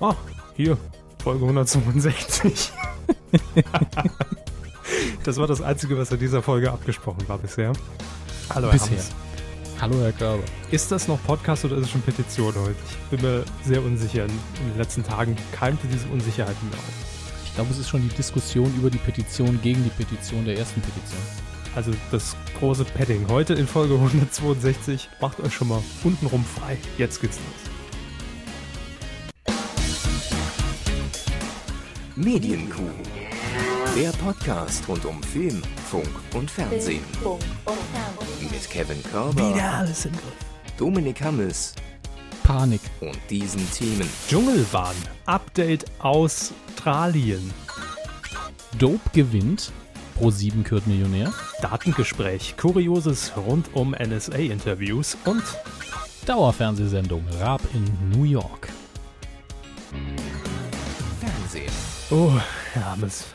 Ah, hier, Folge 162. das war das Einzige, was in dieser Folge abgesprochen war bisher. Hallo, Herr bisher. Hammes. Hallo, Herr Körber. Ist das noch Podcast oder ist es schon Petition heute? Ich bin mir sehr unsicher. In den letzten Tagen keimte diese Unsicherheit mir auf. Ich glaube, es ist schon die Diskussion über die Petition gegen die Petition der ersten Petition. Also das große Padding. Heute in Folge 162. Macht euch schon mal untenrum frei. Jetzt geht's los. Medienkuh. Der Podcast rund um Film, Funk und Fernsehen. Mit Kevin Körber. Wieder alles im Griff. Dominik Hammes. Panik. Und diesen Themen. Dschungelwahn. Update Australien. Dope gewinnt. Pro 7 kürt Millionär. Datengespräch. Kurioses rund um NSA-Interviews. Und Dauerfernsehsendung Raab in New York. Oh, Miss.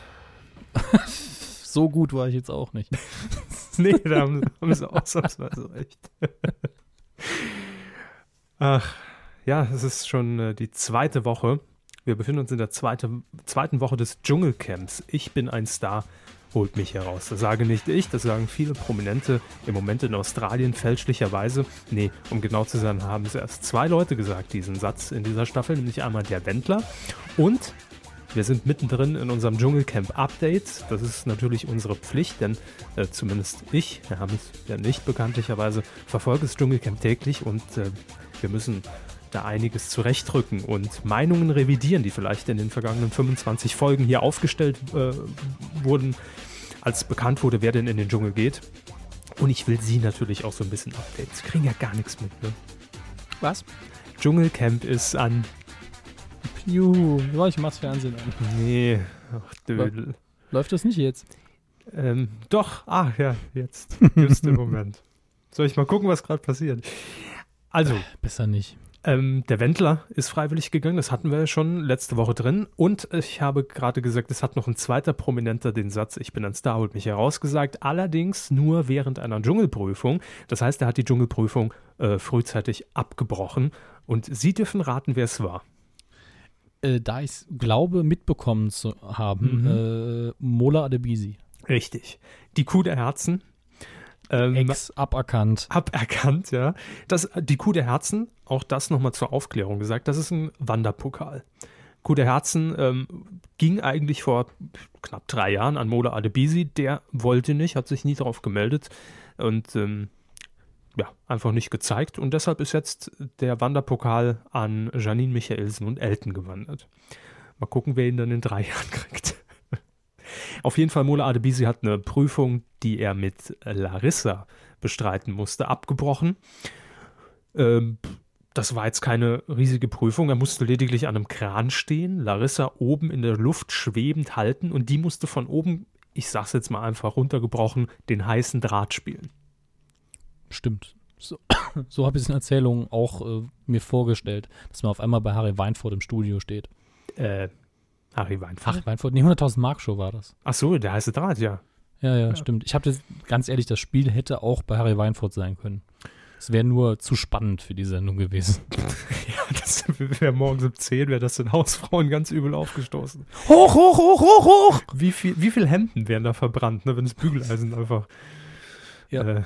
so gut war ich jetzt auch nicht. nee, da haben, haben sie ausnahmsweise recht. Ach, ja, es ist schon äh, die zweite Woche. Wir befinden uns in der zweite, zweiten Woche des Dschungelcamps. Ich bin ein Star, holt mich heraus. Das sage nicht ich, das sagen viele Prominente im Moment in Australien fälschlicherweise. Nee, um genau zu sein, haben es erst zwei Leute gesagt, diesen Satz in dieser Staffel, nämlich einmal der Wendler und wir sind mittendrin in unserem Dschungelcamp-Update. Das ist natürlich unsere Pflicht, denn äh, zumindest ich, Herr Hammes, ja nicht bekanntlicherweise, verfolge das Dschungelcamp täglich und äh, wir müssen da einiges zurechtrücken und Meinungen revidieren, die vielleicht in den vergangenen 25 Folgen hier aufgestellt äh, wurden, als bekannt wurde, wer denn in den Dschungel geht. Und ich will Sie natürlich auch so ein bisschen updaten. Sie kriegen ja gar nichts mit, ne? Was? Dschungelcamp ist an Juhu, ja, ich mach's Fernsehen an. Nee, ach Dödel. Läuft das nicht jetzt? Ähm, doch, ah ja, jetzt. Just im Moment. Soll ich mal gucken, was gerade passiert? Also. Besser nicht. Ähm, der Wendler ist freiwillig gegangen, das hatten wir ja schon letzte Woche drin. Und ich habe gerade gesagt, es hat noch ein zweiter Prominenter den Satz, ich bin ein Star, holt mich herausgesagt. Allerdings nur während einer Dschungelprüfung. Das heißt, er hat die Dschungelprüfung äh, frühzeitig abgebrochen. Und Sie dürfen raten, wer es war äh, da ich glaube, mitbekommen zu haben, mhm. äh, Mola Adebisi. Richtig. Die Kuh der Herzen. Ähm, Ex aberkannt. Aberkannt, ja. Das, die Kuh der Herzen, auch das nochmal zur Aufklärung gesagt, das ist ein Wanderpokal. Kuh der Herzen ähm, ging eigentlich vor knapp drei Jahren an Mola Adebisi. Der wollte nicht, hat sich nie darauf gemeldet. Und ähm, ja, einfach nicht gezeigt. Und deshalb ist jetzt der Wanderpokal an Janine Michaelsen und Elton gewandert. Mal gucken, wer ihn dann in drei Jahren kriegt. Auf jeden Fall, Mola Adebisi hat eine Prüfung, die er mit Larissa bestreiten musste, abgebrochen. Ähm, das war jetzt keine riesige Prüfung. Er musste lediglich an einem Kran stehen, Larissa oben in der Luft schwebend halten und die musste von oben, ich sag's jetzt mal einfach runtergebrochen, den heißen Draht spielen. Stimmt. So, so habe ich es in Erzählungen auch äh, mir vorgestellt, dass man auf einmal bei Harry Weinfurt im Studio steht. Äh, Harry Weinfurt? Ach, Weinfurt, nee, 100.000 Mark Show war das. Ach so, der heiße Draht, ja. Ja, ja, ja. stimmt. Ich habe ganz ehrlich, das Spiel hätte auch bei Harry Weinfurt sein können. Es wäre nur zu spannend für die Sendung gewesen. ja, das wäre morgens um 10, wäre das den Hausfrauen ganz übel aufgestoßen. Hoch, hoch, hoch, hoch, hoch! Wie viel, wie viel Hemden wären da verbrannt, ne, wenn das Bügeleisen einfach ja. äh,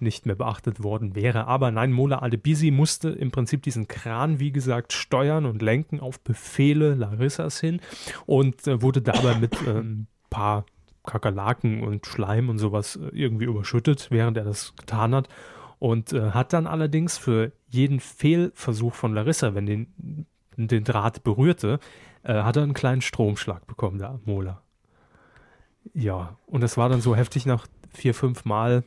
nicht mehr beachtet worden wäre. Aber nein, Mola Adebisi musste im Prinzip diesen Kran, wie gesagt, steuern und lenken auf Befehle Larissas hin und äh, wurde dabei mit äh, ein paar Kakerlaken und Schleim und sowas äh, irgendwie überschüttet, während er das getan hat. Und äh, hat dann allerdings für jeden Fehlversuch von Larissa, wenn den, den Draht berührte, äh, hat er einen kleinen Stromschlag bekommen, der Mola. Ja, und das war dann so heftig nach vier, fünf Mal,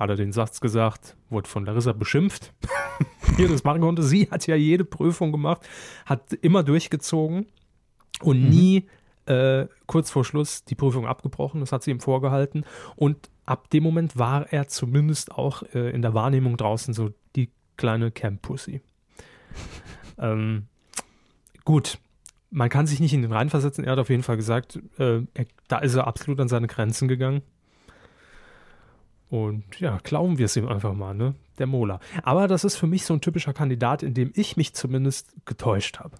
hat er den Satz gesagt, wurde von Larissa beschimpft, wie er das machen konnte. Sie hat ja jede Prüfung gemacht, hat immer durchgezogen und mhm. nie äh, kurz vor Schluss die Prüfung abgebrochen. Das hat sie ihm vorgehalten. Und ab dem Moment war er zumindest auch äh, in der Wahrnehmung draußen so die kleine Camp Pussy. ähm, gut, man kann sich nicht in den reinversetzen. Er hat auf jeden Fall gesagt, äh, er, da ist er absolut an seine Grenzen gegangen. Und ja, glauben wir es ihm einfach mal, ne? Der Mola. Aber das ist für mich so ein typischer Kandidat, in dem ich mich zumindest getäuscht habe.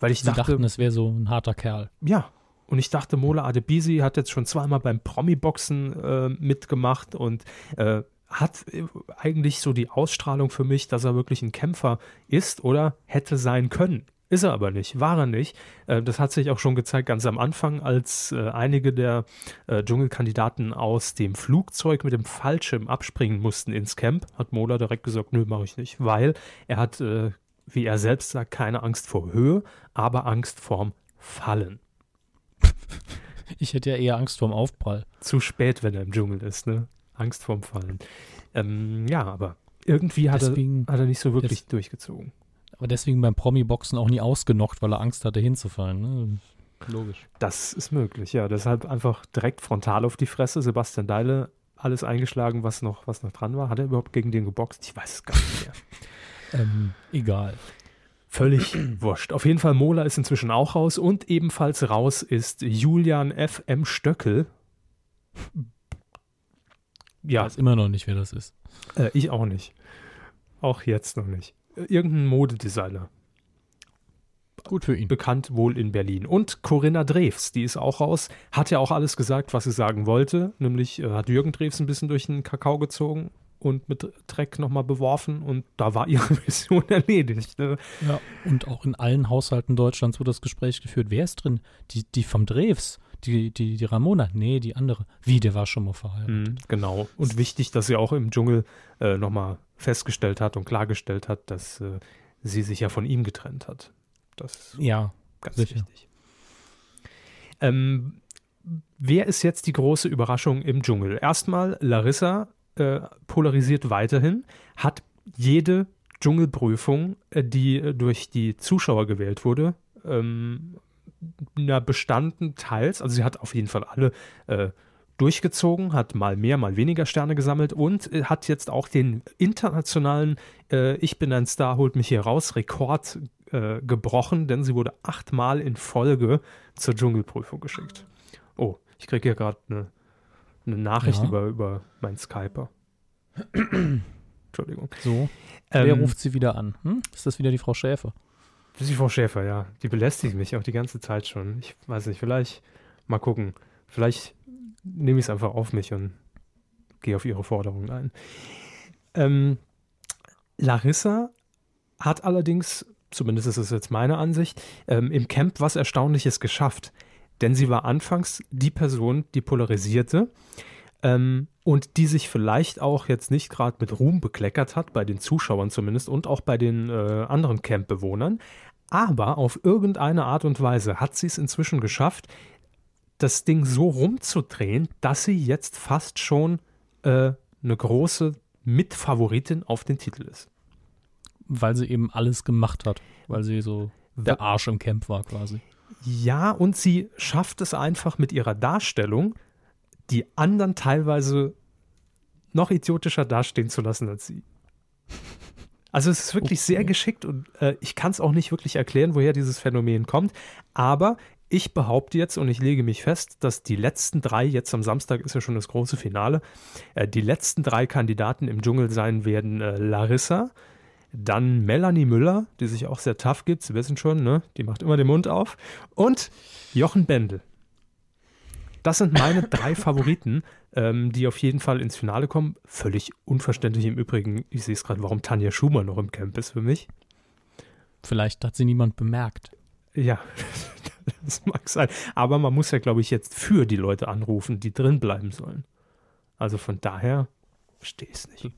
Weil ich Sie dachte, dachten, es wäre so ein harter Kerl. ja. Und ich dachte, Mola Adebisi hat jetzt schon zweimal beim Promi-Boxen äh, mitgemacht und äh, hat äh, eigentlich so die Ausstrahlung für mich, dass er wirklich ein Kämpfer ist oder hätte sein können. Ist er aber nicht, war er nicht. Äh, das hat sich auch schon gezeigt ganz am Anfang, als äh, einige der äh, Dschungelkandidaten aus dem Flugzeug mit dem Fallschirm abspringen mussten ins Camp, hat Mola direkt gesagt, nö, mache ich nicht, weil er hat, wie er selbst sagt, keine Angst vor Höhe, aber Angst vorm Fallen. Ich hätte ja eher Angst vorm Aufprall. Zu spät, wenn er im Dschungel ist, ne? Angst vorm Fallen. Ähm, ja, aber irgendwie hat, Deswegen- er, hat er nicht so wirklich durchgezogen. Aber deswegen beim Promi-Boxen auch nie ausgenockt, weil er Angst hatte, hinzufallen. Ne? Logisch. Das ist möglich, ja. Deshalb einfach direkt frontal auf die Fresse. Sebastian Deile alles eingeschlagen, was noch, was noch dran war. Hat er überhaupt gegen den geboxt? Ich weiß es gar nicht mehr. Ähm, egal. Völlig wurscht. Auf jeden Fall, Mola ist inzwischen auch raus und ebenfalls raus ist Julian F. M. Stöckel. Ich Ja, weiß immer noch nicht, wer das ist. äh, ich auch nicht. Auch jetzt noch nicht. Irgendein Modedesigner. Gut für ihn. bekannt wohl in Berlin. Und Corinna Drews, die ist auch raus, hat ja auch alles gesagt, was sie sagen wollte, nämlich äh, hat Jürgen Drews ein bisschen durch den Kakao gezogen und mit Dreck nochmal beworfen und da war ihre Mission erledigt. Ne? Ja, und auch in allen Haushalten Deutschlands wird das Gespräch geführt. Wer ist drin? Die, die vom Drews? Die, die, die Ramona? Nee, die andere. Wie, der war schon mal verheiratet. Mhm, genau. Und wichtig, dass sie auch im Dschungel äh, nochmal festgestellt hat und klargestellt hat, dass äh, sie sich ja von ihm getrennt hat. Das ist Ja, Ganz Sicher. wichtig. Ähm, wer ist jetzt die große Überraschung im Dschungel? Erstmal Larissa äh, polarisiert weiterhin, hat jede Dschungelprüfung, äh, die äh, durch die Zuschauer gewählt wurde, ähm, na, bestanden teils. Also sie hat auf jeden Fall alle äh, durchgezogen, hat mal mehr, mal weniger Sterne gesammelt und äh, hat jetzt auch den internationalen äh, Ich bin ein Star, holt mich hier raus Rekord äh, gebrochen, denn sie wurde achtmal in Folge zur Dschungelprüfung geschickt. Oh, ich kriege hier gerade eine eine Nachricht Ja. über, über meinen Skyper. Entschuldigung. so. Ähm, Wer ruft sie wieder an? Hm? Ist das wieder die Frau Schäfer? Frau Schäfer, ja. Die belästigt mich auch die ganze Zeit schon. Ich weiß nicht, vielleicht mal gucken. Vielleicht nehme ich es einfach auf mich und gehe auf ihre Forderungen ein. Ähm, Larissa hat allerdings, zumindest ist es jetzt meine Ansicht, ähm, im Camp was Erstaunliches geschafft. Denn sie war anfangs die Person, die polarisierte ähm, und die sich vielleicht auch jetzt nicht gerade mit Ruhm bekleckert hat, bei den Zuschauern zumindest und auch bei den äh, anderen Campbewohnern. Aber auf irgendeine Art und Weise hat sie es inzwischen geschafft, das Ding so rumzudrehen, dass sie jetzt fast schon äh, eine große Mitfavoritin auf den Titel ist. Weil sie eben alles gemacht hat. Weil sie so der Arsch im Camp war quasi. Ja, und sie schafft es einfach mit ihrer Darstellung, die anderen teilweise noch idiotischer dastehen zu lassen als sie. Also es ist wirklich sehr Okay. geschickt und äh, ich kann es auch nicht wirklich erklären, woher dieses Phänomen kommt. Aber ich behaupte jetzt und ich lege mich fest, dass die letzten drei, jetzt am Samstag ist ja schon das große Finale, äh, die letzten drei Kandidaten im Dschungel sein werden äh, Larissa, dann Melanie Müller, die sich auch sehr tough gibt, Sie wissen schon, ne? Die macht immer den Mund auf. Und Jochen Bendel. Das sind meine drei Favoriten, ähm, die auf jeden Fall ins Finale kommen. Völlig unverständlich im Übrigen. Ich sehe es gerade, warum Tanja Schumer noch im Camp ist für mich. Vielleicht hat sie niemand bemerkt. Ja, das mag sein. Aber man muss ja, glaube ich, jetzt für die Leute anrufen, die drin bleiben sollen. Also von daher verstehe ich es nicht.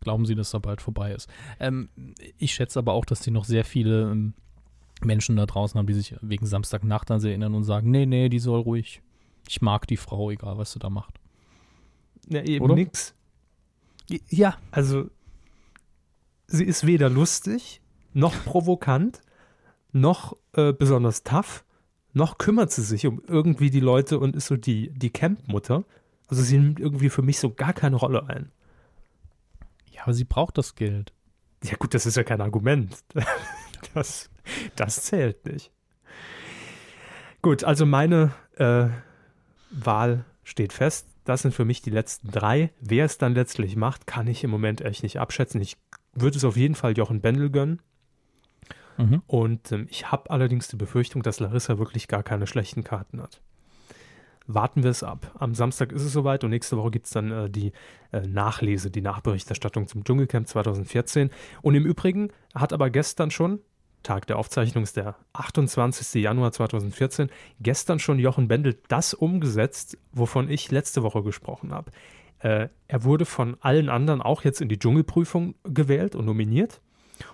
Glauben Sie, dass da bald vorbei ist. Ähm, ich schätze aber auch, dass die noch sehr viele ähm, Menschen da draußen haben, die sich wegen Samstagnacht an sie erinnern und sagen, nee, nee, die soll ruhig. Ich mag die Frau, egal was sie da macht. Ja, eben Oder? nix. Ja. Also, sie ist weder lustig, noch provokant, noch äh, besonders tough, noch kümmert sie sich um irgendwie die Leute und ist so die, die Campmutter. Also sie nimmt irgendwie für mich so gar keine Rolle ein. Ja, aber sie braucht das Geld. Ja gut, das ist ja kein Argument. Das, das zählt nicht. Gut, also meine äh, Wahl steht fest. Das sind für mich die letzten drei. Wer es dann letztlich macht, kann ich im Moment echt nicht abschätzen. Ich würde es auf jeden Fall Jochen Bendel gönnen. Mhm. Und ähm, ich habe allerdings die Befürchtung, dass Larissa wirklich gar keine schlechten Karten hat. Warten wir es ab. Am Samstag ist es soweit und nächste Woche gibt es dann äh, die äh, Nachlese, die Nachberichterstattung zum Dschungelcamp 2014. Und im Übrigen hat aber gestern schon, Tag der Aufzeichnung ist der 28. Januar 2014, gestern schon Jochen Bendel das umgesetzt, wovon ich letzte Woche gesprochen habe. Äh, er wurde von allen anderen auch jetzt in die Dschungelprüfung gewählt und nominiert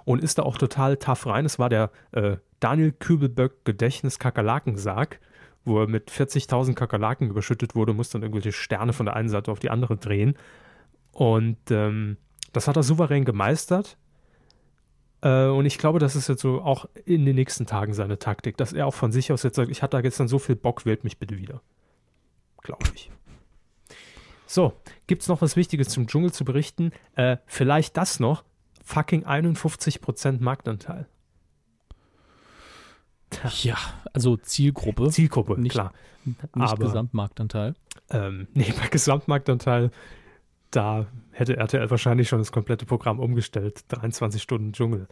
und ist da auch total tough rein. Es war der äh, Daniel Kübelböck Gedächtnis Kakerlakensarg, wo er mit 40.000 Kakerlaken überschüttet wurde, musste dann irgendwelche Sterne von der einen Seite auf die andere drehen. Und ähm, das hat er souverän gemeistert. Äh, und ich glaube, das ist jetzt so auch in den nächsten Tagen seine Taktik, dass er auch von sich aus jetzt sagt, ich hatte da gestern so viel Bock, wählt mich bitte wieder. Glaube ich. So, gibt es noch was Wichtiges zum Dschungel zu berichten? Äh, vielleicht das noch fucking 51% Marktanteil. Ja, also Zielgruppe. Zielgruppe, nicht, klar. Nicht Aber, Gesamtmarktanteil. Ähm, nee, bei Gesamtmarktanteil, da hätte RTL wahrscheinlich schon das komplette Programm umgestellt. 23 Stunden Dschungel.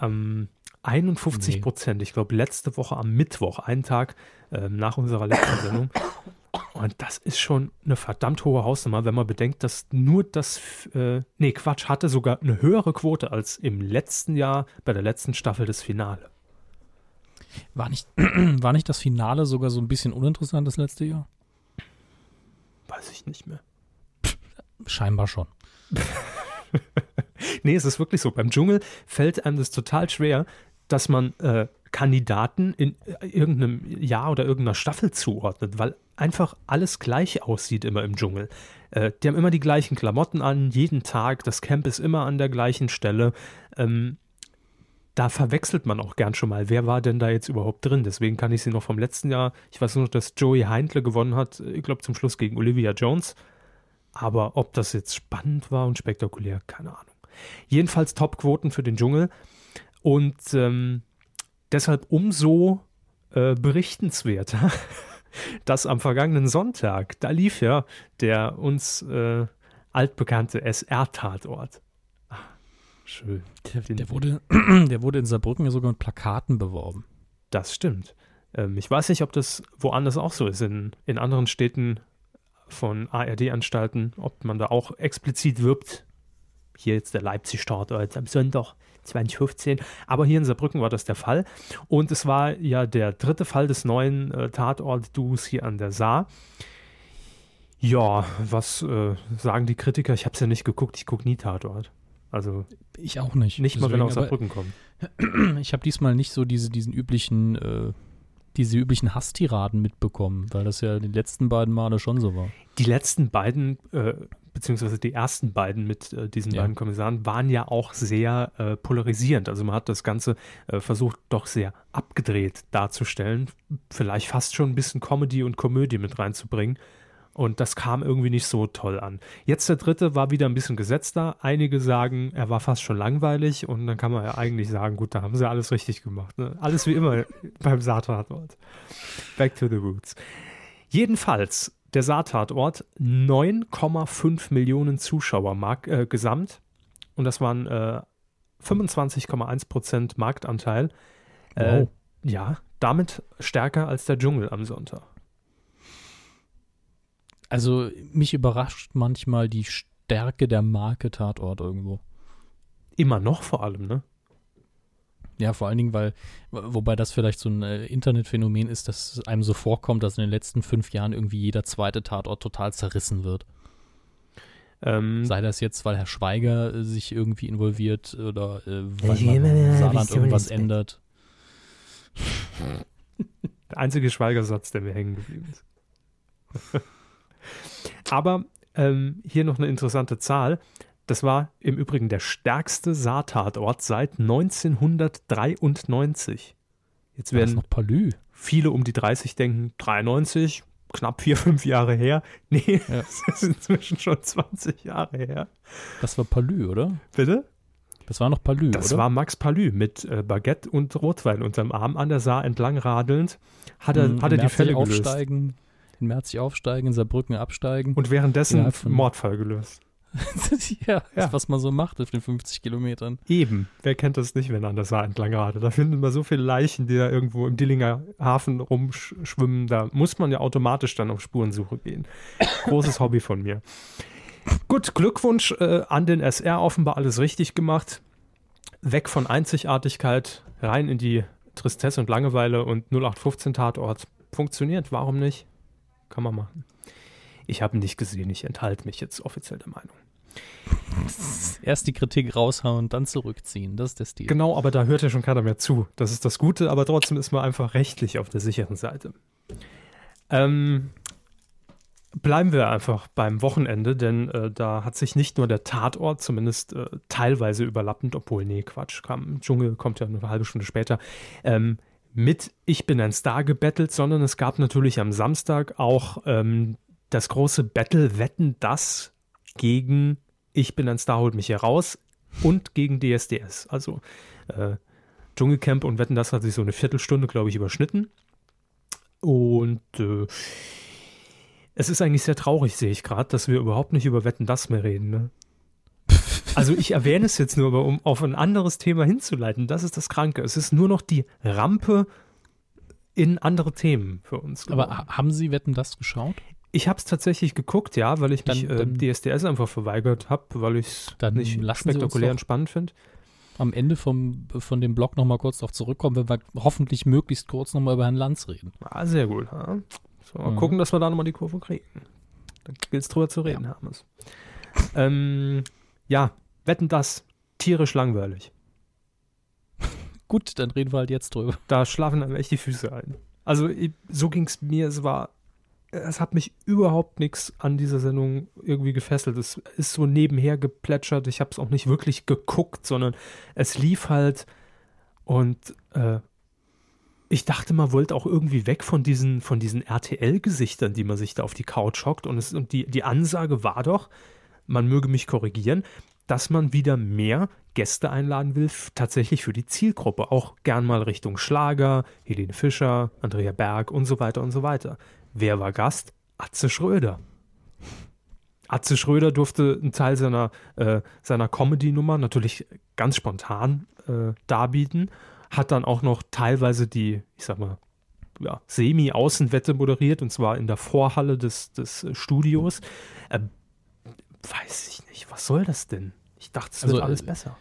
Ähm, 51 Prozent. Nee. Ich glaube, letzte Woche am Mittwoch, einen Tag ähm, nach unserer letzten Sendung, und das ist schon eine verdammt hohe Hausnummer, wenn man bedenkt, dass nur das, äh, nee, Quatsch, hatte sogar eine höhere Quote als im letzten Jahr bei der letzten Staffel des Finale. War nicht, war nicht das Finale sogar so ein bisschen uninteressant das letzte Jahr? Weiß ich nicht mehr. Scheinbar schon. nee, es ist wirklich so. Beim Dschungel fällt einem das total schwer, dass man äh, Kandidaten in äh, irgendeinem Jahr oder irgendeiner Staffel zuordnet, weil einfach alles gleich aussieht immer im Dschungel. Äh, die haben immer die gleichen Klamotten an, jeden Tag, das Camp ist immer an der gleichen Stelle. Ähm, da verwechselt man auch gern schon mal, wer war denn da jetzt überhaupt drin. Deswegen kann ich sie noch vom letzten Jahr, ich weiß nur, dass Joey Heintle gewonnen hat, ich glaube zum Schluss gegen Olivia Jones. Aber ob das jetzt spannend war und spektakulär, keine Ahnung. Jedenfalls Top-Quoten für den Dschungel. Und ähm, deshalb umso äh, berichtenswerter, dass am vergangenen Sonntag, da lief ja der uns äh, altbekannte SR-Tatort. Ah, schön. Der, der, wurde, der wurde in Saarbrücken ja sogar mit Plakaten beworben. Das stimmt. Ähm, ich weiß nicht, ob das woanders auch so ist, in, in anderen Städten von ARD-Anstalten, ob man da auch explizit wirbt. Hier jetzt der Leipzig-Tatort am Sonntag 2015. Aber hier in Saarbrücken war das der Fall. Und es war ja der dritte Fall des neuen äh, Tatort-Duos hier an der Saar. Ja, was äh, sagen die Kritiker? Ich habe es ja nicht geguckt. Ich gucke nie Tatort. Also ich auch nicht. Nicht Deswegen, mal, wenn er aus Saarbrücken kommt. Ich habe diesmal nicht so diese, diesen üblichen, äh, diese üblichen Hasstiraden mitbekommen, weil das ja die letzten beiden Male schon so war. Die letzten beiden äh, beziehungsweise die ersten beiden mit äh, diesen ja. beiden Kommissaren waren ja auch sehr äh, polarisierend. Also man hat das Ganze äh, versucht, doch sehr abgedreht darzustellen, vielleicht fast schon ein bisschen Comedy und Komödie mit reinzubringen. Und das kam irgendwie nicht so toll an. Jetzt der dritte war wieder ein bisschen gesetzter. Einige sagen, er war fast schon langweilig. Und dann kann man ja eigentlich sagen, gut, da haben sie alles richtig gemacht. Ne? Alles wie immer beim Saattatort. Back to the roots. Jedenfalls der Saartatort 9,5 Millionen Zuschauer mark, äh, gesamt. Und das waren äh, 25,1 Prozent Marktanteil. Äh, wow. ja, damit stärker als der Dschungel am Sonntag. Also mich überrascht manchmal die Stärke der Marke Tatort irgendwo. Immer noch vor allem, ne? Ja, vor allen Dingen, weil, wobei das vielleicht so ein äh, Internetphänomen ist, dass einem so vorkommt, dass in den letzten fünf Jahren irgendwie jeder zweite Tatort total zerrissen wird. Ähm, Sei das jetzt, weil Herr Schweiger äh, sich irgendwie involviert oder äh, weil man Saarland irgendwas ändert. Der einzige Schweigersatz, der mir hängen geblieben ist. Aber ähm, hier noch eine interessante Zahl. Das war im Übrigen der stärkste Saartatort seit 1993. Jetzt werden noch Palü. viele um die 30 denken, 93, knapp vier, fünf Jahre her. Nee, ja. das ist inzwischen schon 20 Jahre her. Das war Palü, oder? Bitte? Das war noch Palü, Das oder? war Max Palü mit äh, Baguette und Rotwein unterm Arm an der Saar entlang radelnd. Hat er, mhm, hat er die Fälle aufsteigen, gelöst. In Merzig aufsteigen, in Saarbrücken absteigen. Und währenddessen Mordfall gelöst. ja, ja, was man so macht auf den 50 Kilometern. Eben. Wer kennt das nicht, wenn er an der Saar entlang radelt? Da finden wir so viele Leichen, die da irgendwo im Dillinger Hafen rumschwimmen. Da muss man ja automatisch dann auf Spurensuche gehen. Großes Hobby von mir. Gut, Glückwunsch äh, an den SR. Offenbar alles richtig gemacht. Weg von Einzigartigkeit, rein in die Tristesse und Langeweile und 0815 Tatort. Funktioniert, warum nicht? Kann man machen. Ich habe ihn nicht gesehen, ich enthalte mich jetzt offiziell der Meinung. Erst die Kritik raushauen, dann zurückziehen. Das ist der Stil. Genau, aber da hört ja schon keiner mehr zu. Das ist das Gute, aber trotzdem ist man einfach rechtlich auf der sicheren Seite. Ähm, bleiben wir einfach beim Wochenende, denn äh, da hat sich nicht nur der Tatort, zumindest äh, teilweise überlappend, obwohl, nee, Quatsch, kam, Dschungel kommt ja eine halbe Stunde später, ähm, mit Ich bin ein Star gebettelt, sondern es gab natürlich am Samstag auch ähm, das große Battle Wetten das gegen Ich bin ein Star, holt mich hier raus und gegen DSDS. Also äh, Dschungelcamp und Wetten das hat sich so eine Viertelstunde, glaube ich, überschnitten. Und äh, es ist eigentlich sehr traurig, sehe ich gerade, dass wir überhaupt nicht über Wetten das mehr reden. Ne? Also ich erwähne es jetzt nur, aber um auf ein anderes Thema hinzuleiten, das ist das Kranke. Es ist nur noch die Rampe in andere Themen für uns. Aber haben Sie Wetten das geschaut? Ich habe es tatsächlich geguckt, ja, weil ich mich dann, äh, DSDS einfach verweigert habe, weil ich es nicht spektakulär und spannend finde. Am Ende vom, von dem Blog nochmal kurz darauf zurückkommen, wenn wir hoffentlich möglichst kurz nochmal über Herrn Lanz reden. Ah, sehr gut. Ja. So, mal mhm. gucken, dass wir da nochmal die Kurve kriegen. Dann gilt es drüber zu reden, ja. Hermes. Ähm, ja, wetten das. Tierisch langweilig. Gut, dann reden wir halt jetzt drüber. Da schlafen dann echt die Füße ein. Also, so ging es mir. Es war es hat mich überhaupt nichts an dieser Sendung irgendwie gefesselt. Es ist so nebenher geplätschert. Ich habe es auch nicht wirklich geguckt, sondern es lief halt und äh, ich dachte, man wollte auch irgendwie weg von diesen, von diesen RTL-Gesichtern, die man sich da auf die Couch hockt. Und, es, und die, die Ansage war doch, man möge mich korrigieren, dass man wieder mehr Gäste einladen will, tatsächlich für die Zielgruppe. Auch gern mal Richtung Schlager, Helene Fischer, Andrea Berg und so weiter und so weiter. Wer war Gast? Atze Schröder. Atze Schröder durfte einen Teil seiner, äh, seiner Comedy-Nummer natürlich ganz spontan äh, darbieten, hat dann auch noch teilweise die, ich sag mal, ja, Semi-Außenwette moderiert und zwar in der Vorhalle des, des Studios. Äh, weiß ich nicht, was soll das denn? Ich dachte, es also, wird alles besser.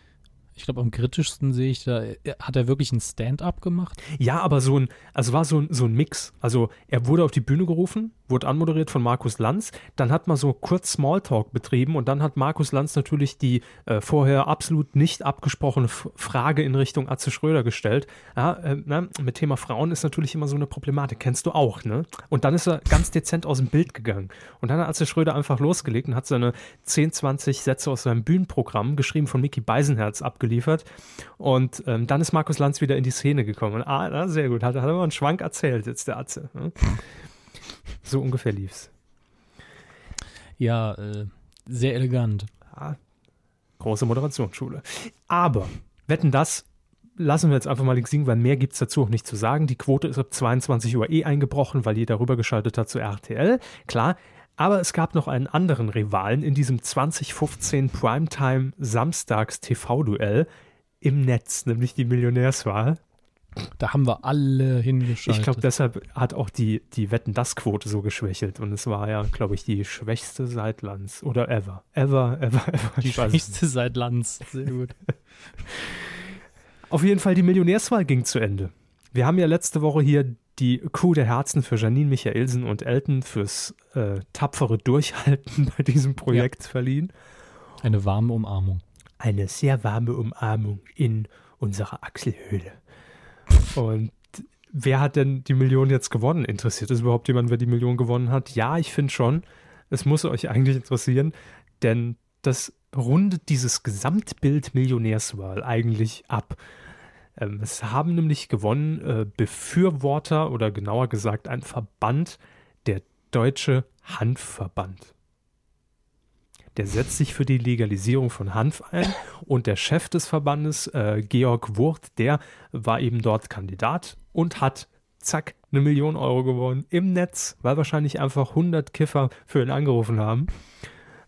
Ich glaube, am kritischsten sehe ich da, hat er wirklich ein Stand-up gemacht? Ja, aber so ein, also war so ein, so ein Mix. Also er wurde auf die Bühne gerufen, wurde anmoderiert von Markus Lanz. Dann hat man so kurz Smalltalk betrieben und dann hat Markus Lanz natürlich die äh, vorher absolut nicht abgesprochene F Frage in Richtung Atze Schröder gestellt. Ja, äh, na, mit Thema Frauen ist natürlich immer so eine Problematik. Kennst du auch, ne? Und dann ist er ganz dezent aus dem Bild gegangen. Und dann hat Atze Schröder einfach losgelegt und hat seine 10, 20 Sätze aus seinem Bühnenprogramm, geschrieben von Mickey Beisenherz, abgeliefert. Und ähm, dann ist Markus Lanz wieder in die Szene gekommen. Ah, na, sehr gut. Hat, hat er mal einen Schwank erzählt, jetzt der Atze. Ne? So ungefähr lief's. Ja, äh, sehr elegant. Ja, große Moderationsschule. Aber, wetten das, lassen wir jetzt einfach mal links liegen, weil mehr gibt es dazu auch nicht zu sagen. Die Quote ist ab 22 Uhr eh eingebrochen, weil jeder rübergeschaltet hat zu RTL. Klar. Aber es gab noch einen anderen Rivalen in diesem 2015 Primetime Samstags TV-Duell im Netz, nämlich die Millionärswahl. Da haben wir alle hingeschaltet. Ich glaube, deshalb hat auch die, die Wetten-Das-Quote so geschwächelt. Und es war ja, glaube ich, die schwächste seit Lanz. Oder ever. Ever, ever, ever. Die schwächste seit Lanz. Sehr gut. Auf jeden Fall, die Millionärswahl ging zu Ende. Wir haben ja letzte Woche hier die Crew der Herzen für Janine Michaelsen und Elton fürs äh, tapfere Durchhalten bei diesem Projekt ja. verliehen. Eine warme Umarmung. Eine sehr warme Umarmung in unserer Achselhöhle. Und wer hat denn die Million jetzt gewonnen? Interessiert es überhaupt jemand, wer die Million gewonnen hat? Ja, ich finde schon. Es muss euch eigentlich interessieren, denn das rundet dieses Gesamtbild Millionärswahl eigentlich ab. Ähm, es haben nämlich gewonnen äh, Befürworter oder genauer gesagt ein Verband, der Deutsche Hanfverband. Der setzt sich für die Legalisierung von Hanf ein und der Chef des Verbandes, äh, Georg Wurt, der war eben dort Kandidat und hat, zack, eine Million Euro gewonnen im Netz, weil wahrscheinlich einfach 100 Kiffer für ihn angerufen haben.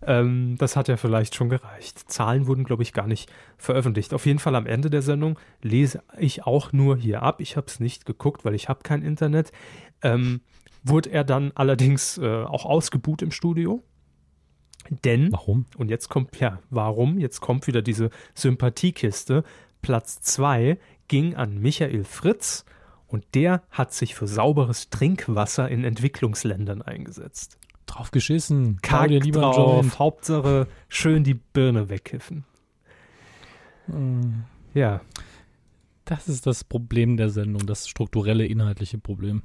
Ähm, das hat ja vielleicht schon gereicht. Zahlen wurden, glaube ich, gar nicht veröffentlicht. Auf jeden Fall am Ende der Sendung lese ich auch nur hier ab. Ich habe es nicht geguckt, weil ich habe kein Internet. Ähm, wurde er dann allerdings äh, auch ausgebuht im Studio. Denn, warum? Und jetzt kommt, ja, warum? Jetzt kommt wieder diese Sympathiekiste. Platz 2 ging an Michael Fritz und der hat sich für sauberes Trinkwasser in Entwicklungsländern eingesetzt. Drauf geschissen. Kack dir lieber drauf. Hauptsache schön die Birne wegkiffen. Hm. Ja. Das ist das Problem der Sendung, das strukturelle, inhaltliche Problem.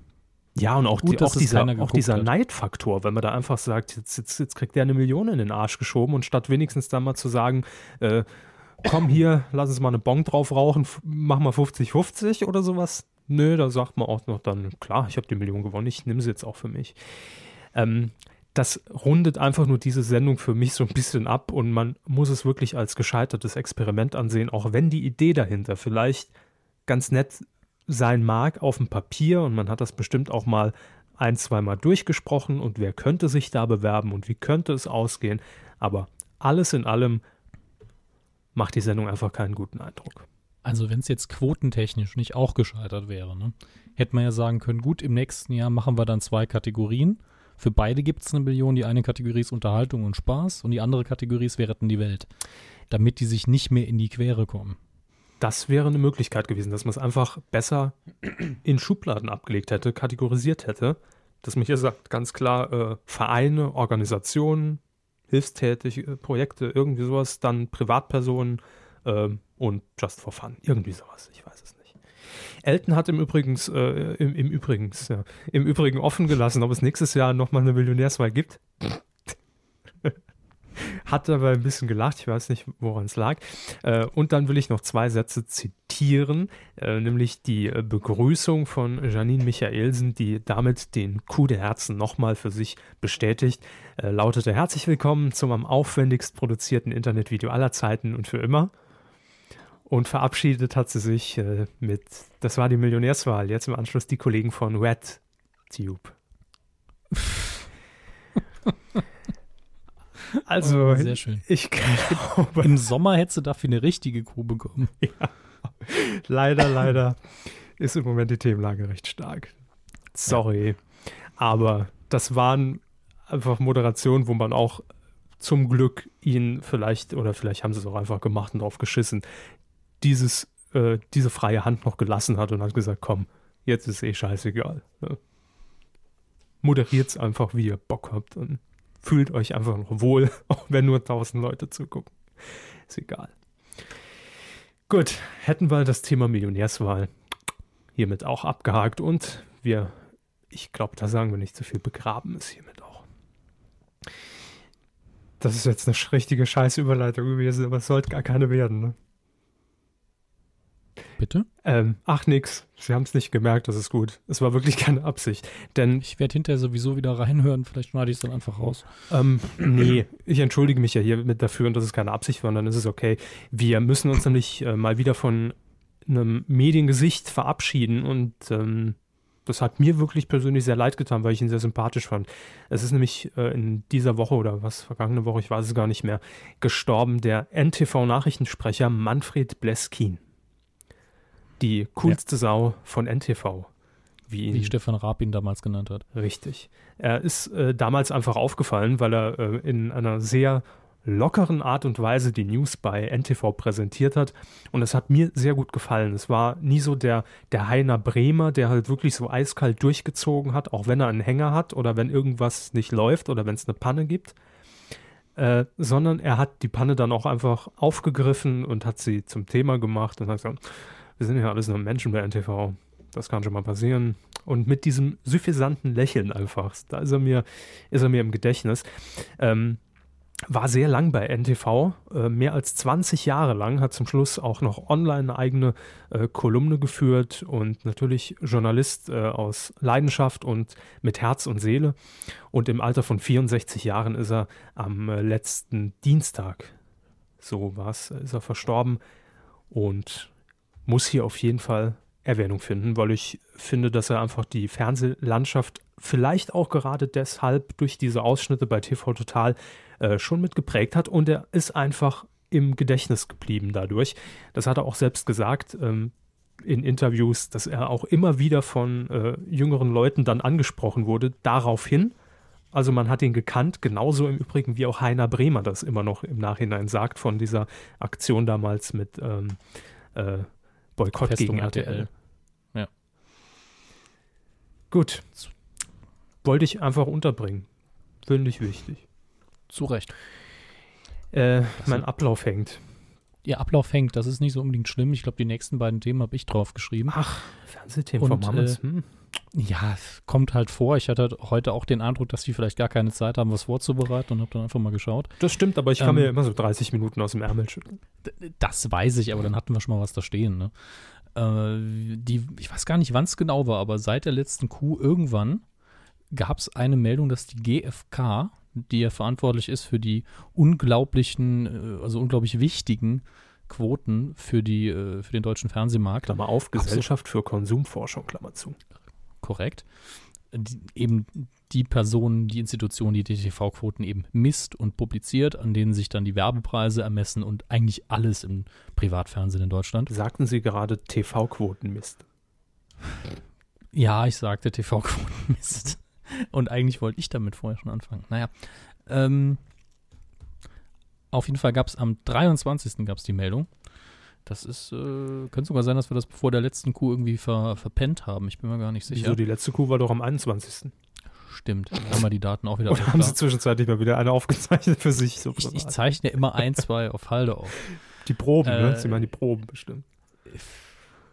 Ja, und auch, Gut, die, auch dieser, auch dieser Neidfaktor, wenn man da einfach sagt, jetzt, jetzt, jetzt kriegt der eine Million in den Arsch geschoben und statt wenigstens dann mal zu sagen, äh, komm hier, lass uns mal eine Bon drauf rauchen, mach mal 50-50 oder sowas. Nö, da sagt man auch noch dann, klar, ich habe die Million gewonnen, ich nehme sie jetzt auch für mich. Ähm, das rundet einfach nur diese Sendung für mich so ein bisschen ab und man muss es wirklich als gescheitertes Experiment ansehen, auch wenn die Idee dahinter vielleicht ganz nett sein mag auf dem Papier und man hat das bestimmt auch mal ein, zweimal durchgesprochen und wer könnte sich da bewerben und wie könnte es ausgehen, aber alles in allem macht die Sendung einfach keinen guten Eindruck. Also wenn es jetzt quotentechnisch nicht auch gescheitert wäre, ne, hätte man ja sagen können, gut, im nächsten Jahr machen wir dann zwei Kategorien. Für beide gibt es eine Million. Die eine Kategorie ist Unterhaltung und Spaß und die andere Kategorie ist Wir retten die Welt. Damit die sich nicht mehr in die Quere kommen. Das wäre eine Möglichkeit gewesen, dass man es einfach besser in Schubladen abgelegt hätte, kategorisiert hätte. Dass man hier sagt, ganz klar, äh, Vereine, Organisationen, hilfstätige Projekte, irgendwie sowas, dann Privatpersonen äh, und Just for Fun, irgendwie sowas, ich weiß es nicht. Elton hat im Übrigens, äh, im, im, Übrigens, ja, im Übrigen offen gelassen, ob es nächstes Jahr nochmal eine Millionärswahl gibt. Hat dabei ein bisschen gelacht, ich weiß nicht, woran es lag. Äh, und dann will ich noch zwei Sätze zitieren, äh, nämlich die Begrüßung von Janine Michaelsen, die damit den Coup der Herzen nochmal für sich bestätigt, äh, lautete herzlich willkommen zum am aufwendigst produzierten Internetvideo aller Zeiten und für immer. Und verabschiedet hat sie sich äh, mit, das war die Millionärswahl, jetzt im Anschluss die Kollegen von RedTube. also, oh, sehr schön. Ich glaube. Im Sommer hättest du dafür eine richtige Kuh bekommen. Ja. Leider, leider ist im Moment die Themenlage recht stark. Sorry. Ja. Aber das waren einfach Moderationen, wo man auch zum Glück ihn vielleicht, oder vielleicht haben sie es auch einfach gemacht und drauf geschissen, dieses, äh, diese freie Hand noch gelassen hat und hat gesagt, komm, jetzt ist eh scheißegal. Ne? Moderiert es einfach, wie ihr Bock habt und fühlt euch einfach noch wohl, auch wenn nur tausend Leute zugucken. Ist egal. Gut, hätten wir das Thema Millionärswahl hiermit auch abgehakt und wir, ich glaube, da sagen wir nicht zu so viel, begraben ist hiermit auch. Das ist jetzt eine richtige Scheißüberleitung gewesen, aber es sollte gar keine werden, ne? Bitte? Ähm, ach nix, Sie haben es nicht gemerkt, das ist gut. Es war wirklich keine Absicht. Denn ich werde hinterher sowieso wieder reinhören, vielleicht schneide ich es dann einfach raus. Ähm, nee, ich entschuldige mich ja hier mit dafür und dass es keine Absicht war, und dann ist es okay. Wir müssen uns nämlich äh, mal wieder von einem Mediengesicht verabschieden und ähm, das hat mir wirklich persönlich sehr leid getan, weil ich ihn sehr sympathisch fand. Es ist nämlich äh, in dieser Woche oder was, vergangene Woche, ich weiß es gar nicht mehr, gestorben der NTV-Nachrichtensprecher Manfred Bleskin die coolste ja. Sau von NTV. Wie, ihn, wie Stefan Raab ihn damals genannt hat. Richtig. Er ist äh, damals einfach aufgefallen, weil er äh, in einer sehr lockeren Art und Weise die News bei NTV präsentiert hat. Und es hat mir sehr gut gefallen. Es war nie so der, der Heiner Bremer, der halt wirklich so eiskalt durchgezogen hat, auch wenn er einen Hänger hat oder wenn irgendwas nicht läuft oder wenn es eine Panne gibt. Äh, sondern er hat die Panne dann auch einfach aufgegriffen und hat sie zum Thema gemacht und hat gesagt, wir sind ja alles nur Menschen bei NTV. Das kann schon mal passieren. Und mit diesem suffisanten Lächeln einfach, da ist er mir, ist er mir im Gedächtnis. Ähm, war sehr lang bei NTV, äh, mehr als 20 Jahre lang, hat zum Schluss auch noch online eine eigene äh, Kolumne geführt und natürlich Journalist äh, aus Leidenschaft und mit Herz und Seele. Und im Alter von 64 Jahren ist er am äh, letzten Dienstag, so war es, ist er verstorben. Und muss hier auf jeden Fall Erwähnung finden, weil ich finde, dass er einfach die Fernsehlandschaft vielleicht auch gerade deshalb durch diese Ausschnitte bei TV Total äh, schon mit geprägt hat und er ist einfach im Gedächtnis geblieben dadurch. Das hat er auch selbst gesagt ähm, in Interviews, dass er auch immer wieder von äh, jüngeren Leuten dann angesprochen wurde, daraufhin. Also man hat ihn gekannt, genauso im Übrigen wie auch Heiner Bremer das immer noch im Nachhinein sagt von dieser Aktion damals mit ähm, äh, Boykott Festung gegen RTL. RTL. Ja. Gut. Wollte ich einfach unterbringen. Finde ich wichtig. Zu Recht. Äh, mein Ablauf hängt. Ihr Ablauf hängt, das ist nicht so unbedingt schlimm. Ich glaube, die nächsten beiden Themen habe ich drauf geschrieben. Ach, Fernsehthemen Und, von Mammels. äh, hm. Ja, es kommt halt vor. Ich hatte heute auch den Eindruck, dass die vielleicht gar keine Zeit haben, was vorzubereiten und habe dann einfach mal geschaut. Das stimmt, aber ich kann ähm, mir immer so 30 Minuten aus dem Ärmel schütteln. Das weiß ich, aber dann hatten wir schon mal was da stehen. Ne? Äh, die, ich weiß gar nicht, wann es genau war, aber seit der letzten Kuh irgendwann gab es eine Meldung, dass die GfK, die ja verantwortlich ist für die unglaublichen, äh, also unglaublich wichtigen Quoten für, die, äh, für den deutschen Fernsehmarkt, Klammer auf, Absolut. Gesellschaft für Konsumforschung, Klammer zu. Korrekt, die, eben die Personen, die Institution, die die TV-Quoten eben misst und publiziert, an denen sich dann die Werbepreise ermessen und eigentlich alles im Privatfernsehen in Deutschland. Sagten Sie gerade TV-Quotenmist? Ja, ich sagte TV-Quoten Mist. Und eigentlich wollte ich damit vorher schon anfangen. Naja, ähm, auf jeden Fall gab es am 23. gab es die Meldung. Das ist, äh, könnte sogar sein, dass wir das vor der letzten Kuh irgendwie ver, verpennt haben. Ich bin mir gar nicht sicher. Wieso, die letzte Kuh war doch am 21. Stimmt. Dann haben wir die Daten auch wieder Oder haben da. Sie zwischenzeitlich mal wieder eine aufgezeichnet für sich? So ich, ich zeichne immer ein, zwei auf Halde auf. die Proben, ne? äh, Sie meinen die Proben bestimmt.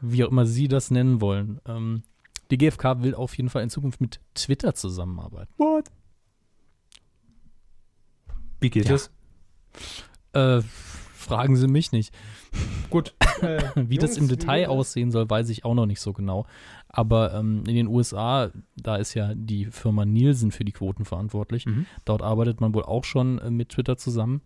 Wie auch immer Sie das nennen wollen. Ähm, die GfK will auf jeden Fall in Zukunft mit Twitter zusammenarbeiten. What? Wie geht Ja. es? Äh, fragen Sie mich nicht. Gut. Wie das im Detail aussehen soll, weiß ich auch noch nicht so genau. Aber ähm, in den USA, da ist ja die Firma Nielsen für die Quoten verantwortlich. Mhm. Dort arbeitet man wohl auch schon äh, mit Twitter zusammen.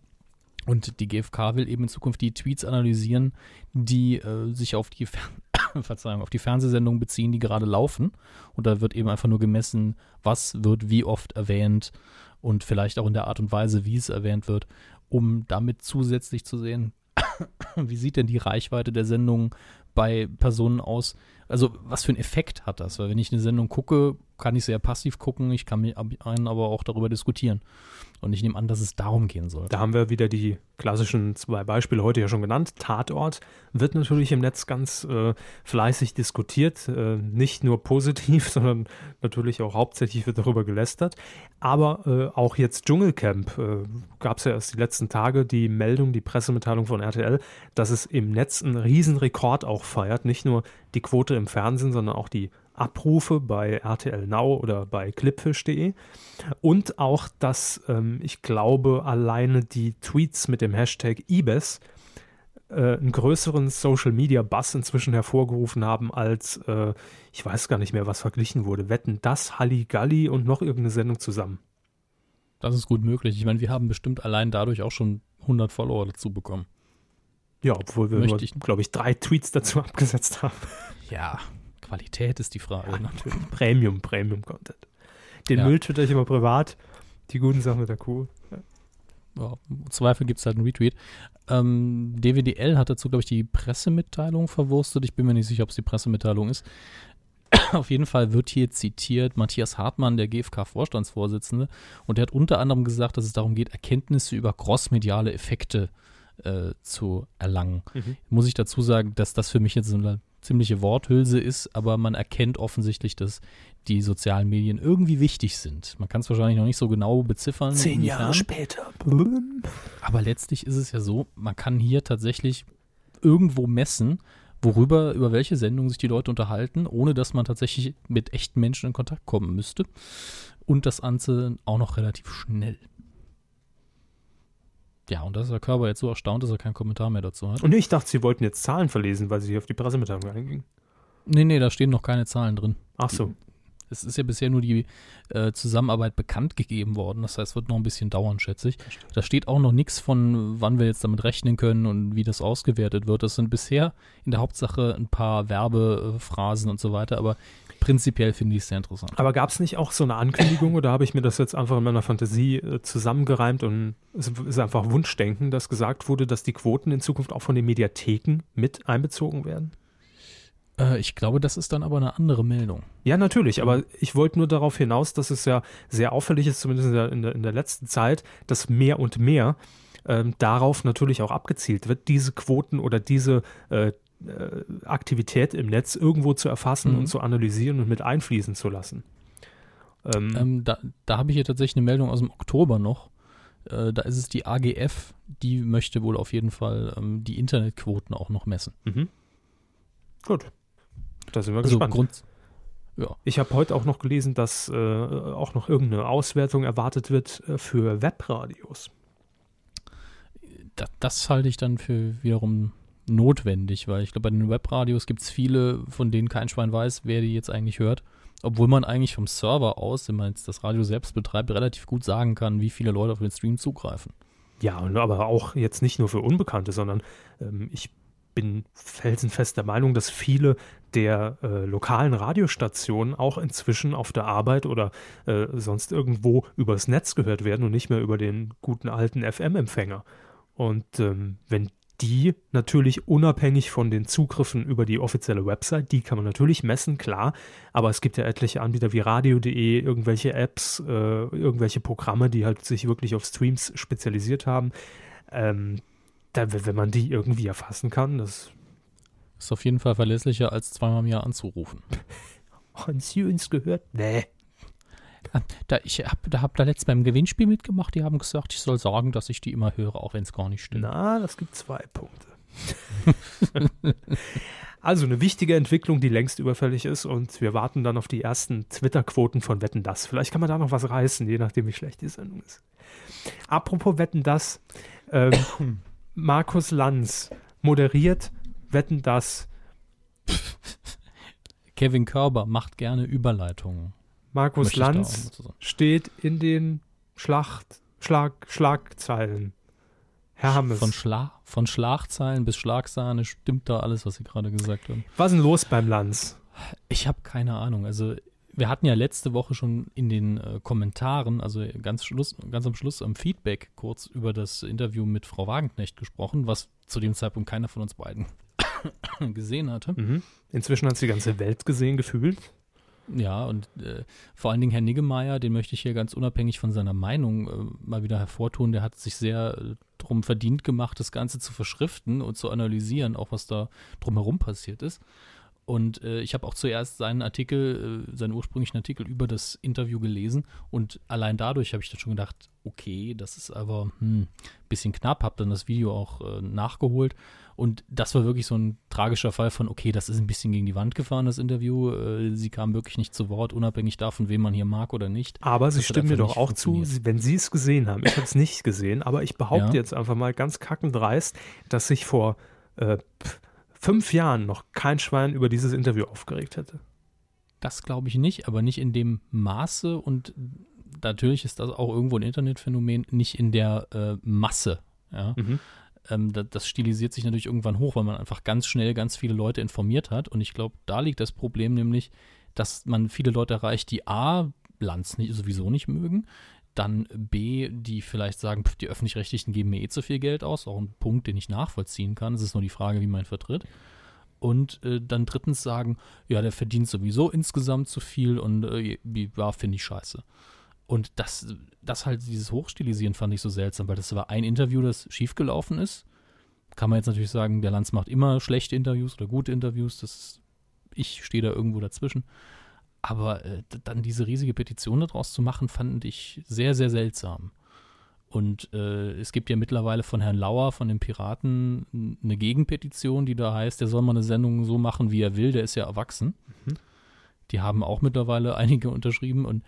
Und die GfK will eben in Zukunft die Tweets analysieren, die äh, sich auf die, Fer Verzeihung, auf die Fernsehsendungen beziehen, die gerade laufen. Und da wird eben einfach nur gemessen, was wird wie oft erwähnt und vielleicht auch in der Art und Weise, wie es erwähnt wird, um damit zusätzlich zu sehen, wie sieht denn die Reichweite der Sendung bei Personen aus? Also, was für einen Effekt hat das? Weil, wenn ich eine Sendung gucke, kann ich sehr passiv gucken, ich kann mit einen aber auch darüber diskutieren. Und ich nehme an, dass es darum gehen soll. Da haben wir wieder die klassischen zwei Beispiele heute ja schon genannt. Tatort wird natürlich im Netz ganz äh, fleißig diskutiert. Äh, nicht nur positiv, sondern natürlich auch hauptsächlich wird darüber gelästert. Aber äh, auch jetzt Dschungelcamp äh, gab es ja erst die letzten Tage die Meldung, die Pressemitteilung von RTL, dass es im Netz einen Riesenrekord auch feiert. Nicht nur die Quote im Fernsehen, sondern auch die Abrufe bei RTL Now oder bei clipfish.de. Und auch, dass ähm, ich glaube, alleine die Tweets mit dem Hashtag IBES äh, einen größeren Social Media Bass inzwischen hervorgerufen haben, als äh, ich weiß gar nicht mehr, was verglichen wurde. Wetten das, Halligalli und noch irgendeine Sendung zusammen. Das ist gut möglich. Ich meine, wir haben bestimmt allein dadurch auch schon 100 Follower dazu bekommen. Ja, obwohl wir glaube ich, drei Tweets dazu abgesetzt haben. Ja, Qualität ist die Frage. ne? natürlich. Premium, Premium-Content. Den Ja. Müll twitter ich immer privat. Die guten Sachen mit der Kuh. Ja, Im Zweifel gibt es halt einen Retweet. Ähm, DWDL hat dazu, glaube ich, die Pressemitteilung verwurstet. Ich bin mir nicht sicher, ob es die Pressemitteilung ist. Auf jeden Fall wird hier zitiert Matthias Hartmann, der GfK-Vorstandsvorsitzende, und der hat unter anderem gesagt, dass es darum geht, Erkenntnisse über crossmediale Effekte äh, zu erlangen. Mhm. Muss ich dazu sagen, dass das für mich jetzt so eine ziemliche Worthülse ist, aber man erkennt offensichtlich, dass die sozialen Medien irgendwie wichtig sind. Man kann es wahrscheinlich noch nicht so genau beziffern. Zehn Jahre inwiefern. später. Aber letztlich ist es ja so, man kann hier tatsächlich irgendwo messen, worüber, über welche Sendungen sich die Leute unterhalten, ohne dass man tatsächlich mit echten Menschen in Kontakt kommen müsste. Und das Ganze auch noch relativ schnell. Ja, und da ist der Körper jetzt so erstaunt, dass er keinen Kommentar mehr dazu hat. Und ich dachte, Sie wollten jetzt Zahlen verlesen, weil Sie auf die Pressemitteilung eingingen. Nee, nee, da stehen noch keine Zahlen drin. Ach so. Es ist ja bisher nur die äh, Zusammenarbeit bekannt gegeben worden. Das heißt, es wird noch ein bisschen dauern, schätze ich. Da steht auch noch nichts von, wann wir jetzt damit rechnen können und wie das ausgewertet wird. Das sind bisher in der Hauptsache ein paar Werbephrasen und so weiter. Aber prinzipiell finde ich es sehr interessant. Aber gab es nicht auch so eine Ankündigung oder habe ich mir das jetzt einfach in meiner Fantasie äh, zusammengereimt und es ist einfach Wunschdenken, dass gesagt wurde, dass die Quoten in Zukunft auch von den Mediatheken mit einbezogen werden? Äh, ich glaube, das ist dann aber eine andere Meldung. Ja, natürlich, aber ich wollte nur darauf hinaus, dass es ja sehr auffällig ist, zumindest in der, in der, in der letzten Zeit, dass mehr und mehr ähm, darauf natürlich auch abgezielt wird, diese Quoten oder diese äh, Aktivität im Netz irgendwo zu erfassen mhm. und zu analysieren und mit einfließen zu lassen. Ähm, ähm, da da habe ich hier tatsächlich eine Meldung aus dem Oktober noch. Äh, da ist es die AGF, die möchte wohl auf jeden Fall ähm, die Internetquoten auch noch messen. Mhm. Gut. Da sind wir also gespannt. Grund, ja. Ich habe heute auch noch gelesen, dass äh, auch noch irgendeine Auswertung erwartet wird äh, für Webradios. Das, das, halte ich dann für wiederum notwendig, weil ich glaube, bei den Webradios gibt es viele, von denen kein Schwein weiß, wer die jetzt eigentlich hört. Obwohl man eigentlich vom Server aus, wenn man jetzt das Radio selbst betreibt, relativ gut sagen kann, wie viele Leute auf den Stream zugreifen. Ja, aber auch jetzt nicht nur für Unbekannte, sondern ähm, ich bin felsenfest der Meinung, dass viele der äh, lokalen Radiostationen auch inzwischen auf der Arbeit oder äh, sonst irgendwo übers Netz gehört werden und nicht mehr über den guten alten FM-Empfänger. Und ähm, wenn die natürlich unabhängig von den Zugriffen über die offizielle Website, die kann man natürlich messen, klar, aber es gibt ja etliche Anbieter wie radio.de, irgendwelche Apps, äh, irgendwelche Programme, die halt sich wirklich auf Streams spezialisiert haben. Ähm, da, wenn man die irgendwie erfassen kann, das ist auf jeden Fall verlässlicher, als zweimal im Jahr anzurufen. Haben Sie uns gehört? Nee. Da, ich habe da, hab da letztens beim Gewinnspiel mitgemacht, die haben gesagt, ich soll sagen, dass ich die immer höre, auch wenn es gar nicht stimmt. Na, das gibt zwei Punkte. also eine wichtige Entwicklung, die längst überfällig ist und wir warten dann auf die ersten Twitter-Quoten von Wetten Das. Vielleicht kann man da noch was reißen, je nachdem, wie schlecht die Sendung ist. Apropos Wetten Das, ähm, Markus Lanz moderiert Wetten das. Kevin Körber macht gerne Überleitungen. Markus Lanz steht in den Schlacht, Schlag, Schlagzeilen. Herr Hammes. Von, Schla von Schlagzeilen bis Schlagsahne stimmt da alles, was Sie gerade gesagt haben. Was ist denn los beim Lanz? Ich habe keine Ahnung. Also wir hatten ja letzte Woche schon in den äh, Kommentaren, also ganz, Schluss, ganz am Schluss am Feedback kurz über das Interview mit Frau Wagenknecht gesprochen, was zu dem Zeitpunkt keiner von uns beiden gesehen hatte. Mhm. Inzwischen hat es die ganze Welt gesehen, gefühlt. Ja, und äh, vor allen Dingen Herr Niggemeier, den möchte ich hier ganz unabhängig von seiner Meinung äh, mal wieder hervortun. Der hat sich sehr äh, drum verdient gemacht, das Ganze zu verschriften und zu analysieren, auch was da drumherum passiert ist. Und äh, ich habe auch zuerst seinen Artikel, äh, seinen ursprünglichen Artikel über das Interview gelesen und allein dadurch habe ich dann schon gedacht, okay, das ist aber ein hm, bisschen knapp, habe dann das Video auch äh, nachgeholt und das war wirklich so ein tragischer Fall von, okay, das ist ein bisschen gegen die Wand gefahren, das Interview. Äh, sie kam wirklich nicht zu Wort, unabhängig davon, wen man hier mag oder nicht. Aber Sie stimmen mir doch auch zu, wenn Sie es gesehen haben. Ich habe es nicht gesehen, aber ich behaupte ja. jetzt einfach mal ganz kackendreist, dass sich vor äh, fünf Jahren noch kein Schwein über dieses Interview aufgeregt hätte. Das glaube ich nicht, aber nicht in dem Maße und natürlich ist das auch irgendwo ein Internetphänomen, nicht in der äh, Masse. Ja? Mhm. Ähm, das, das, stilisiert sich natürlich irgendwann hoch, weil man einfach ganz schnell ganz viele Leute informiert hat. Und ich glaube, da liegt das Problem nämlich, dass man viele Leute erreicht, die A, Lanz nicht, sowieso nicht mögen, dann B, die vielleicht sagen, pf, die Öffentlich-Rechtlichen geben mir eh zu viel Geld aus, auch ein Punkt, den ich nachvollziehen kann. Es ist nur die Frage, wie man ihn vertritt. Und äh, dann drittens sagen, ja, der verdient sowieso insgesamt zu viel und äh, ja, finde ich scheiße. Und das, das halt, dieses Hochstilisieren fand ich so seltsam, weil das war ein Interview, das schiefgelaufen ist. Kann man jetzt natürlich sagen, der Lanz macht immer schlechte Interviews oder gute Interviews. Das ist, ich stehe da irgendwo dazwischen. Aber äh, dann diese riesige Petition daraus zu machen, fand ich sehr, sehr seltsam. Und äh, es gibt ja mittlerweile von Herrn Lauer, von den Piraten, eine Gegenpetition, die da heißt, der soll mal eine Sendung so machen, wie er will, der ist ja erwachsen. Mhm. Die haben auch mittlerweile einige unterschrieben und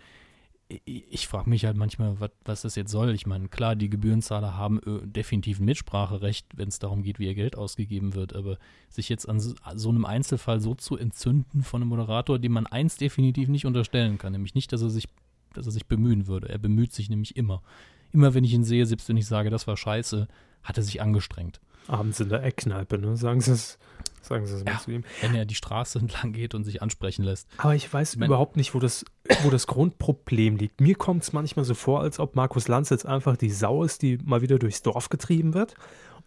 ich frage mich halt manchmal, was, was das jetzt soll. Ich meine, klar, die Gebührenzahler haben äh, definitiv ein Mitspracherecht, wenn es darum geht, wie ihr Geld ausgegeben wird. Aber sich jetzt an so, so, einem Einzelfall so zu entzünden von einem Moderator, dem man eins definitiv nicht unterstellen kann, nämlich nicht, dass er sich, dass er sich bemühen würde. Er bemüht sich nämlich immer. Immer wenn ich ihn sehe, selbst wenn ich sage, das war scheiße, hat er sich angestrengt. Abends in der Eckkneipe, ne? Sagen Sie es Sagen Sie es mal Ja. zu ihm. Wenn er die Straße entlang geht und sich ansprechen lässt. Aber ich weiß Ich mein- überhaupt nicht, wo das, wo das Grundproblem liegt. Mir kommt es manchmal so vor, als ob Markus Lanz jetzt einfach die Sau ist, die mal wieder durchs Dorf getrieben wird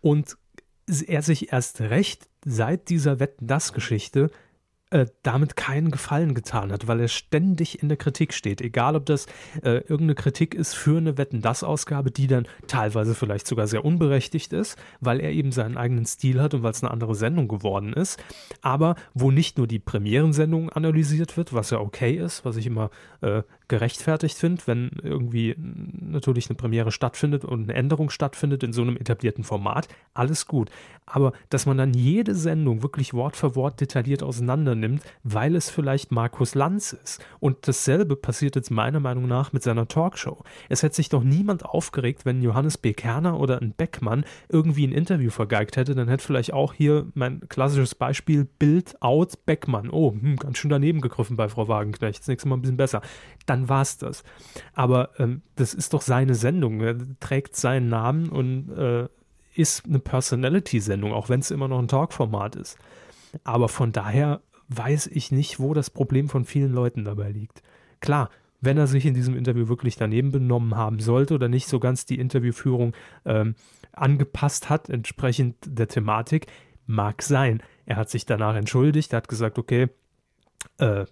und er sich erst recht seit dieser Wetten-Das-Geschichte äh, damit keinen Gefallen getan hat, weil er ständig in der Kritik steht. Egal, ob das äh, irgendeine Kritik ist für eine Wetten-Das-Ausgabe, die dann teilweise vielleicht sogar sehr unberechtigt ist, weil er eben seinen eigenen Stil hat und weil es eine andere Sendung geworden ist. Aber wo nicht nur die Premierensendung analysiert wird, was ja okay ist, was ich immer äh, gerechtfertigt finde, wenn irgendwie natürlich eine Premiere stattfindet und eine Änderung stattfindet in so einem etablierten Format, alles gut. Aber dass man dann jede Sendung wirklich Wort für Wort detailliert auseinander nimmt, weil es vielleicht Markus Lanz ist. Und dasselbe passiert jetzt meiner Meinung nach mit seiner Talkshow. Es hätte sich doch niemand aufgeregt, wenn Johannes B. Kerner oder ein Beckmann irgendwie ein Interview vergeigt hätte. Dann hätte vielleicht auch hier mein klassisches Beispiel Bild out Beckmann. Oh, hm, ganz schön daneben gegriffen bei Frau Wagenknecht. Das nächste Mal ein bisschen besser. Dann war es das. Aber ähm, das ist doch seine Sendung. Er trägt seinen Namen und äh, ist eine Personality-Sendung, auch wenn es immer noch ein Talkformat ist. Aber von daher weiß ich nicht, wo das Problem von vielen Leuten dabei liegt. Klar, wenn er sich in diesem Interview wirklich daneben benommen haben sollte oder nicht so ganz die Interviewführung ähm, angepasst hat, entsprechend der Thematik, mag sein. Er hat sich danach entschuldigt, er hat gesagt, okay, äh,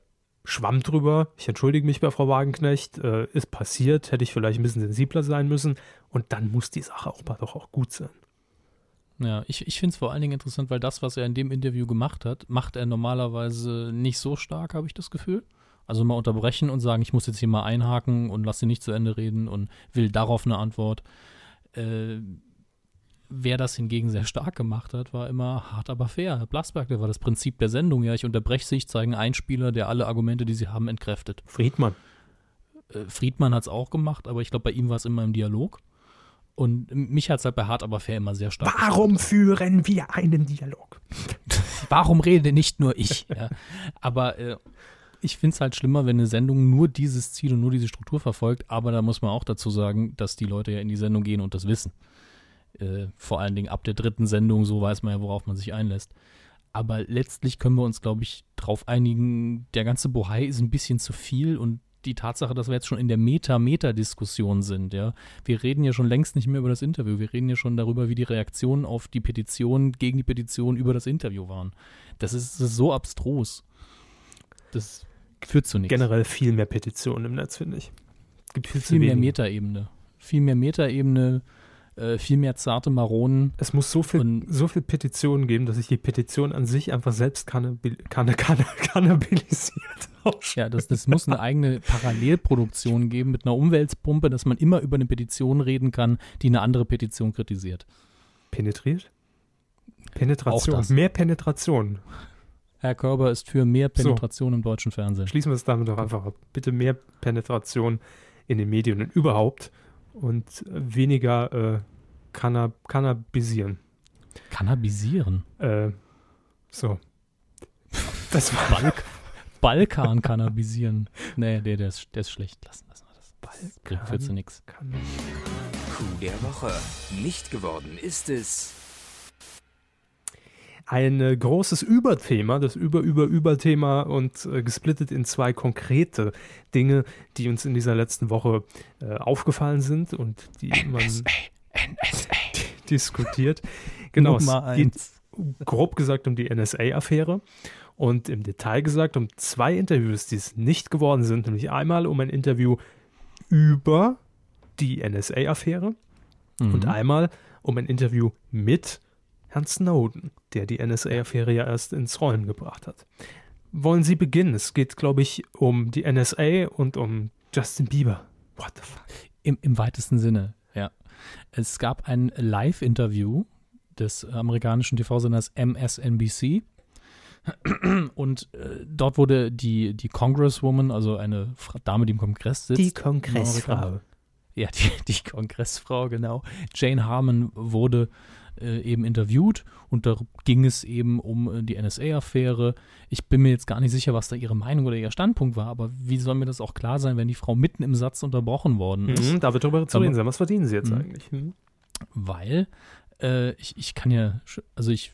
schwamm drüber, ich entschuldige mich bei Frau Wagenknecht, äh, ist passiert, hätte ich vielleicht ein bisschen sensibler sein müssen und dann muss die Sache auch mal doch auch gut sein. Ja, ich, ich finde es vor allen Dingen interessant, weil das, was er in dem Interview gemacht hat, macht er normalerweise nicht so stark, habe ich das Gefühl. Also mal unterbrechen und sagen, ich muss jetzt hier mal einhaken und lass sie nicht zu Ende reden und will darauf eine Antwort. Äh, wer das hingegen sehr stark gemacht hat, war immer hart, aber fair. Herr Blasberg, der war das Prinzip der Sendung. Ja, ich unterbreche sie, ich zeige einen Einspieler, der alle Argumente, die sie haben, entkräftet. Friedmann. Äh, Friedmann hat es auch gemacht, aber ich glaube, bei ihm war es immer im Dialog. Und mich hat es halt bei Hart aber fair immer sehr stark. Warum führen wir einen Dialog? Warum rede nicht nur ich? Ja. Aber äh, ich finde es halt schlimmer, wenn eine Sendung nur dieses Ziel und nur diese Struktur verfolgt. Aber da muss man auch dazu sagen, dass die Leute ja in die Sendung gehen und das wissen. Äh, vor allen Dingen ab der dritten Sendung, so weiß man ja, worauf man sich einlässt. Aber letztlich können wir uns, glaube ich, darauf einigen, der ganze Bohai ist ein bisschen zu viel und die Tatsache, dass wir jetzt schon in der Meta-Meta-Diskussion sind, ja. Wir reden ja schon längst nicht mehr über das Interview. Wir reden ja schon darüber, wie die Reaktionen auf die Petition gegen die Petition über das Interview waren. Das ist, das ist so abstrus. Das führt zu nichts. Generell viel mehr Petitionen im Netz, finde ich. Gibt viel, viel mehr. Metaebene. Viel mehr Metaebene, äh, viel mehr zarte Maronen. Es muss so viel, Und- so viel Petitionen geben, dass sich die Petition an sich einfach selbst kanna, kannabilisiert. Ja, das, das muss eine eigene Parallelproduktion geben mit einer Umweltpumpe, dass man immer über eine Petition reden kann, die eine andere Petition kritisiert. Penetriert? Penetration. Mehr Penetration. Herr Körber ist für mehr So. Penetration im deutschen Fernsehen. Schließen wir es damit doch einfach ab. Bitte mehr Penetration in den Medien und überhaupt und weniger äh, canna, cannabisieren. Cannabisieren. Äh, so. Das war Balk Balkan cannabisieren. Nee, der, der, ist, der ist schlecht. Lassen, lassen wir das. Das Balkan. führt zu nichts. Kann- Coup der Woche. Nicht geworden ist es. Ein äh, großes Überthema, das Über-Über-Über-Thema und äh, gesplittet in zwei konkrete Dinge, die uns in dieser letzten Woche äh, aufgefallen sind und die man diskutiert. Genau, es geht eins. grob gesagt um die NSA-Affäre und im Detail gesagt um zwei Interviews, die es nicht geworden sind, nämlich einmal um ein Interview über die NSA-Affäre und Mhm. einmal um ein Interview mit Herrn Snowden, der die NSA-Affäre ja erst ins Rollen gebracht hat. Wollen Sie beginnen? Es geht, glaube ich, um die NSA und um Justin Bieber. What the fuck? Im, Im weitesten Sinne, ja. Es gab ein Live-Interview des amerikanischen TV-Senders MSNBC. Und äh, dort wurde die, die Congresswoman, also eine Fra Dame, die im Kongress sitzt. Die Kongressfrau. Ja, die, die Kongressfrau, genau. Jane Harmon wurde äh, eben interviewt und da ging es eben um äh, die NSA-Affäre. Ich bin mir jetzt gar nicht sicher, was da ihre Meinung oder ihr Standpunkt war, aber wie soll mir das auch klar sein, wenn die Frau mitten im Satz unterbrochen worden ist? Mhm, da wird darüber zu Aber- reden sein. Was verdienen Sie jetzt Mhm. eigentlich? Mhm. Weil äh, ich, ich kann ja, also ich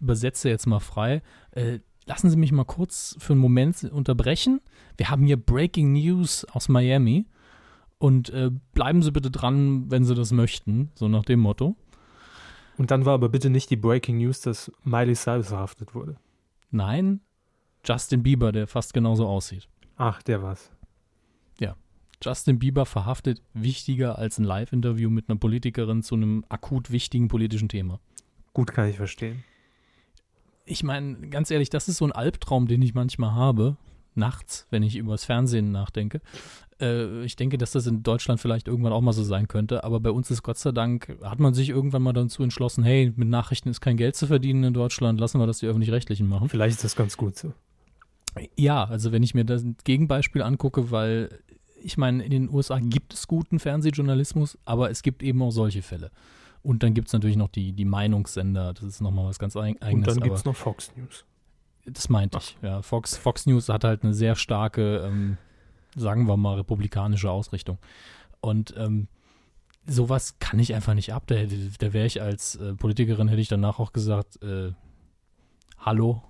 übersetze jetzt mal frei. Äh, lassen Sie mich mal kurz für einen Moment unterbrechen. Wir haben hier Breaking News aus Miami. Und äh, bleiben Sie bitte dran, wenn Sie das möchten, so nach dem Motto. Und dann war aber bitte nicht die Breaking News, dass Miley Cyrus verhaftet wurde. Nein, Justin Bieber, der fast genauso aussieht. Ach, der war's. Ja. Justin Bieber verhaftet wichtiger als ein Live-Interview mit einer Politikerin zu einem akut wichtigen politischen Thema. Gut, kann ich verstehen. Ich meine, ganz ehrlich, das ist so ein Albtraum, den ich manchmal habe, nachts, wenn ich über das Fernsehen nachdenke. Äh, ich denke, dass das in Deutschland vielleicht irgendwann auch mal so sein könnte, aber bei uns ist Gott sei Dank, hat man sich irgendwann mal dazu entschlossen, hey, mit Nachrichten ist kein Geld zu verdienen in Deutschland, lassen wir das die Öffentlich-Rechtlichen machen. Vielleicht ist das ganz gut so. Ja, also wenn ich mir das Gegenbeispiel angucke, weil ich meine, in den USA gibt es guten Fernsehjournalismus, aber es gibt eben auch solche Fälle. Und dann gibt es natürlich noch die, die Meinungssender, das ist nochmal was ganz Eigenes. Und dann gibt es noch Fox News. Das meinte ich, ja. Fox, Fox News hat halt eine sehr starke, ähm, sagen wir mal, republikanische Ausrichtung. Und ähm, sowas kann ich einfach nicht ab. Da, da wäre ich als äh, Politikerin, hätte ich danach auch gesagt, äh, hallo,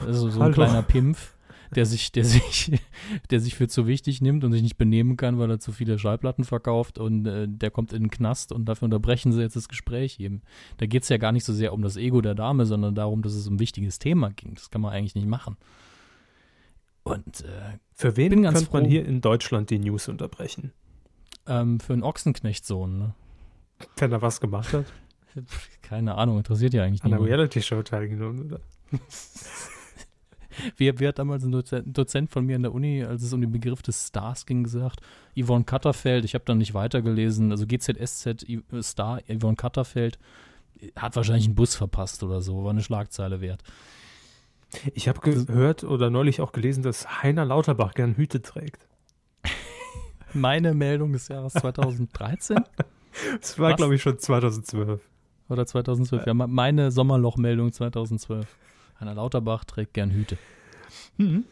also so ein kleiner Pimpf der sich, der sich, der sich für zu wichtig nimmt und sich nicht benehmen kann, weil er zu viele Schallplatten verkauft und äh, der kommt in den Knast und dafür unterbrechen sie jetzt das Gespräch eben. Da geht es ja gar nicht so sehr um das Ego der Dame, sondern darum, dass es um ein wichtiges Thema ging. Das kann man eigentlich nicht machen. Und äh, für wen bin könnte man hier in Deutschland die News unterbrechen? Ähm, für einen Ochsenknechtsohn, ne? Wenn er was gemacht hat? Keine Ahnung, interessiert ja eigentlich nicht. An einer Reality-Show teilgenommen, oder? Wie, wie hat damals ein Dozent, ein Dozent, von mir in der Uni, als es um den Begriff des Stars ging, gesagt? Yvonne Katterfeld, ich habe dann nicht weitergelesen, also GZSZ Star, Yvonne Katterfeld, hat wahrscheinlich einen Bus verpasst oder so, war eine Schlagzeile wert. Ich habe gehört oder neulich auch gelesen, dass Heiner Lauterbach gern Hüte trägt. Meine Meldung des Jahres 2013? Das war, glaube ich, schon 2012. Oder 2012, ja. Meine Sommerlochmeldung 2012. Heiner Lauterbach trägt gern Hüte. Mhm.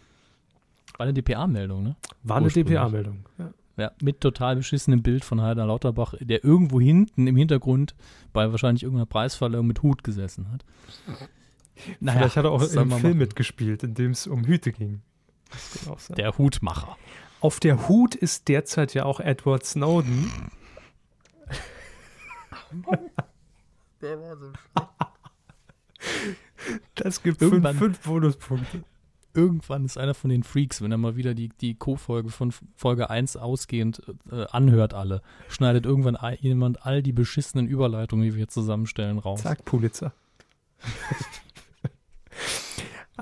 War eine DPA-Meldung, ne? War eine DPA-Meldung, ja. Ja, mit total beschissenem Bild von Heiner Lauterbach, der irgendwo hinten im Hintergrund bei wahrscheinlich irgendeiner Preisverleihung mit Hut gesessen hat. Naja, Vielleicht hat er auch in einem Film mitgespielt, in dem es um Hüte ging. Der Hutmacher. Auf der Hut ist derzeit ja auch Edward Snowden. der war so schlecht. Das gibt irgendwann, fünf, fünf Bonuspunkte. Irgendwann ist einer von den Freaks, wenn er mal wieder die, die Co-Folge von Folge 1 ausgehend äh, anhört alle, schneidet irgendwann jemand all die beschissenen Überleitungen, die wir hier zusammenstellen, raus. Sagt Pulitzer.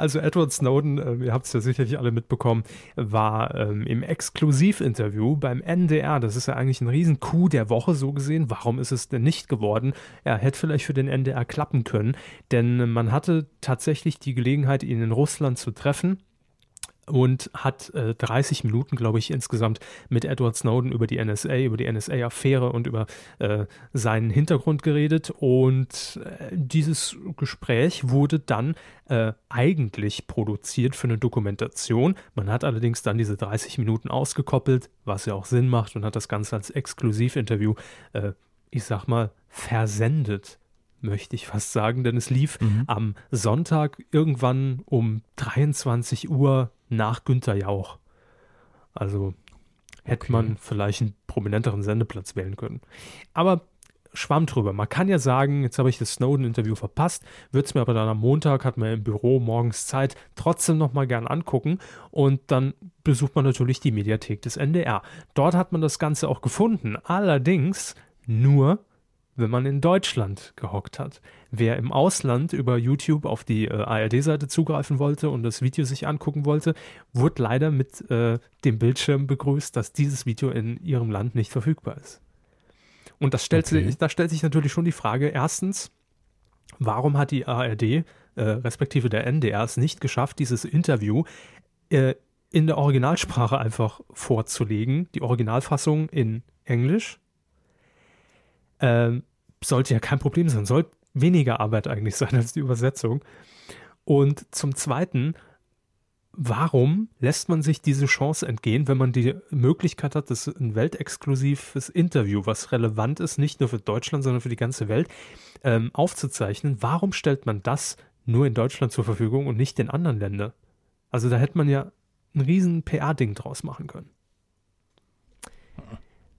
Also Edward Snowden, äh, ihr habt es ja sicherlich alle mitbekommen, war ähm, im Exklusivinterview beim NDR. Das ist ja eigentlich ein riesen Coup der Woche so gesehen. Warum ist es denn nicht geworden? Er hätte vielleicht für den NDR klappen können, denn man hatte tatsächlich die Gelegenheit, ihn in Russland zu treffen und hat äh, 30 Minuten, glaube ich, insgesamt mit Edward Snowden über die NSA, über die NSA-Affäre und über äh, seinen Hintergrund geredet. Und äh, dieses Gespräch wurde dann äh, eigentlich produziert für eine Dokumentation. Man hat allerdings dann diese 30 Minuten ausgekoppelt, was ja auch Sinn macht, und hat das Ganze als Exklusivinterview, äh, ich sag mal, versendet möchte ich fast sagen, denn es lief mhm. am Sonntag irgendwann um 23 Uhr nach Günther Jauch. Also hätte okay. man vielleicht einen prominenteren Sendeplatz wählen können. Aber schwamm drüber. Man kann ja sagen, jetzt habe ich das Snowden-Interview verpasst, würde es mir aber dann am Montag, hat man im Büro morgens Zeit, trotzdem nochmal gern angucken und dann besucht man natürlich die Mediathek des NDR. Dort hat man das Ganze auch gefunden, allerdings nur wenn man in Deutschland gehockt hat. Wer im Ausland über YouTube auf die äh, ARD-Seite zugreifen wollte und das Video sich angucken wollte, wurde leider mit äh, dem Bildschirm begrüßt, dass dieses Video in ihrem Land nicht verfügbar ist. Und das stellt, okay. sich, da stellt sich natürlich schon die Frage, erstens, warum hat die ARD, äh, respektive der NDR, es nicht geschafft, dieses Interview äh, in der Originalsprache einfach vorzulegen, die Originalfassung in Englisch ähm, sollte ja kein Problem sein, soll weniger Arbeit eigentlich sein als die Übersetzung. Und zum Zweiten, warum lässt man sich diese Chance entgehen, wenn man die Möglichkeit hat, das ein weltexklusives Interview, was relevant ist, nicht nur für Deutschland, sondern für die ganze Welt, ähm, aufzuzeichnen? Warum stellt man das nur in Deutschland zur Verfügung und nicht in anderen Ländern. Also da hätte man ja ein riesen PR-Ding draus machen können.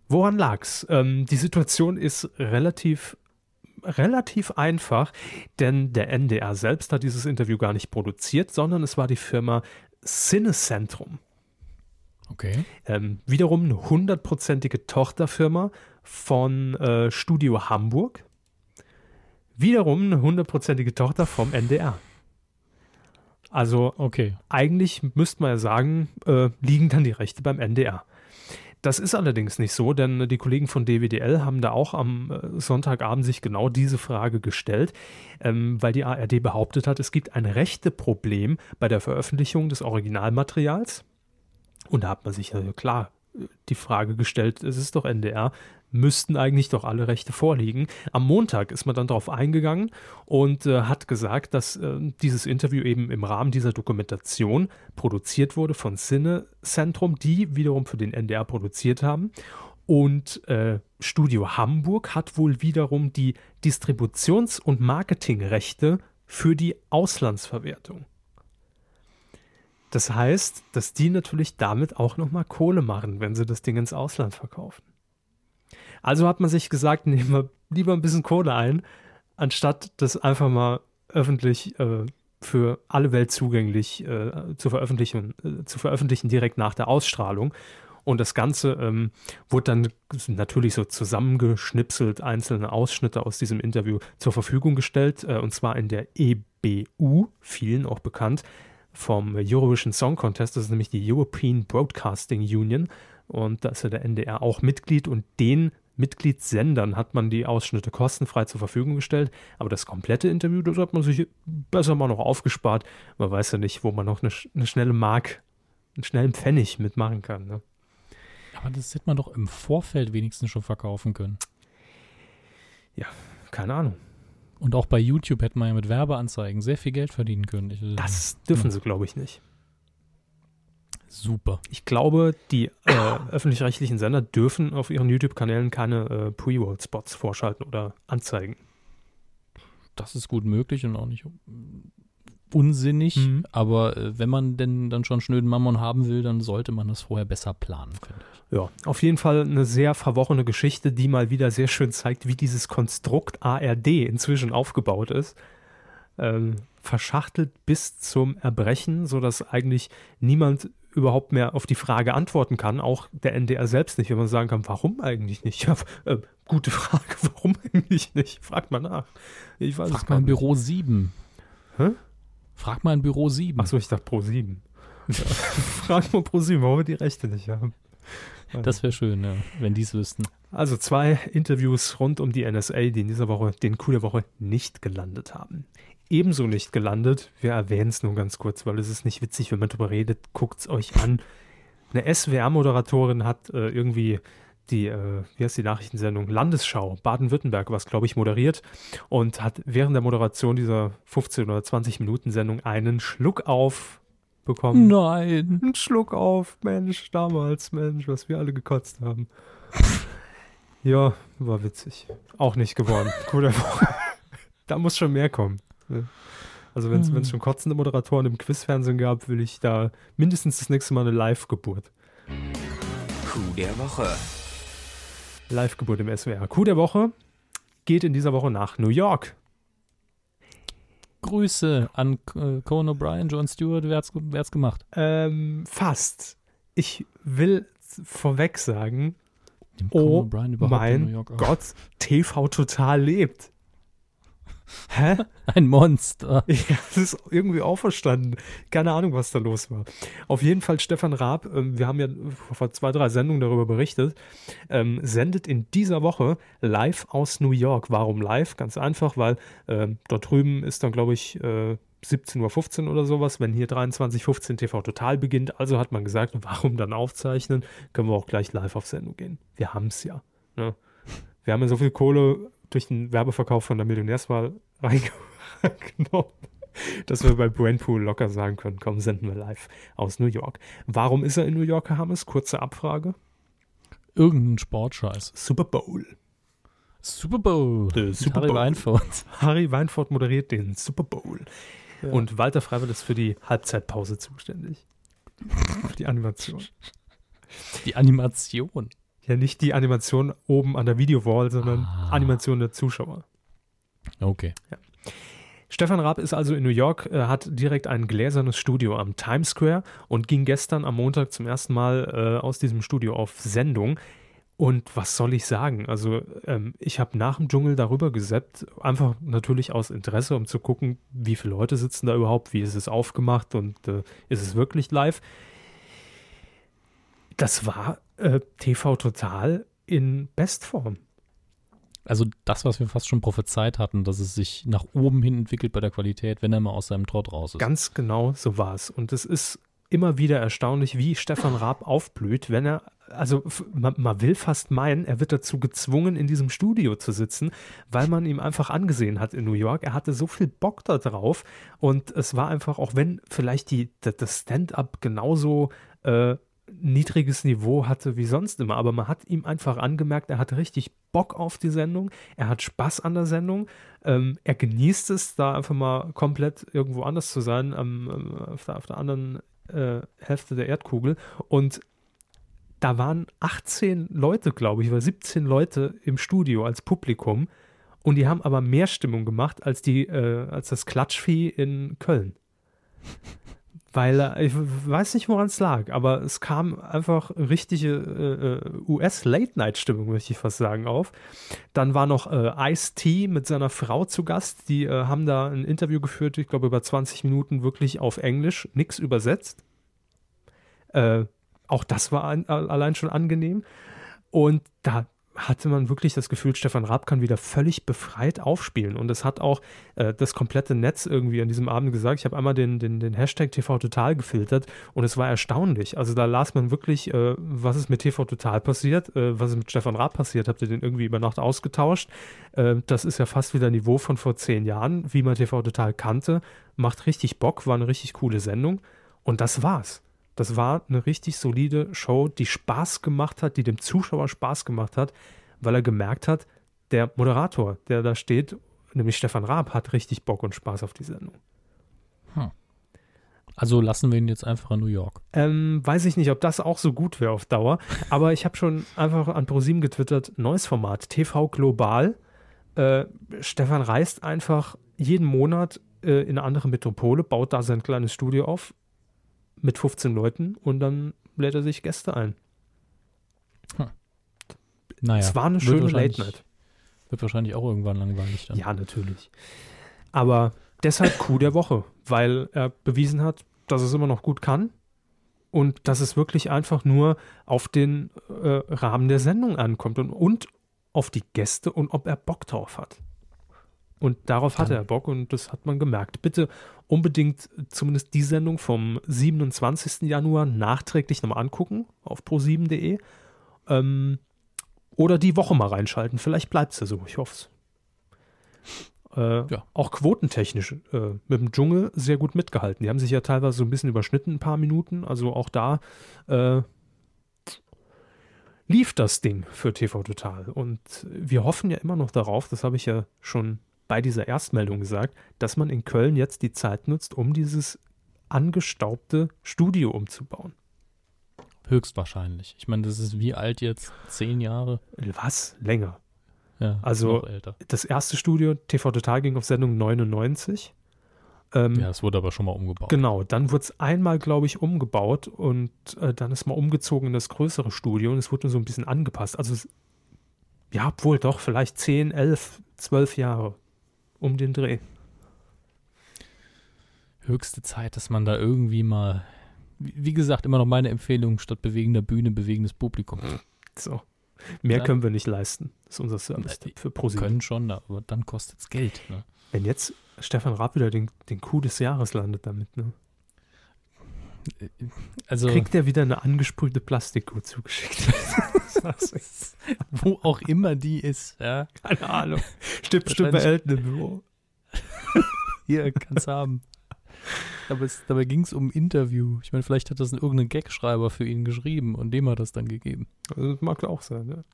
Woran lag's? Ähm, die Situation ist relativ relativ einfach, denn der NDR selbst hat dieses Interview gar nicht produziert, sondern es war die Firma Cinecentrum. Okay. Ähm, wiederum eine hundertprozentige Tochterfirma von äh, Studio Hamburg. Wiederum eine hundertprozentige Tochter vom NDR. Also okay. eigentlich müsste man ja sagen, äh, liegen dann die Rechte beim NDR. Das ist allerdings nicht so, denn die Kollegen von DWDL haben da auch am äh, Sonntagabend sich genau diese Frage gestellt, ähm, weil die ARD behauptet hat, es gibt ein Rechteproblem bei der Veröffentlichung des Originalmaterials. Und da hat man sich ja klar äh, die Frage gestellt, es ist doch NDR, müssten eigentlich doch alle Rechte vorliegen. Am Montag ist man dann darauf eingegangen und äh, hat gesagt, dass äh, dieses Interview eben im Rahmen dieser Dokumentation produziert wurde von Cine Centrum, die wiederum für den NDR produziert haben. Und äh, Studio Hamburg hat wohl wiederum die Distributions- und Marketingrechte für die Auslandsverwertung. Das heißt, dass die natürlich damit auch nochmal Kohle machen, wenn sie das Ding ins Ausland verkaufen. Also hat man sich gesagt, nehmen wir lieber ein bisschen Kohle ein, anstatt das einfach mal öffentlich äh, für alle Welt zugänglich äh, zu, veröffentlichen, äh, zu veröffentlichen, direkt nach der Ausstrahlung. Und das Ganze ähm, wurde dann natürlich so zusammengeschnipselt, einzelne Ausschnitte aus diesem Interview zur Verfügung gestellt, äh, und zwar in der EBU, vielen auch bekannt, vom Eurovision Song Contest, das ist nämlich die European Broadcasting Union. Und da ist ja der NDR auch Mitglied und den Mitgliedssendern hat man die Ausschnitte kostenfrei zur Verfügung gestellt. Aber das komplette Interview, das hat man sich besser mal noch aufgespart. Man weiß ja nicht, wo man noch eine, eine schnelle Mark, einen schnellen Pfennig mitmachen kann. Ne? Aber das hätte man doch im Vorfeld wenigstens schon verkaufen können. Ja, keine Ahnung. Und auch bei YouTube hätte man ja mit Werbeanzeigen sehr viel Geld verdienen können. Ich, das dürfen ja. sie, glaube ich, nicht. Super. Ich glaube, die äh, öffentlich-rechtlichen Sender dürfen auf ihren YouTube-Kanälen keine äh, Pre-Roll-Spots vorschalten oder anzeigen. Das ist gut möglich und auch nicht unsinnig, mhm. aber äh, wenn man denn dann schon schnöden Mammon haben will, dann sollte man das vorher besser planen, finde ich. Ja, auf jeden Fall eine sehr verworrene Geschichte, die mal wieder sehr schön zeigt, wie dieses Konstrukt ARD inzwischen aufgebaut ist. Ähm, verschachtelt bis zum Erbrechen, sodass eigentlich niemand überhaupt mehr auf die Frage antworten kann, auch der NDR selbst nicht, wenn man sagen kann, warum eigentlich nicht? Ja, äh, gute Frage, warum eigentlich nicht? Frag mal nach. Ich weiß Frag mal in Büro 7. Hä? Frag mal in Büro 7. Achso, ich dachte Pro 7. Frag mal Pro 7, warum wir die Rechte nicht haben. Das wäre schön, ja, wenn die es wüssten. Also zwei Interviews rund um die NSA, die in dieser Woche den Coup der Woche nicht gelandet haben ebenso nicht gelandet. Wir erwähnen es nur ganz kurz, weil es ist nicht witzig, wenn man darüber redet. Guckt es euch an. Eine SWR-Moderatorin hat äh, irgendwie die, äh, wie heißt die Nachrichtensendung? Landesschau Baden-Württemberg, was glaube ich moderiert und hat während der Moderation dieser 15 oder 20 Minuten Sendung einen Schluck auf bekommen. Nein. Ein Schluck auf, Mensch, damals, Mensch, was wir alle gekotzt haben. ja, war witzig. Auch nicht geworden. Guter Da muss schon mehr kommen. Also wenn es hm. schon kotzende Moderatoren im Quizfernsehen gab, will ich da mindestens das nächste Mal eine Live-Geburt. Coup der Woche. Live-Geburt im SWR. Coup der Woche geht in dieser Woche nach New York. Grüße an äh, Conan O'Brien, John Stewart, wer hat's, wer hat's gemacht? Ähm, fast. Ich will vorweg sagen, oh mein Gott, TV Total lebt. Hä? Ein Monster. Ja, das ist irgendwie auferstanden. Keine Ahnung, was da los war. Auf jeden Fall Stefan Raab, ähm, wir haben ja vor zwei, drei Sendungen darüber berichtet, ähm, sendet in dieser Woche live aus New York. Warum live? Ganz einfach, weil ähm, dort drüben ist dann, glaube ich, äh, 17.15 Uhr oder sowas, wenn hier 23.15 Uhr TV Total beginnt. Also hat man gesagt, warum dann aufzeichnen? Können wir auch gleich live auf Sendung gehen. Wir haben es ja. Ne? Wir haben ja so viel Kohle durch den Werbeverkauf von der Millionärswahl reingenommen, dass wir bei Brainpool locker sagen können, komm, senden wir live aus New York. Warum ist er in New York, Herr Hammes? Kurze Abfrage. Irgendein Sportscheiß. Super Bowl. Super Bowl. Super Harry Bowl. Weinfurt. Harry Weinfurt moderiert den Super Bowl. Ja. Und Walter Freiwald ist für die Halbzeitpause zuständig. Die Animation. Die Animation. Ja, nicht die Animation oben an der Videowall, sondern Ah. Animation der Zuschauer. Okay. Stefan Raab ist also in New York, äh, hat direkt ein gläsernes Studio am Times Square und ging gestern am Montag zum ersten Mal äh, aus diesem Studio auf Sendung. Und was soll ich sagen? Also, ähm, ich habe nach dem Dschungel darüber gesäppt, einfach natürlich aus Interesse, um zu gucken, wie viele Leute sitzen da überhaupt, wie ist es aufgemacht und äh, ist es wirklich live. Das war äh, TV Total in Bestform. Also das, was wir fast schon prophezeit hatten, dass es sich nach oben hin entwickelt bei der Qualität, wenn er mal aus seinem Trott raus ist. Ganz genau so war es. Und es ist immer wieder erstaunlich, wie Stefan Raab aufblüht, wenn er, also man, man will fast meinen, er wird dazu gezwungen, in diesem Studio zu sitzen, weil man ihm einfach angesehen hat in New York. Er hatte so viel Bock da drauf und es war einfach, auch wenn vielleicht die, das- das Stand-up genauso äh, niedriges Niveau hatte wie sonst immer, aber man hat ihm einfach angemerkt, er hat richtig Bock auf die Sendung, er hat Spaß an der Sendung, ähm, er genießt es, da einfach mal komplett irgendwo anders zu sein, ähm, auf, der, auf der anderen äh, Hälfte der Erdkugel und da waren 18 Leute, glaube ich, oder 17 Leute im Studio als Publikum und die haben aber mehr Stimmung gemacht als die, äh, als das Klatschvieh in Köln. Weil äh, ich weiß nicht, woran es lag, aber es kam einfach richtige äh, US-Late-Night-Stimmung, möchte ich fast sagen, auf. Dann war noch äh, Ice-T mit seiner Frau zu Gast. Die äh, haben da ein Interview geführt, ich glaube über 20 Minuten wirklich auf Englisch, nichts übersetzt. Äh, auch das war ein, allein schon angenehm. Und da hatte man wirklich das Gefühl, Stefan Raab kann wieder völlig befreit aufspielen. Und es hat auch äh, das komplette Netz irgendwie an diesem Abend gesagt. Ich habe einmal den, den, den Hashtag TV Total gefiltert und es war erstaunlich. Also da las man wirklich, äh, was ist mit TV Total passiert, äh, was ist mit Stefan Raab passiert. Habt ihr den irgendwie über Nacht ausgetauscht? Äh, das ist ja fast wieder Niveau von vor zehn Jahren, wie man TV Total kannte. Macht richtig Bock, war eine richtig coole Sendung. Und das war's. Das war eine richtig solide Show, die Spaß gemacht hat, die dem Zuschauer Spaß gemacht hat, weil er gemerkt hat, der Moderator, der da steht, nämlich Stefan Raab, hat richtig Bock und Spaß auf die Sendung. Also lassen wir ihn jetzt einfach in New York. Ähm, weiß ich nicht, ob das auch so gut wäre auf Dauer, aber ich habe schon einfach an ProSieben getwittert, neues Format, TV Global. Äh, Stefan reist einfach jeden Monat äh, in eine andere Metropole, baut da sein kleines Studio auf mit 15 Leuten und dann lädt er sich Gäste ein. Naja, es war eine schöne Late Night. Wird wahrscheinlich auch irgendwann langweilig dann. Ja, natürlich. Aber deshalb Coup der Woche, weil er bewiesen hat, dass es immer noch gut kann und dass es wirklich einfach nur auf den äh, Rahmen der Sendung ankommt und, und auf die Gäste und ob er Bock drauf hat. Und darauf hatte er Bock und das hat man gemerkt. Bitte unbedingt zumindest die Sendung vom 27. Januar nachträglich nochmal angucken auf pro7.de. Ähm, oder die Woche mal reinschalten. Vielleicht bleibt es ja so. Ich hoffe es. Äh, Ja. Auch quotentechnisch äh, mit dem Dschungel sehr gut mitgehalten. Die haben sich ja teilweise so ein bisschen überschnitten, ein paar Minuten. Also auch da äh, lief das Ding für TV Total. Und wir hoffen ja immer noch darauf, das habe ich ja schon bei dieser Erstmeldung gesagt, dass man in Köln jetzt die Zeit nutzt, um dieses angestaubte Studio umzubauen. Höchstwahrscheinlich. Ich meine, das ist wie alt jetzt? Zehn Jahre? Was? Länger. Ja, Also- noch älter. Das erste Studio, TV Total, ging auf Sendung 99. Ähm, Ja, es wurde aber schon mal umgebaut. Genau, dann wurde es einmal, glaube ich, umgebaut und äh, dann ist mal umgezogen in das größere Studio und es wurde nur so ein bisschen angepasst. Also, ja, wohl doch, vielleicht 10, 11, 12 Jahre um den Dreh. Höchste Zeit, dass man da irgendwie mal, wie gesagt, immer noch meine Empfehlung, statt bewegender Bühne, bewegendes Publikum. So. Mehr Ja. können wir nicht leisten. Das ist unser Service-Tipp für ProSieben. Können schon, aber dann kostet es Geld. Ne? Wenn jetzt Stefan Raab wieder den, den Coup des Jahres landet damit, ne? Also, kriegt er wieder eine angesprühte Plastikkuh zugeschickt. wo auch immer die ist, ja. Keine Ahnung. Stimmt bestimmt bei Elton im Büro. Hier, kannst haben. Aber es, dabei ging es um ein Interview. Ich meine, vielleicht hat das irgendein Gagschreiber für ihn geschrieben und dem hat das dann gegeben. Also, das mag auch sein, ne?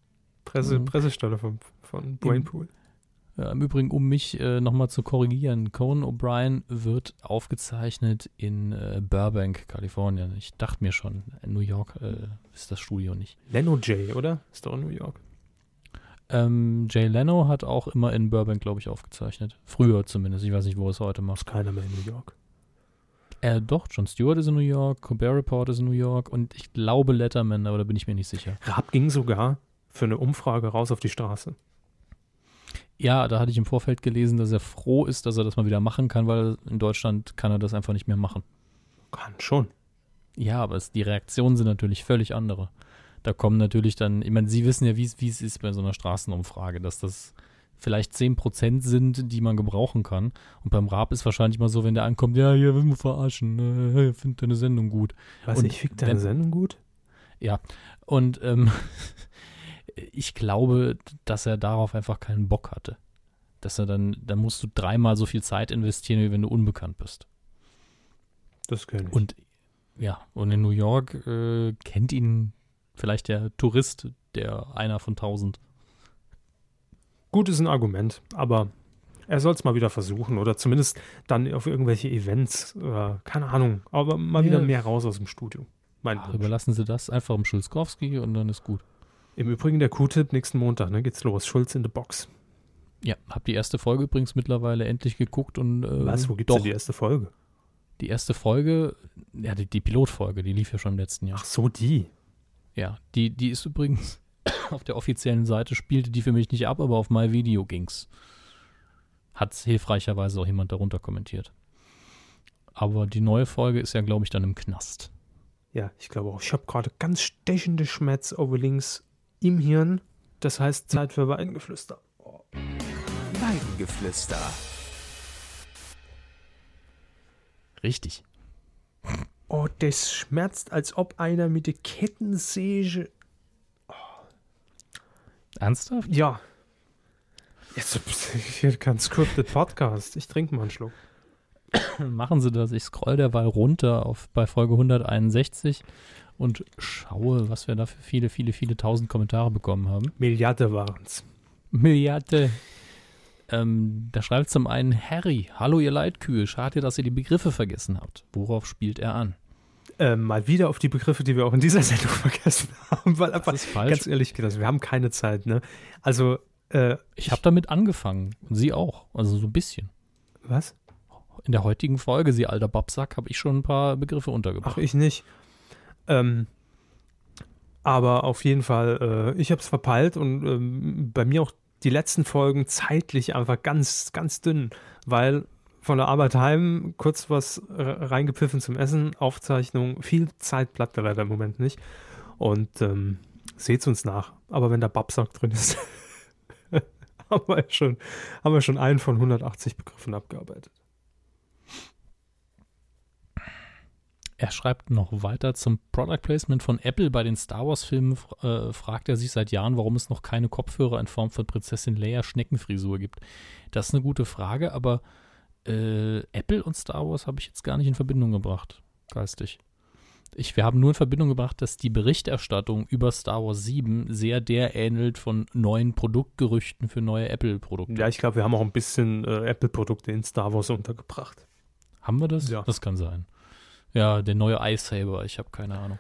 Presse, mhm. Pressestelle von, von Brainpool. Ja, Im Übrigen, um mich äh, nochmal zu korrigieren, Conan O'Brien wird aufgezeichnet in äh, Burbank, Kalifornien. Ich dachte mir schon, New York äh, ist das Studio nicht. Leno J, oder? Ist doch in New York. Ähm, Jay Leno hat auch immer in Burbank, glaube ich, aufgezeichnet. Früher zumindest. Ich weiß nicht, wo es heute macht. Ist keiner mehr in New York. Äh, doch, John Stewart ist in New York, Colbert Report ist in New York und ich glaube Letterman, aber da bin ich mir nicht sicher. Raab ging sogar für eine Umfrage raus auf die Straße. Ja, da hatte ich im Vorfeld gelesen, dass er froh ist, dass er das mal wieder machen kann, weil in Deutschland kann er das einfach nicht mehr machen. Kann schon. Ja, aber es, die Reaktionen sind natürlich völlig andere. Da kommen natürlich dann, ich meine, Sie wissen ja, wie es ist bei so einer Straßenumfrage, dass das vielleicht 10% sind, die man gebrauchen kann. Und beim Rap ist wahrscheinlich mal so, wenn der ankommt, ja, hier will man verarschen, äh, findet deine Sendung gut. Was, und ich find deine wenn, Sendung gut? Ja, und ähm, ich glaube, dass er darauf einfach keinen Bock hatte. Dass er dann, dann musst du dreimal so viel Zeit investieren, wie wenn du unbekannt bist. Das kenne ich. Und ja, und in New York äh, kennt ihn vielleicht der Tourist, der einer von tausend. Gut ist ein Argument, aber er soll es mal wieder versuchen oder zumindest dann auf irgendwelche Events, äh, keine Ahnung, aber mal ja. wieder mehr raus aus dem Studio. Ach, überlassen Sie das einfach im Schulzkowski und dann ist gut. Im Übrigen der Q-Tipp nächsten Montag, ne, geht's los. Schulz in the Box. Ja, hab die erste Folge übrigens mittlerweile endlich geguckt und. Äh, Was? Wo gibt's doch, die erste Folge? Die erste Folge, ja, die, die Pilotfolge, die lief ja schon im letzten Jahr. Ach so, die. Ja, die, die ist übrigens auf der offiziellen Seite, spielte die für mich nicht ab, aber auf MyVideo ging's. Hat hilfreicherweise auch jemand darunter kommentiert. Aber die neue Folge ist ja, glaube ich, dann im Knast. Ja, ich glaube auch. Ich habe gerade ganz stechende Schmerz over links im Hirn. Das heißt Zeit für Weidengeflüster. Oh. Weidengeflüster. Richtig. Oh, das schmerzt, als ob einer mit der Kettensäge. Oh. Ernsthaft? Ja. Jetzt hier kein scripted Podcast. Ich trinke mal einen Schluck. Machen Sie das. Ich scroll derweil runter auf bei Folge 161 und schaue, was wir da für viele, viele, viele tausend Kommentare bekommen haben. Milliarde waren es. Milliarde. Ähm, da schreibt zum einen Harry, hallo ihr Leitkühe, schade, dass ihr die Begriffe vergessen habt. Worauf spielt er an? Ähm, mal wieder auf die Begriffe, die wir auch in dieser Sendung vergessen haben, weil einfach, ganz ehrlich gesagt, wir haben keine Zeit, ne? Also, äh, ich habe damit angefangen. Und Sie auch. Also so ein bisschen. Was? In der heutigen Folge, Sie alter Babsack, habe ich schon ein paar Begriffe untergebracht. Ach, ich nicht. Ähm, aber auf jeden Fall, äh, ich habe es verpeilt und ähm, bei mir auch die letzten Folgen zeitlich einfach ganz, ganz dünn, weil von der Arbeit heim kurz was reingepfiffen zum Essen, Aufzeichnung, viel Zeit bleibt da leider im Moment nicht. Und ähm, seht's uns nach. Aber wenn der Babsack drin ist, haben, wir schon, haben wir schon einen von 180 Begriffen abgearbeitet. Er schreibt noch weiter zum Product Placement von Apple bei den Star Wars-Filmen. Äh, fragt er sich seit Jahren, warum es noch keine Kopfhörer in Form von Prinzessin Leia Schneckenfrisur gibt. Das ist eine gute Frage, aber äh, Apple und Star Wars habe ich jetzt gar nicht in Verbindung gebracht, geistig. Ich, wir haben nur in Verbindung gebracht, dass die Berichterstattung über Star Wars 7 sehr der ähnelt von neuen Produktgerüchten für neue Apple-Produkte. Ja, ich glaube, wir haben auch ein bisschen äh, Apple-Produkte in Star Wars untergebracht. Haben wir das? Ja. Das kann sein. Ja, der neue Ice ich habe keine Ahnung.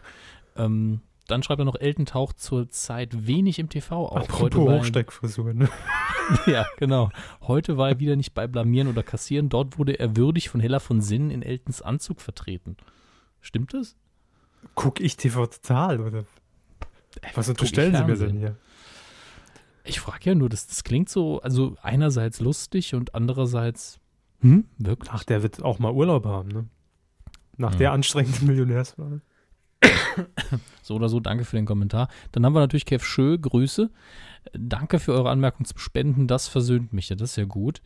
Ähm, dann schreibt er noch, Elton taucht zurzeit wenig im TV auf. Apropos Hochsteckfrisur, ne? ja, genau. Heute war er wieder nicht bei Blamieren oder Kassieren. Dort wurde er würdig von Hella von Sinnen in Eltons Anzug vertreten. Stimmt das? Guck ich TV total, oder? Äh, Was unterstellen Sie mir denn hier? Ich frage ja nur, das, das klingt so, also einerseits lustig und andererseits, hm, wirklich? Ach, der wird auch mal Urlaub haben, ne? Nach mhm. der anstrengenden Millionärswahl. So oder so, danke für den Kommentar. Dann haben wir natürlich Kev Schö, Grüße. Danke für eure Anmerkung zum Spenden, das versöhnt mich ja, das ist ja gut.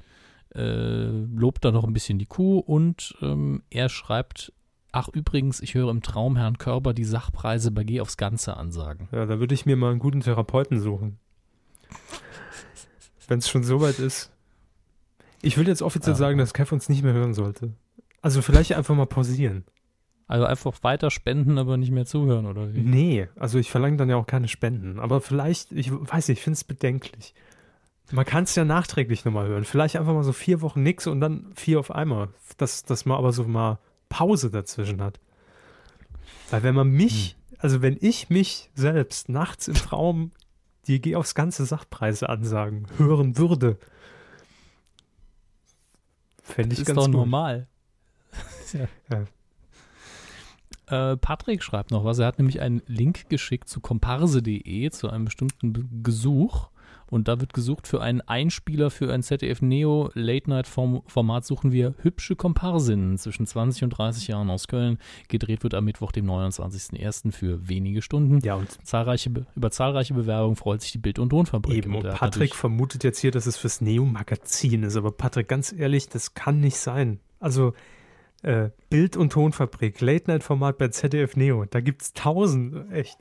Äh, lobt da noch ein bisschen die Kuh und ähm, er schreibt, ach übrigens, ich höre im Traum Herrn Körber die Sachpreise bei G aufs Ganze ansagen. Ja, da würde ich mir mal einen guten Therapeuten suchen. Wenn es schon so weit ist. Ich will jetzt offiziell ja. sagen, dass Kev uns nicht mehr hören sollte. Also vielleicht einfach mal pausieren. Also einfach weiter spenden, aber nicht mehr zuhören, oder wie? Nee, also ich verlange dann ja auch keine Spenden. Aber vielleicht, ich weiß nicht, ich finde es bedenklich. Man kann es ja nachträglich nochmal hören. Vielleicht einfach mal so vier Wochen nix und dann vier auf einmal. Dass, dass man aber so mal Pause dazwischen hat. Weil wenn man mich, hm. also wenn ich mich selbst nachts im Traum die Geh aufs ganze Sachpreise ansagen hören würde, fände ich das ganz ist doch gut. normal. Ja. Äh, Patrick schreibt noch was. Er hat nämlich einen Link geschickt zu komparse.de, zu einem bestimmten Gesuch. Und da wird gesucht für einen Einspieler für ein ZDF Neo Late Night Format suchen wir hübsche Komparsinnen zwischen 20 und 30 Jahren aus Köln. Gedreht wird am Mittwoch, dem 29.01. für wenige Stunden. Ja, und zahlreiche, über zahlreiche Bewerbungen freut sich die Bild- und Tonfabrik. Eben, und, und Patrick vermutet jetzt hier, dass es fürs Neo-Magazin ist. Aber Patrick, ganz ehrlich, das kann nicht sein. Also, äh, Bild- und Tonfabrik, Late-Night-Format bei ZDF Neo, da gibt es tausend, echt.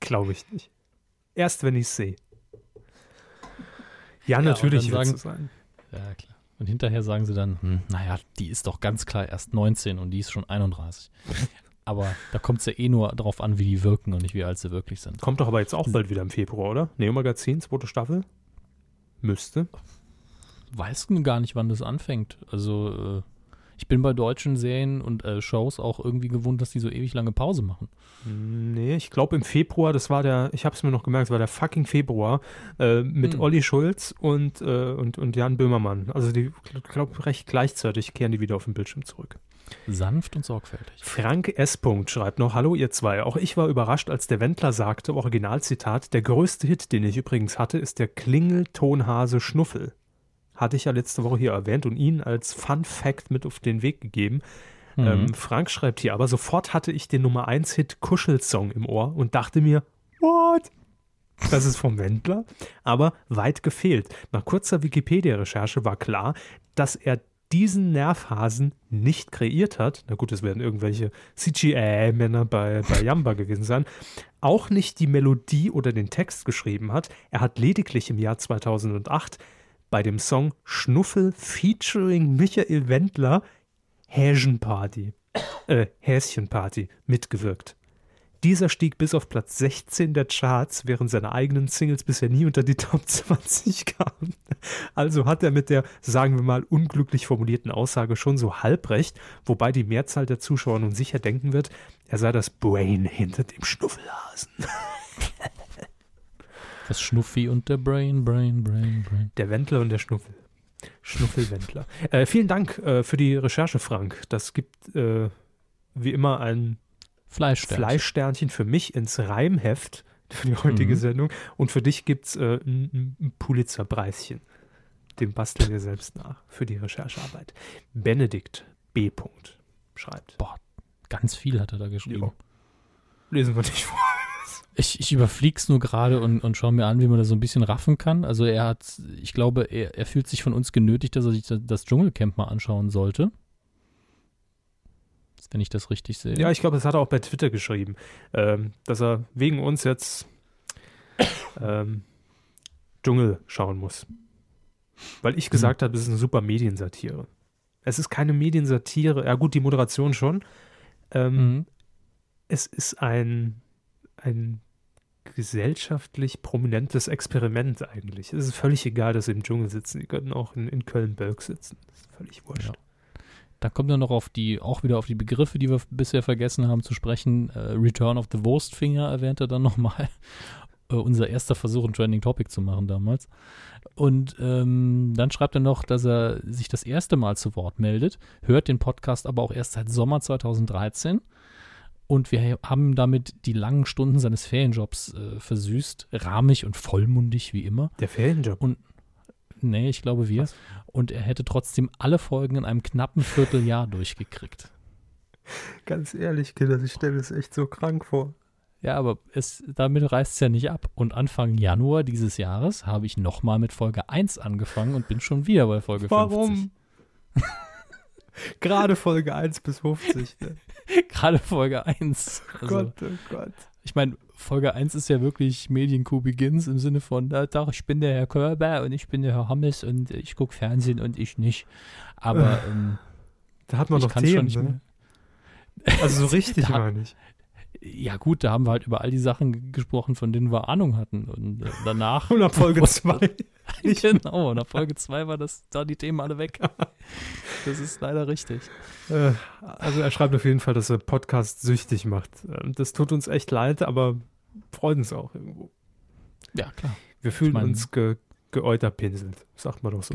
Glaube ich nicht. Erst wenn ich es sehe. Ja, ja, natürlich wird es sein. Ja, klar. Und hinterher sagen sie dann, hm, naja, die ist doch ganz klar erst 19 und die ist schon 31. aber da kommt es ja eh nur darauf an, wie die wirken und nicht wie alt sie wirklich sind. Kommt doch aber jetzt auch bald wieder im Februar, oder? Neo Magazin, zweite Staffel? Müsste weiß gar nicht, wann das anfängt. Also, äh, ich bin bei deutschen Serien und äh, Shows auch irgendwie gewohnt, dass die so ewig lange Pause machen. Nee, ich glaube im Februar, das war der, ich habe es mir noch gemerkt, das war der fucking Februar äh, mit hm. Olli Schulz und, äh, und, und Jan Böhmermann. Also die, ich glaube, recht gleichzeitig kehren die wieder auf den Bildschirm zurück. Sanft und sorgfältig. Frank S. schreibt noch: Hallo, ihr zwei. Auch ich war überrascht, als der Wendler sagte, Originalzitat: Der größte Hit, den ich übrigens hatte, ist der Klingeltonhase Schnuffel hatte ich ja letzte Woche hier erwähnt und ihn als Fun Fact mit auf den Weg gegeben. Mhm. Ähm, Frank schreibt hier, aber sofort hatte ich den Nummer 1 Hit Kuschelsong im Ohr und dachte mir, what? Das ist vom Wendler, aber weit gefehlt. Nach kurzer Wikipedia-Recherche war klar, dass er diesen Nervhasen nicht kreiert hat. Na gut, es werden irgendwelche CGI-Männer bei, bei Yamba gewesen sein. Auch nicht die Melodie oder den Text geschrieben hat. Er hat lediglich im Jahr 2008 bei dem Song Schnuffel featuring Michael Wendler Häschenparty, äh, Häschenparty mitgewirkt. Dieser stieg bis auf Platz 16 der Charts, während seine eigenen Singles bisher nie unter die Top 20 kamen. Also hat er mit der, sagen wir mal, unglücklich formulierten Aussage schon so halbrecht, wobei die Mehrzahl der Zuschauer nun sicher denken wird, er sei das Brain hinter dem Schnuffelhasen. Das Schnuffi und der Brain, Brain, Brain, Brain. Der Wendler und der Schnuffel. Schnuffelwendler. äh, vielen Dank äh, für die Recherche, Frank. Das gibt äh, wie immer ein Fleischsternchen. Fleischsternchen für mich ins Reimheft für die heutige mhm. Sendung. Und für dich gibt es äh, ein, Pulitzer-Preischen. Dem basteln wir selbst nach für die Recherchearbeit. Benedikt B. schreibt. Boah, ganz viel hat er da geschrieben. Jo. Lesen wir nicht vor. Ich, ich überfliege es nur gerade und, und schaue mir an, wie man das so ein bisschen raffen kann. Also er hat, ich glaube, er, er fühlt sich von uns genötigt, dass er sich das Dschungelcamp mal anschauen sollte. Wenn ich das richtig sehe. Ja, ich glaube, das hat er auch bei Twitter geschrieben, ähm, dass er wegen uns jetzt ähm, Dschungel schauen muss. Weil ich gesagt mhm. habe, es ist eine super Mediensatire. Es ist keine Mediensatire. Ja, gut, die Moderation schon. Ähm, mhm. Es ist ein, ein gesellschaftlich prominentes Experiment eigentlich. Es ist völlig egal, dass sie im Dschungel sitzen. Sie könnten auch in, in Köln-Bölk sitzen. Das ist völlig wurscht. Ja. Da kommt dann noch auf die, auch wieder auf die Begriffe, die wir bisher vergessen haben zu sprechen. Äh, Return of the Wurstfinger erwähnt er dann nochmal. äh, unser erster Versuch, ein Trending Topic zu machen damals. Und ähm, dann schreibt er noch, dass er sich das erste Mal zu Wort meldet, hört den Podcast aber auch erst seit Sommer 2013 und wir haben damit die langen Stunden seines Ferienjobs äh, versüßt, rahmig und vollmundig wie immer. Der Ferienjob? Und nee, ich glaube wir. Was? Und er hätte trotzdem alle Folgen in einem knappen Vierteljahr durchgekriegt. Ganz ehrlich, Kinder, ich stelle das echt so krank vor. Ja, aber es, damit reißt es ja nicht ab. Und Anfang Januar dieses Jahres habe ich nochmal mit Folge 1 angefangen und bin schon wieder bei Folge Warum? 50. Gerade Folge 1 bis 50. Ne? Gerade Folge 1. Also, oh Gott, oh Gott. Ich meine, Folge 1 ist ja wirklich Medienkuh Begins im Sinne von, da doch, ich bin der Herr Körber und ich bin der Herr Hammes und ich gucke Fernsehen und ich nicht. Aber ähm, da hat man doch Themen, ne? Also so richtig meine ich. Ja, gut, da haben wir halt über all die Sachen gesprochen, von denen wir Ahnung hatten. Und äh, danach. Und ab Folge 2. genau, und ab Folge 2 war das, da die Themen alle weg. Das ist leider richtig. Äh, also er schreibt auf jeden Fall, dass er Podcast süchtig macht. Ähm, das tut uns echt leid, aber freut uns auch irgendwo. Ja, klar. Wir fühlen Ich mein- uns ge geäuterpinselt, sagt man doch so.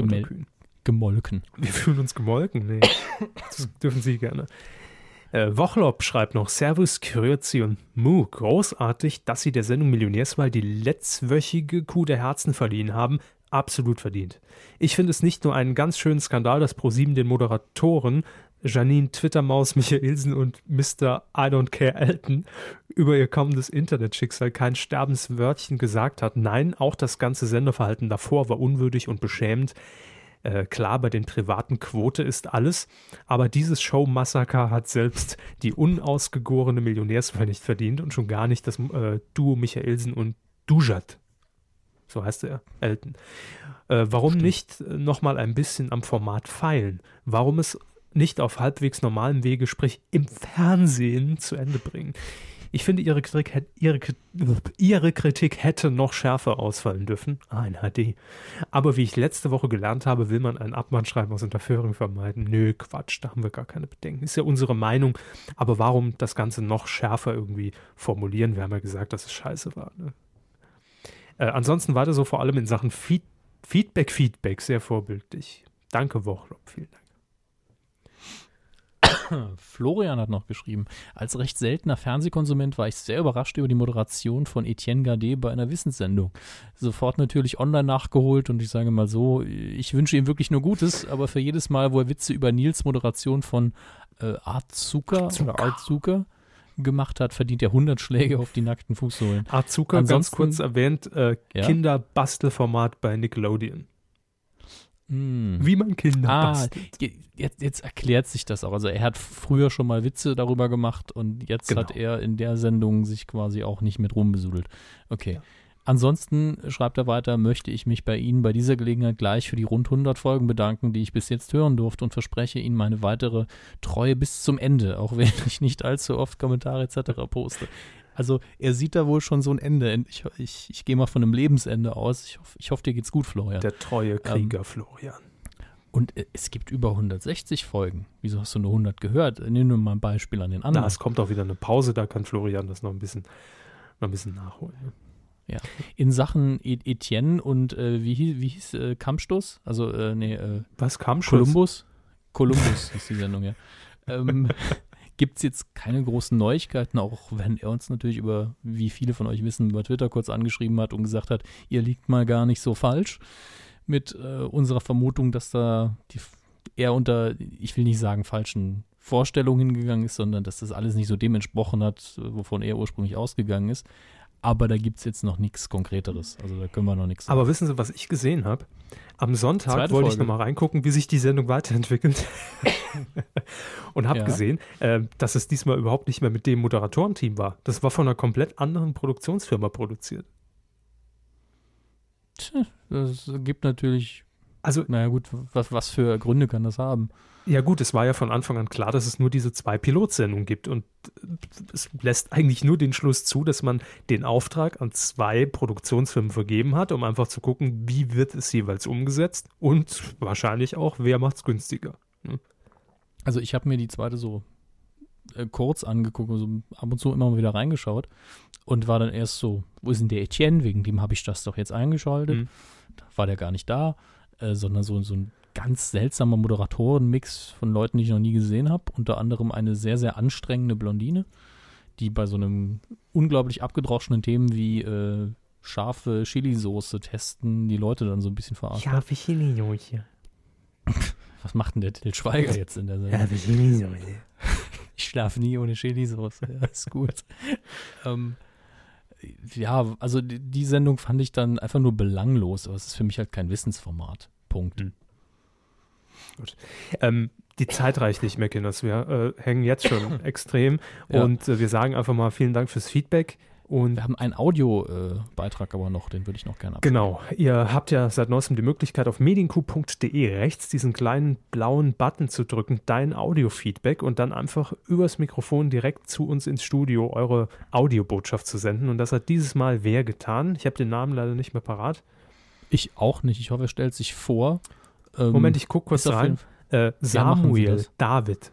Gemolken. Wir fühlen uns gemolken? Nee, das dürfen Sie gerne. Äh, Wochlob schreibt noch, Servus, Grüezi und Mu, großartig, dass Sie der Sendung Millionärswahl die letztwöchige Kuh der Herzen verliehen haben. Absolut verdient. Ich finde es nicht nur einen ganz schönen Skandal, dass ProSieben den Moderatoren Janine Twittermaus, Michaelsen und Mr. I don't care Elton über ihr kommendes Internetschicksal kein Sterbenswörtchen gesagt hat. Nein, auch das ganze Senderverhalten davor war unwürdig und beschämend. Äh, klar, bei den privaten Quote ist alles, aber dieses Show-Massaker hat selbst die unausgegorene Millionärswahl nicht verdient und schon gar nicht das äh, Duo Michaelsen und Dujat. So heißt er, Elton. Äh, warum nicht äh, nochmal ein bisschen am Format feilen? Warum es nicht auf halbwegs normalem Wege, sprich im Fernsehen, zu Ende bringen? Ich finde, ihre Kritik, ihre, ihre Kritik hätte noch schärfer ausfallen dürfen. Ah, in HD. Aber wie ich letzte Woche gelernt habe, will man ein Abmahnschreiben aus Unterführung vermeiden. Nö, Quatsch, da haben wir gar keine Bedenken. Ist ja unsere Meinung. Aber warum das Ganze noch schärfer irgendwie formulieren? Wir haben ja gesagt, dass es scheiße war. Ne? Äh, ansonsten weiter so vor allem in Sachen Feed Feedback, Feedback, sehr vorbildlich. Danke, Wochlob, vielen Dank. Florian hat noch geschrieben, als recht seltener Fernsehkonsument war ich sehr überrascht über die Moderation von Etienne Gardet bei einer Wissenssendung. Sofort natürlich online nachgeholt und ich sage mal so, ich wünsche ihm wirklich nur Gutes, aber für jedes Mal, wo er Witze über Nils Moderation von äh, Azuka oder Azuka gemacht hat, verdient er 100 Schläge auf die nackten Fußsohlen. Azuka, ganz Ansonsten- kurz erwähnt, äh, Ja? Kinderbastelformat bei Nickelodeon. Hm. Wie man Kinder Ah, bastelt. je- jetzt, jetzt erklärt sich das auch. Also er hat früher schon mal Witze darüber gemacht und jetzt Genau. hat er in der Sendung sich quasi auch nicht mit rumbesudelt. Okay. Ja. Ansonsten schreibt er weiter, möchte ich mich bei Ihnen bei dieser Gelegenheit gleich für die rund 100 Folgen bedanken, die ich bis jetzt hören durfte und verspreche Ihnen meine weitere Treue bis zum Ende, auch wenn ich nicht allzu oft Kommentare etc. poste. Also er sieht da wohl schon so ein Ende. Ich, ich, ich gehe mal von einem Lebensende aus. Ich, hoff, ich hoffe, dir geht's gut, Florian. Der treue Ähm, Krieger Florian. Und äh, es gibt über 160 Folgen. Wieso hast du nur 100 gehört? Nehmen wir mal ein Beispiel an den anderen. Na, es kommt auch wieder eine Pause, da kann Florian das noch ein bisschen, noch ein bisschen nachholen. Ne? In Sachen E- Etienne und äh, wie, hieß- wie hieß äh, Kampfstoß? Also, äh, nee, äh, Was kam schon? Columbus? Columbus ist die Sendung, ja. Ähm, Gibt es jetzt keine großen Neuigkeiten, auch wenn er uns natürlich über, wie viele von euch wissen, über Twitter kurz angeschrieben hat und gesagt hat, ihr liegt mal gar nicht so falsch mit äh, unserer Vermutung, dass da die, er unter, ich will nicht sagen, falschen Vorstellungen hingegangen ist, sondern dass das alles nicht so dem entsprochen hat, äh, wovon er ursprünglich ausgegangen ist. Aber da gibt es jetzt noch nichts Konkreteres. Also da können wir noch nichts sagen. Aber wissen Sie, was ich gesehen habe? Am Sonntag Zweite wollte ich Folge. nochmal reingucken, wie sich die Sendung weiterentwickelt. Und habe Ja. gesehen, äh, dass es diesmal überhaupt nicht mehr mit dem Moderatorenteam war. Das war von einer komplett anderen Produktionsfirma produziert. Tja, das gibt natürlich, Also, naja gut, was, was für Gründe kann das haben? Ja gut, es war ja von Anfang an klar, dass es nur diese zwei Pilotsendungen gibt. Und äh, es lässt eigentlich nur den Schluss zu, dass man den Auftrag an zwei Produktionsfirmen vergeben hat, um einfach zu gucken, wie wird es jeweils umgesetzt und wahrscheinlich auch, wer macht es günstiger. Also ich habe mir die zweite so äh, kurz angeguckt, also ab und zu immer mal wieder reingeschaut und war dann erst so, wo ist denn der Etienne? Wegen dem habe ich das doch jetzt eingeschaltet. Mhm. Da war der gar nicht da, äh, sondern so, so ein ganz seltsamer Moderatorenmix von Leuten, die ich noch nie gesehen habe. Unter anderem eine sehr, sehr anstrengende Blondine, die bei so einem unglaublich abgedroschenen Themen wie äh, scharfe Chili-Soße testen, die Leute dann so ein bisschen verarscht. hat. für Chili-Soße. Was macht denn der Till Schweiger jetzt in der Sendung? Für Chili-Soße. Ich schlafe nie ohne Chili-Sauce. Ja, ist gut. ähm, ja, also die, die Sendung fand ich dann einfach nur belanglos, aber es ist für mich halt kein Wissensformat. Punkt. Mhm. Ähm, die Zeit reicht nicht mehr, Kinders. Wir äh, hängen jetzt schon extrem Ja. und äh, wir sagen einfach mal vielen Dank fürs Feedback. Und wir haben einen Audiobeitrag aber noch, den würde ich noch gerne abspielen. Genau. Ihr habt ja seit neuestem die Möglichkeit, auf medienku.de rechts diesen kleinen blauen Button zu drücken, dein Audio-Feedback und dann einfach übers Mikrofon direkt zu uns ins Studio eure Audiobotschaft zu senden. Und das hat dieses Mal wer getan? Ich habe den Namen leider nicht mehr parat. Ich auch nicht. Ich hoffe, er stellt sich vor. Ähm, Moment, ich gucke kurz rein. Äh, Samuel ja, David.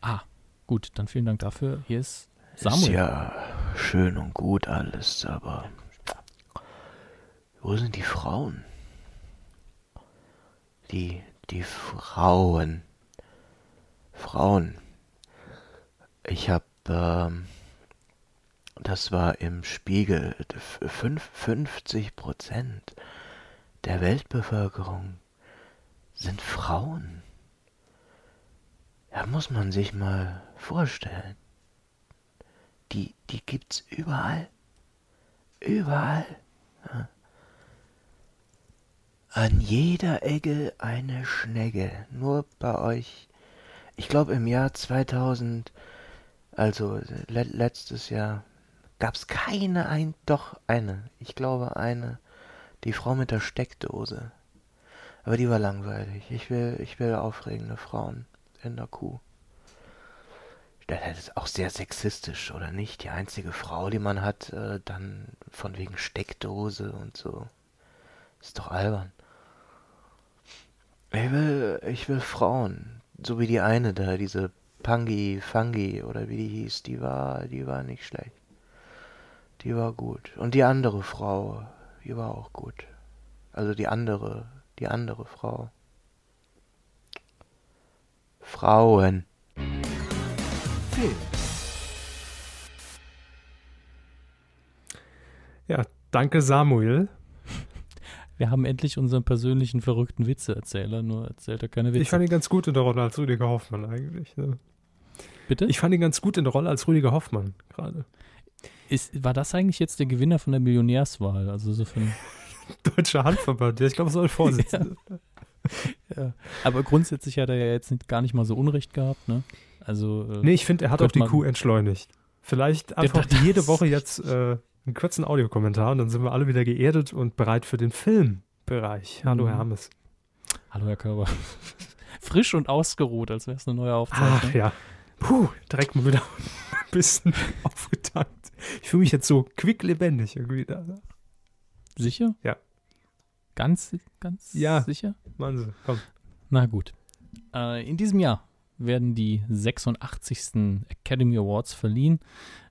Ah, gut. Dann vielen Dank dafür. Hier ist Samuel. Ist ja schön und gut alles, aber wo sind die Frauen? Die, die Frauen. Frauen. Ich hab, ähm, das war im Spiegel, 50 Prozent der Weltbevölkerung sind Frauen. Ja, muss man sich mal vorstellen die, die gibt's überall. Überall. Ja. An jeder Ecke eine Schnecke. Nur bei euch. Ich glaube im Jahr 2000, also le letztes Jahr, gab's keine ein, doch eine. Ich glaube eine. Die Frau mit der Steckdose. Aber die war langweilig. Ich will, ich will aufregende Frauen in der Kuh. Das ist auch sehr sexistisch, oder nicht? Die einzige Frau, die man hat, äh, dann von wegen Steckdose und so. Ist doch albern. Ich will, ich will Frauen. So wie die eine da, diese Pangi, Fangi oder wie die hieß, die war, die war nicht schlecht. Die war gut. Und die andere Frau, die war auch gut. Also die andere, die andere Frau. Frauen. Film. Ja, danke Samuel. Wir haben endlich unseren persönlichen verrückten Witzeerzähler, nur erzählt er keine Witze. Ich fand ihn ganz gut in der Rolle als Rüdiger Hoffmann eigentlich. Ne? Bitte? Ich fand ihn ganz gut in der Rolle als Rüdiger Hoffmann gerade. Ist, war das eigentlich jetzt der Gewinner von der Millionärswahl? Also so von Deutscher Handverband, ja, ich glaube, es soll Vorsitzender. ja. ja. Aber grundsätzlich hat er ja jetzt gar nicht mal so Unrecht gehabt, ne? Also, äh, nee, ich finde, er hat auch die Kuh entschleunigt. Vielleicht einfach jede Woche jetzt äh, einen kurzen Audiokommentar und dann sind wir alle wieder geerdet und bereit für den Filmbereich. Hallo, mhm. Herr Hammes. Hallo, Herr Körber. Frisch und ausgeruht, als wäre es eine neue Aufzeichnung. Ach ja. Puh, direkt mal wieder ein bisschen aufgetankt. Ich fühle mich jetzt so quicklebendig irgendwie da. Sicher? Ja. Ganz, ganz ja. sicher? Sie, komm. Na gut. Äh, in diesem Jahr werden die 86. Academy Awards verliehen.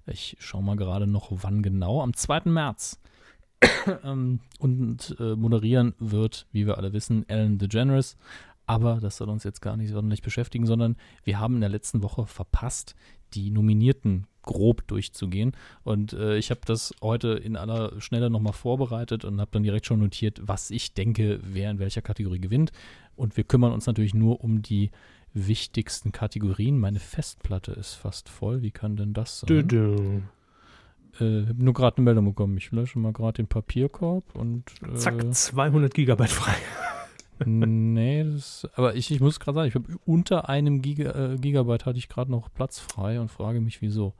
Ich schaue mal gerade noch, wann genau. Am 2. März. Ähm, und äh, moderieren wird, wie wir alle wissen, Ellen DeGeneres. Aber das soll uns jetzt gar nicht sonderlich beschäftigen, sondern wir haben in der letzten Woche verpasst, die Nominierten grob durchzugehen. Und äh, ich habe das heute in aller Schnelle nochmal vorbereitet und habe dann direkt schon notiert, was ich denke, wer in welcher Kategorie gewinnt. Und wir kümmern uns natürlich nur um die wichtigsten Kategorien. Meine Festplatte ist fast voll. Wie kann denn das sein? Du, du. Äh, habe nur gerade eine Meldung bekommen. Ich lösche mal gerade den Papierkorb und. Äh, Zack, 200 Gigabyte frei. Nee, das, aber ich, ich muss gerade sagen, ich habe unter einem Giga, äh, Gigabyte hatte ich gerade noch Platz frei und frage mich, wieso.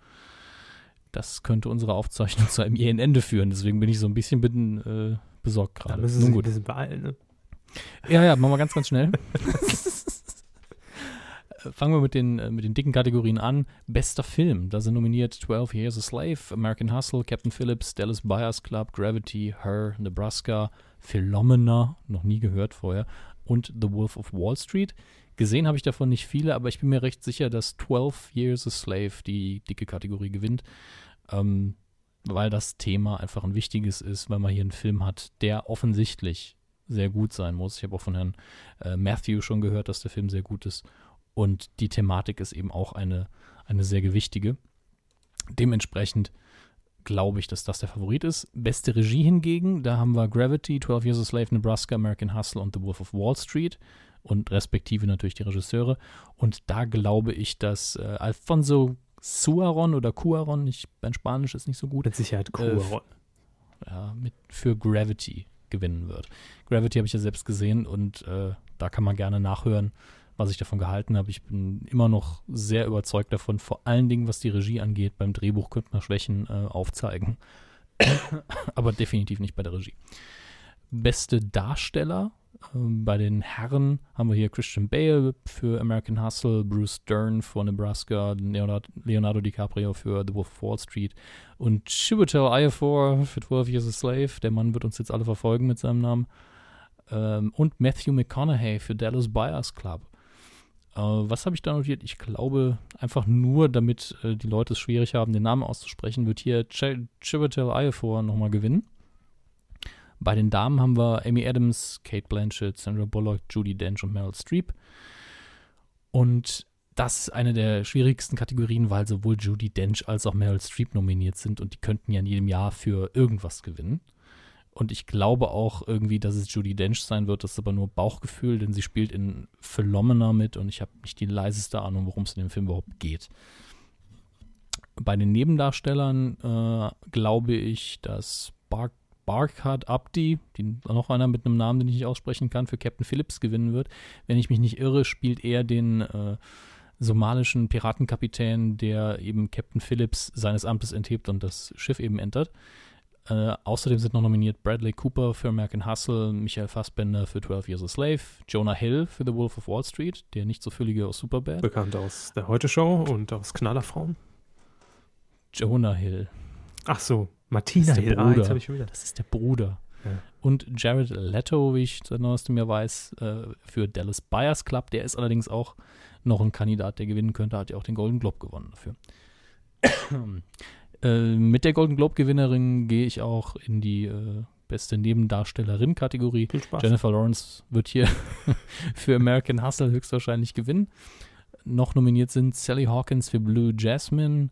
Das könnte unsere Aufzeichnung zu einem jähen Ende führen. Deswegen bin ich so ein bisschen bin, äh, besorgt gerade. Da müssen Sie gut. ein bisschen beeilen, ne? Ja, ja, machen wir ganz, ganz schnell. fangen wir mit den, äh, mit den dicken Kategorien an. Bester Film. Da sind nominiert 12 Years a Slave, American Hustle, Captain Phillips, Dallas Buyers Club, Gravity, Her, Nebraska, Philomena, noch nie gehört vorher, und The Wolf of Wall Street. Gesehen habe ich davon nicht viele, aber ich bin mir recht sicher, dass 12 Years a Slave die dicke Kategorie gewinnt. Ähm, weil das Thema einfach ein wichtiges ist, weil man hier einen Film hat, der offensichtlich sehr gut sein muss. Ich habe auch von Herrn äh, Matthew schon gehört, dass der Film sehr gut ist. Und die Thematik ist eben auch eine, eine sehr gewichtige. Dementsprechend glaube ich, dass das der Favorit ist. Beste Regie hingegen, da haben wir Gravity, 12 Years a Slave, Nebraska, American Hustle und The Wolf of Wall Street und respektive natürlich die Regisseure. Und da glaube ich, dass äh, Alfonso Suaron oder Cuaron, ich, mein Spanisch ist nicht so gut. Mit Sicherheit Cuaron. Äh, ja, mit, für Gravity gewinnen wird. Gravity habe ich ja selbst gesehen und äh, da kann man gerne nachhören, was ich davon gehalten habe. Ich bin immer noch sehr überzeugt davon, vor allen Dingen, was die Regie angeht. Beim Drehbuch könnte man Schwächen äh, aufzeigen, aber definitiv nicht bei der Regie. Beste Darsteller ähm, bei den Herren haben wir hier Christian Bale für American Hustle, Bruce Dern für Nebraska, Leonardo, DiCaprio für The Wolf of Wall Street und Chiwetel Ejiofor für 12 Years a Slave. Der Mann wird uns jetzt alle verfolgen mit seinem Namen. Ähm, und Matthew McConaughey für Dallas Buyers Club. Äh, was habe ich da notiert? Ich glaube, einfach nur, damit äh, die Leute es schwierig haben, den Namen auszusprechen, wird hier Ch Chiwetel Ejiofor nochmal gewinnen. Bei den Damen haben wir Amy Adams, Kate Blanchett, Sandra Bullock, Judy Dench und Meryl Streep. Und das ist eine der schwierigsten Kategorien, weil sowohl Judy Dench als auch Meryl Streep nominiert sind und die könnten ja in jedem Jahr für irgendwas gewinnen. Und ich glaube auch irgendwie, dass es Judy Dench sein wird. Das ist aber nur Bauchgefühl, denn sie spielt in Philomena mit und ich habe nicht die leiseste Ahnung, worum es in dem Film überhaupt geht. Bei den Nebendarstellern äh, glaube ich, dass Bark Barkhad Abdi, die, noch einer mit einem Namen, den ich nicht aussprechen kann, für Captain Phillips gewinnen wird. Wenn ich mich nicht irre, spielt er den äh, somalischen Piratenkapitän, der eben Captain Phillips seines Amtes enthebt und das Schiff eben entert. Äh, außerdem sind noch nominiert Bradley Cooper für American Hustle, Michael Fassbender für 12 Years a Slave, Jonah Hill für The Wolf of Wall Street, der nicht so füllige aus Superbad. Bekannt aus der Heute-Show und aus Knallerfrauen. Jonah Hill. Ach so, Martina das ist der Hill. Ah, Bruder. jetzt habe ich schon wieder. Das ist der Bruder. Ja. Und Jared Leto, wie ich seit neuestem Jahr weiß, äh, für Dallas Buyers Club. Der ist allerdings auch noch ein Kandidat, der gewinnen könnte. Hat ja auch den Golden Globe gewonnen dafür. Äh, mit der Golden Globe-Gewinnerin gehe ich auch in die äh, beste Nebendarstellerin-Kategorie. Jennifer Lawrence wird hier für American Hustle höchstwahrscheinlich gewinnen. Noch nominiert sind Sally Hawkins für Blue Jasmine.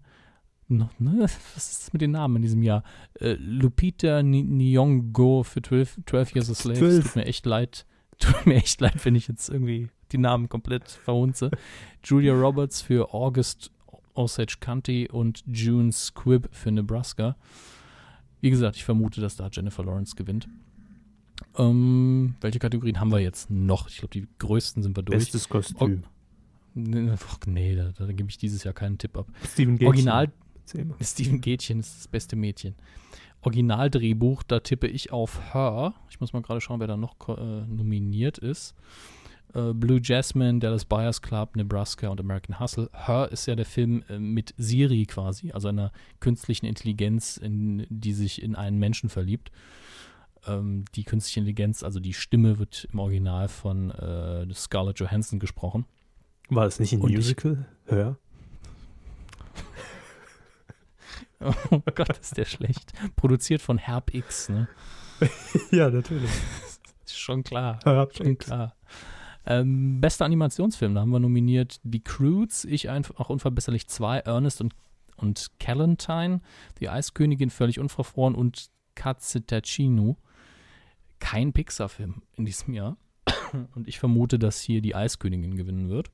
Noch, ne, was ist mit den Namen in diesem Jahr? Äh, Lupita Nyong'o für 12, 12 Years a Slave. Es 12. Tut mir echt leid. Tut mir echt leid, wenn ich jetzt irgendwie die Namen komplett verhunze. Julia Roberts für August Osage County und June Squibb für Nebraska. Wie gesagt, ich vermute, dass da Jennifer Lawrence gewinnt. Ähm, welche Kategorien haben wir jetzt noch? Ich glaube, die größten sind wir durch. Bestes Kostüm. Nee, ach, nee da, da gebe ich dieses Jahr keinen Tipp ab. Steven Gätchen. Original. Steven Gätchen ist das beste Mädchen. Originaldrehbuch, da tippe ich auf Her. Ich muss mal gerade schauen, wer da noch äh, nominiert ist. Äh, Blue Jasmine, Dallas Buyers Club, Nebraska und American Hustle. Her ist ja der Film äh, mit Siri quasi, also einer künstlichen Intelligenz, in, die sich in einen Menschen verliebt. Ähm, die künstliche Intelligenz, also die Stimme, wird im Original von äh, Scarlett Johansson gesprochen. War es nicht ein Und ich- Musical? Hör. Oh Gott, ist der schlecht. Produziert von Herb X, ne? ja, natürlich. Ist schon klar. Hör. Schon klar. Ähm, bester Animationsfilm, da haben wir nominiert Die Croods, Ich einfach unverbesserlich 2, Ernest und, und Callentine, Die Eiskönigin völlig unverfroren und Katzetachinu. Kein Pixar-Film in diesem Jahr. Und ich vermute, dass hier die Eiskönigin gewinnen wird.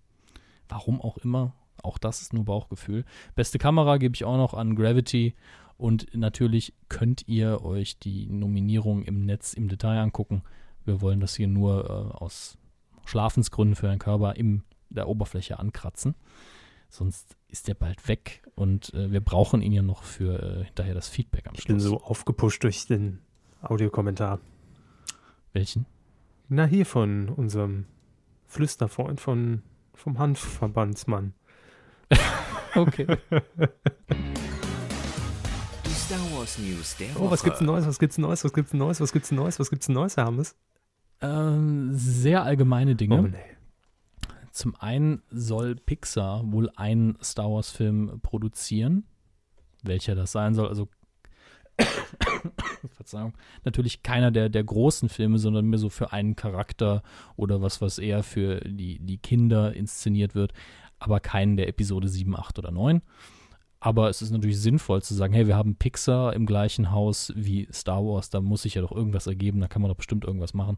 Warum auch immer. Auch das ist nur Bauchgefühl. Beste Kamera gebe ich auch noch an Gravity. Und natürlich könnt ihr euch die Nominierung im Netz im Detail angucken. Wir wollen das hier nur äh, aus Schlafensgründen für den Körper in der Oberfläche ankratzen. Sonst ist der bald weg und äh, wir brauchen ihn ja noch für äh, hinterher das Feedback am Ich bin Schluss. so aufgepusht durch den Audiokommentar. Welchen? Na, hier von unserem Flüsterfreund von, vom Hanfverbandsmann. Okay. Die Star Wars News der Woche. Oh, was gibt's denn Neues? Was gibt's denn Neues? Was gibt's denn Neues? Was gibt's denn Neues? Was gibt's Neues, Herr Hammes? Ähm, sehr allgemeine Dinge. Oh, nee. Zum einen soll Pixar wohl einen Star Wars-Film produzieren. Welcher das sein soll, also Verzeihung, natürlich keiner der, der großen Filme, sondern mehr so für einen Charakter oder was, was eher für die, die Kinder inszeniert wird, aber keinen der Episode 7, 8 oder 9. Aber es ist natürlich sinnvoll zu sagen, hey, wir haben Pixar im gleichen Haus wie Star Wars, da muss sich ja doch irgendwas ergeben, da kann man doch bestimmt irgendwas machen.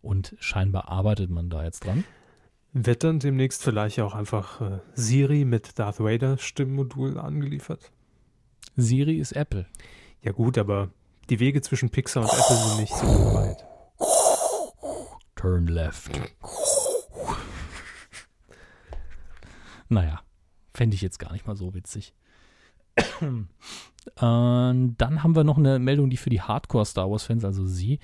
Und scheinbar arbeitet man da jetzt dran. Wird dann demnächst vielleicht auch einfach äh, Siri mit Darth Vader Stimmmodul angeliefert? Siri ist Apple. Ja gut, aber die Wege zwischen Pixar und Apple sind nicht so weit. Turn left. naja, fände ich jetzt gar nicht mal so witzig. Dann haben wir noch eine Meldung, die für die Hardcore-Star Wars-Fans, also Sie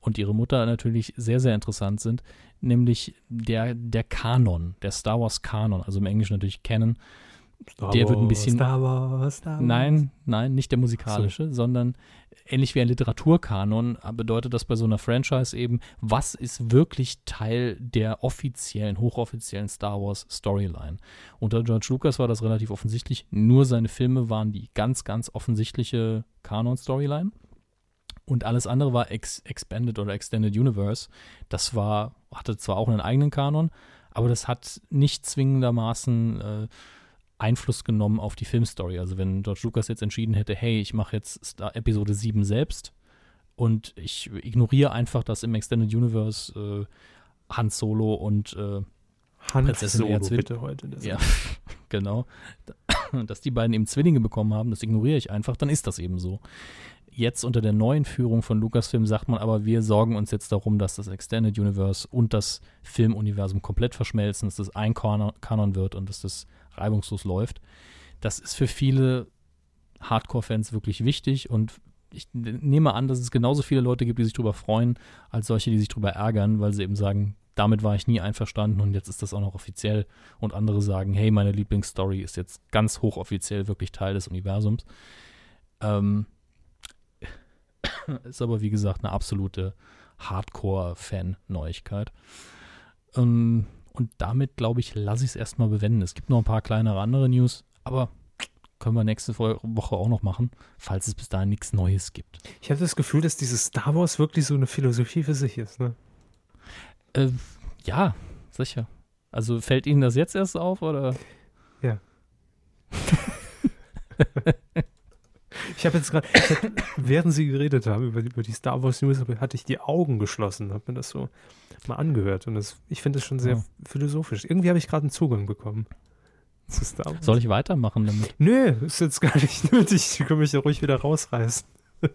und ihre Mutter natürlich sehr, sehr interessant sind, nämlich der, der Kanon, der Star Wars-Kanon, also im Englischen natürlich Canon. Star der wird ein bisschen. Star Wars, Star Wars. Nein, nein, nicht der musikalische, sondern ähnlich wie ein Literaturkanon bedeutet das bei so einer Franchise eben, was ist wirklich Teil der offiziellen, hochoffiziellen Star Wars Storyline. Unter George Lucas war das relativ offensichtlich. Nur seine Filme waren die ganz, ganz offensichtliche Kanon-Storyline. Und alles andere war Ex Expanded oder Extended Universe. Das war, hatte zwar auch einen eigenen Kanon, aber das hat nicht zwingendermaßen äh, Einfluss genommen auf die Filmstory. Also wenn George Lucas jetzt entschieden hätte, hey, ich mache jetzt Star Episode 7 selbst und ich ignoriere einfach, dass im Extended Universe äh, Han Solo und äh, Han Prinzessin Solo Erzwin- bitte heute. Ja, genau, dass die beiden eben Zwillinge bekommen haben, das ignoriere ich einfach, dann ist das eben so. Jetzt unter der neuen Führung von Lucasfilm sagt man aber, wir sorgen uns jetzt darum, dass das Extended Universe und das Filmuniversum komplett verschmelzen, dass das ein Kanon, Kanon wird und dass das reibungslos läuft. Das ist für viele Hardcore-Fans wirklich wichtig und ich nehme an, dass es genauso viele Leute gibt, die sich darüber freuen, als solche, die sich darüber ärgern, weil sie eben sagen, damit war ich nie einverstanden und jetzt ist das auch noch offiziell. Und andere sagen, hey, meine Lieblingsstory ist jetzt ganz hochoffiziell wirklich Teil des Universums. Ähm, ist aber, wie gesagt, eine absolute Hardcore-Fan-Neuigkeit. Ähm, und damit, glaube ich, lasse ich es erstmal bewenden. Es gibt noch ein paar kleinere andere News, aber können wir nächste Wo- Woche auch noch machen, falls es bis dahin nichts Neues gibt. Ich habe das Gefühl, dass dieses Star Wars wirklich so eine Philosophie für sich ist. Ne? Äh, ja, sicher. Also fällt Ihnen das jetzt erst auf oder? Ja. Ich habe jetzt gerade, während Sie geredet haben über, die- über die Star Wars News, hatte ich die Augen geschlossen, habe mir das so mal angehört und das, ich finde das schon sehr Ja. philosophisch. Irgendwie habe ich gerade einen Zugang bekommen zu Star Wars. Soll ich weitermachen damit? Nö, ist jetzt gar nicht nötig. Ich kann mich ja ruhig wieder rausreißen.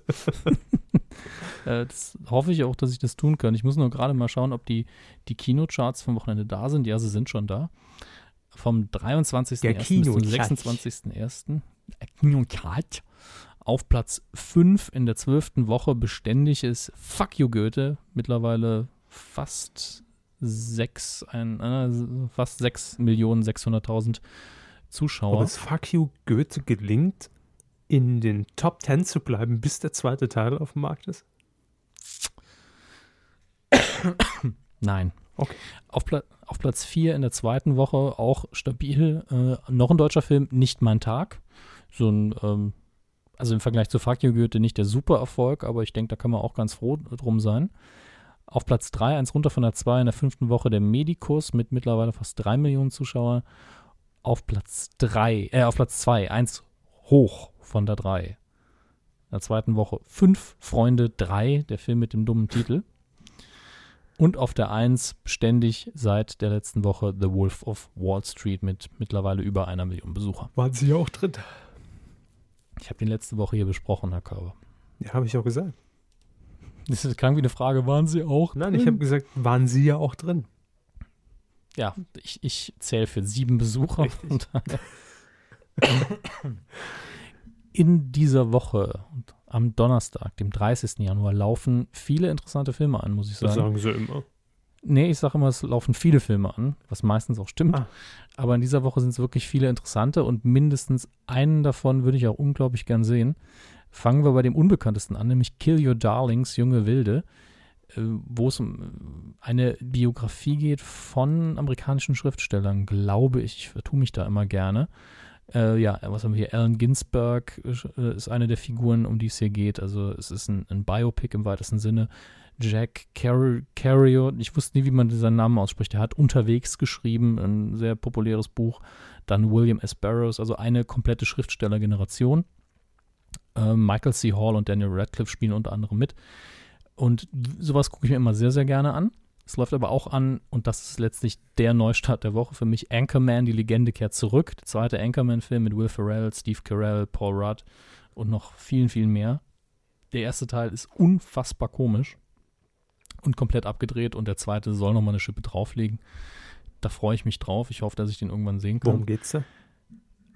Äh, das hoffe ich auch, dass ich das tun kann. Ich muss nur gerade mal schauen, ob die, die Kinocharts vom Wochenende da sind. Ja, sie sind schon da. Vom 23.01. Der bis zum Kinochat. 26.01. Kinochat. Auf Platz 5 in der 12. Woche beständig ist Fuck You Goethe. Mittlerweile fast 6, ein, äh, fast 6 Millionen 600.000 Ob Zuschauer. es Fuck You Goethe gelingt, in den Top 10 zu bleiben, bis der zweite Teil auf dem Markt ist? Nein. Okay. Auf, Pla auf Platz 4 in der zweiten Woche auch stabil. Äh, noch ein deutscher Film, Nicht mein Tag. So ein, ähm, also im Vergleich zu You Goethe nicht der super Erfolg, aber ich denke, da kann man auch ganz froh drum sein. Auf Platz 3, eins runter von der 2 in der fünften Woche der Medikus mit mittlerweile fast 3 Millionen Zuschauer. Auf Platz 3, äh, auf Platz 2, eins hoch von der 3. In der zweiten Woche Fünf Freunde 3, der Film mit dem dummen Titel. Und auf der 1 ständig seit der letzten Woche The Wolf of Wall Street mit mittlerweile über einer Million Besucher. Waren Sie auch drin? Ich habe den letzte Woche hier besprochen, Herr Körber. Ja, habe ich auch gesagt. Das klang wie eine Frage, waren Sie auch? Nein, ich drin? habe gesagt, waren Sie ja auch drin. Ja, ich, ich zähle für sieben Besucher. In dieser Woche, und am Donnerstag, dem 30. Januar, laufen viele interessante Filme an, muss ich Das sagen. sagen Sie immer. Nee, ich sage immer, es laufen viele Filme an, was meistens auch stimmt. Ah. Aber in dieser Woche sind es wirklich viele interessante und mindestens einen davon würde ich auch unglaublich gern sehen. Fangen wir bei dem unbekanntesten an, nämlich Kill Your Darlings, Junge Wilde, äh, wo es um äh, eine Biografie geht von amerikanischen Schriftstellern, glaube ich. Ich vertue mich da immer gerne. Äh, ja, was haben wir hier? Allen Ginsberg äh, ist eine der Figuren, um die es hier geht. Also es ist ein, ein Biopic im weitesten Sinne. Jack Car ich wusste nie, wie man seinen Namen ausspricht. Er hat unterwegs geschrieben, ein sehr populäres Buch. Dann William S. Burroughs, also eine komplette Schriftstellergeneration. Ähm, Michael C. Hall und Daniel Radcliffe spielen unter anderem mit. Und sowas gucke ich mir immer sehr, sehr gerne an. Es läuft aber auch an, und das ist letztlich der Neustart der Woche für mich, Anchorman, die Legende kehrt zurück. Der zweite Anchorman-Film mit Will Ferrell, Steve Carell, Paul Rudd und noch vielen, vielen mehr. Der erste Teil ist unfassbar komisch und komplett abgedreht und der zweite soll nochmal eine Schippe drauflegen. Da freue ich mich drauf. Ich hoffe, dass ich den irgendwann sehen kann. Worum geht's da?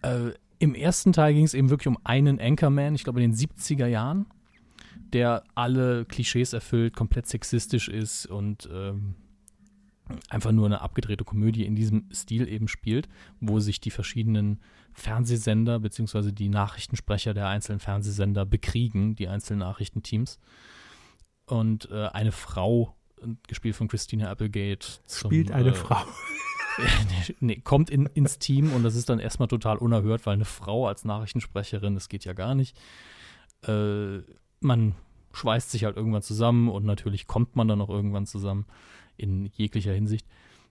Äh, Im ersten Teil ging es eben wirklich um einen Anchorman, ich glaube in den 70er Jahren, der alle Klischees erfüllt, komplett sexistisch ist und ähm, einfach nur eine abgedrehte Komödie in diesem Stil eben spielt, wo sich die verschiedenen Fernsehsender bzw. die Nachrichtensprecher der einzelnen Fernsehsender bekriegen, die einzelnen Nachrichtenteams. Und äh, eine Frau, gespielt von Christina Applegate, zum, spielt eine äh, Frau. nee, kommt in, ins Team und das ist dann erstmal total unerhört, weil eine Frau als Nachrichtensprecherin, das geht ja gar nicht. Äh, man schweißt sich halt irgendwann zusammen und natürlich kommt man dann auch irgendwann zusammen in jeglicher Hinsicht.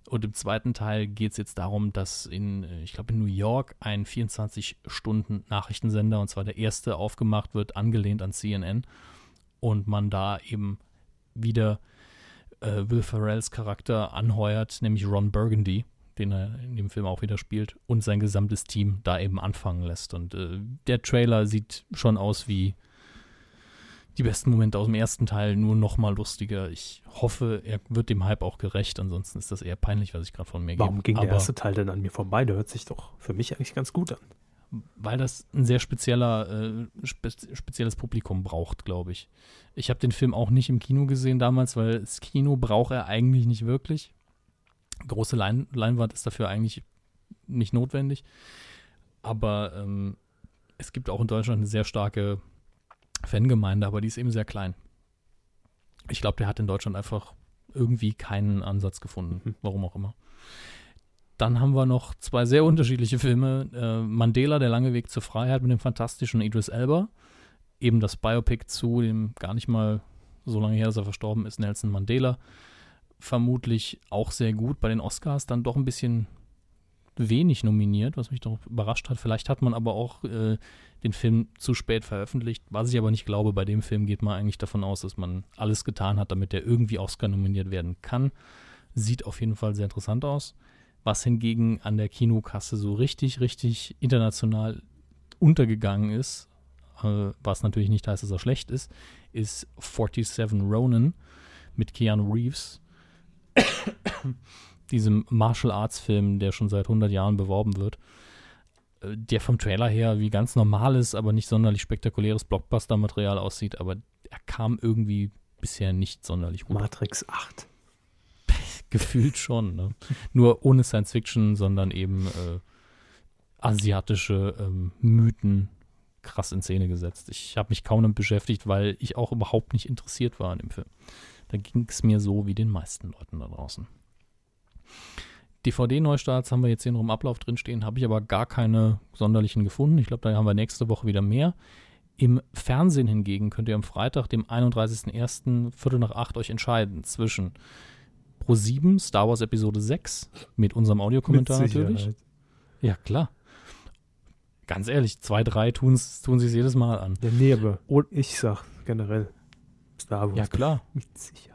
Und im zweiten Teil geht es jetzt darum, dass in, äh, ich glaube, in New York ein 24-Stunden-Nachrichtensender, und zwar der erste, aufgemacht wird, angelehnt an CNN. Und man da eben wieder äh, Will Ferrells Charakter anheuert, nämlich Ron Burgundy, den er in dem Film auch wieder spielt, und sein gesamtes Team da eben anfangen lässt. Und äh, der Trailer sieht schon aus wie die besten Momente aus dem ersten Teil, nur noch mal lustiger. Ich hoffe, er wird dem Hype auch gerecht. Ansonsten ist das eher peinlich, was ich gerade von mir gebe. Warum ging Aber der erste Teil denn an mir vorbei? Der hört sich doch für mich eigentlich ganz gut an. Weil das ein sehr spezieller, äh, spe spezielles Publikum braucht, glaube ich. Ich habe den Film auch nicht im Kino gesehen damals, weil das Kino braucht er eigentlich nicht wirklich. Große Lein Leinwand ist dafür eigentlich nicht notwendig. Aber ähm, es gibt auch in Deutschland eine sehr starke Fangemeinde, aber die ist eben sehr klein. Ich glaube, der hat in Deutschland einfach irgendwie keinen Ansatz gefunden, mhm. warum auch immer. Dann haben wir noch zwei sehr unterschiedliche Filme. Äh, Mandela, der lange Weg zur Freiheit mit dem fantastischen Idris Elba. Eben das Biopic zu dem gar nicht mal so lange her, dass er verstorben ist, Nelson Mandela. Vermutlich auch sehr gut. Bei den Oscars dann doch ein bisschen wenig nominiert, was mich doch überrascht hat. Vielleicht hat man aber auch äh, den Film zu spät veröffentlicht. Was ich aber nicht glaube, bei dem Film geht man eigentlich davon aus, dass man alles getan hat, damit er irgendwie Oscar nominiert werden kann. Sieht auf jeden Fall sehr interessant aus. Was hingegen an der Kinokasse so richtig, richtig international untergegangen ist, äh, was natürlich nicht heißt, dass er schlecht ist, ist 47 Ronin mit Keanu Reeves. Diesem Martial Arts Film, der schon seit 100 Jahren beworben wird der vom Trailer her wie ganz normales, aber nicht sonderlich spektakuläres Blockbuster-Material aussieht, aber er kam irgendwie bisher nicht sonderlich gut. Matrix 8. Gefühlt schon, ne? Nur ohne Science Fiction, sondern eben äh, asiatische ähm, Mythen krass in Szene gesetzt. Ich habe mich kaum damit beschäftigt, weil ich auch überhaupt nicht interessiert war an dem Film. Da ging es mir so wie den meisten Leuten da draußen. DVD-Neustarts haben wir jetzt hier noch im Ablauf drinstehen, habe ich aber gar keine sonderlichen gefunden. Ich glaube, da haben wir nächste Woche wieder mehr. Im Fernsehen hingegen könnt ihr am Freitag, dem 31.01. Viertel nach acht euch entscheiden zwischen 7, Star Wars Episode 6, mit unserem Audiokommentar natürlich. Ja, klar. Ganz ehrlich, zwei, drei tun sie es jedes Mal an. Nee, aber Und, ich sag generell Star Wars. Ja, klar. Mit Sicherheit.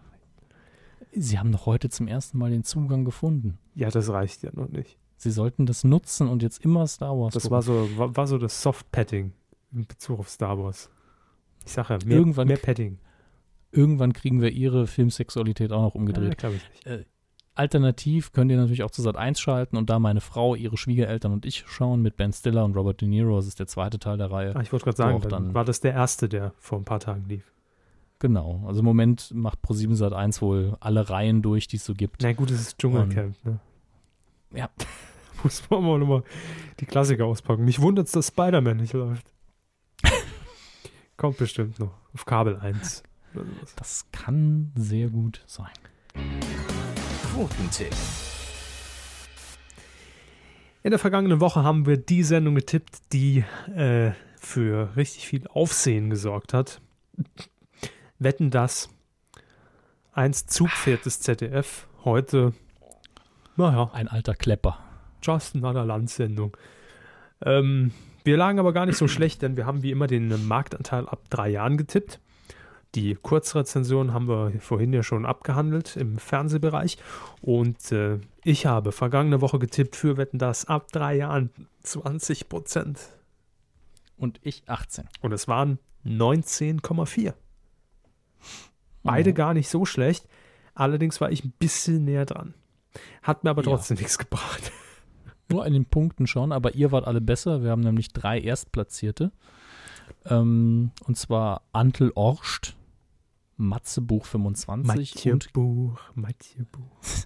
Sie haben doch heute zum ersten Mal den Zugang gefunden. Ja, das reicht ja noch nicht. Sie sollten das nutzen und jetzt immer Star Wars. Das war so, war, war, so das Soft-Padding in Bezug auf Star Wars. Ich sage ja, mehr, irgendwann, mehr Padding. Irgendwann kriegen wir ihre Filmsexualität auch noch umgedreht. Ja, ich. Äh, alternativ könnt ihr natürlich auch zu Sat 1 schalten und da meine Frau, ihre Schwiegereltern und ich schauen mit Ben Stiller und Robert De Niro. Das ist der zweite Teil der Reihe. Ah, ich wollte gerade sagen, dann, dann war das der erste, der vor ein paar Tagen lief. Genau. Also im Moment macht Pro7 Sat 1 wohl alle Reihen durch, die es so gibt. Na gut, es ist Dschungelcamp, ne? Ja. Muss man mal nochmal die Klassiker auspacken. Mich wundert es, dass Spider-Man nicht läuft. Kommt bestimmt noch. Auf Kabel 1. Das kann sehr gut sein. Quotentipp. In der vergangenen Woche haben wir die Sendung getippt, die äh, für richtig viel Aufsehen gesorgt hat. Wetten das. Eins Zugpferd des ZDF. Heute, naja. Ein alter Klepper. Just another Landsendung. Ähm, wir lagen aber gar nicht so schlecht, denn wir haben wie immer den Marktanteil ab drei Jahren getippt. Die Kurzrezension haben wir vorhin ja schon abgehandelt im Fernsehbereich. Und äh, ich habe vergangene Woche getippt für Wetten das ab drei Jahren 20 Prozent. Und ich 18. Und es waren 19,4. Beide mhm. gar nicht so schlecht. Allerdings war ich ein bisschen näher dran. Hat mir aber Ja. trotzdem nichts gebracht. Nur an den Punkten schon, aber ihr wart alle besser. Wir haben nämlich drei Erstplatzierte. Ähm, und zwar Antel Orscht, Matzebuch 25 und, Buch, Matje Buch.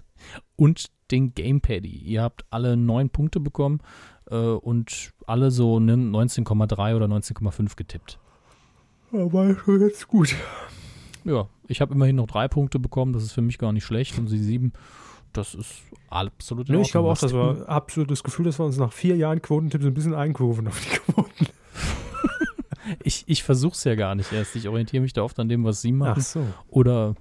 und den Gamepaddy. Ihr habt alle neun Punkte bekommen äh, und alle so ne, 19,3 oder 19,5 getippt. Aber schon jetzt gut. Ja, ich habe immerhin noch drei Punkte bekommen. Das ist für mich gar nicht schlecht. Und sie sieben, das ist absolut in Nee, ich glaube auch, das war absolut das Gefühl, dass wir uns nach vier Jahren Quotentipps ein bisschen einkurven auf die Quoten. Ich, ich versuche es ja gar nicht erst. Ich orientiere mich da oft an dem, was sie machen. so. Oder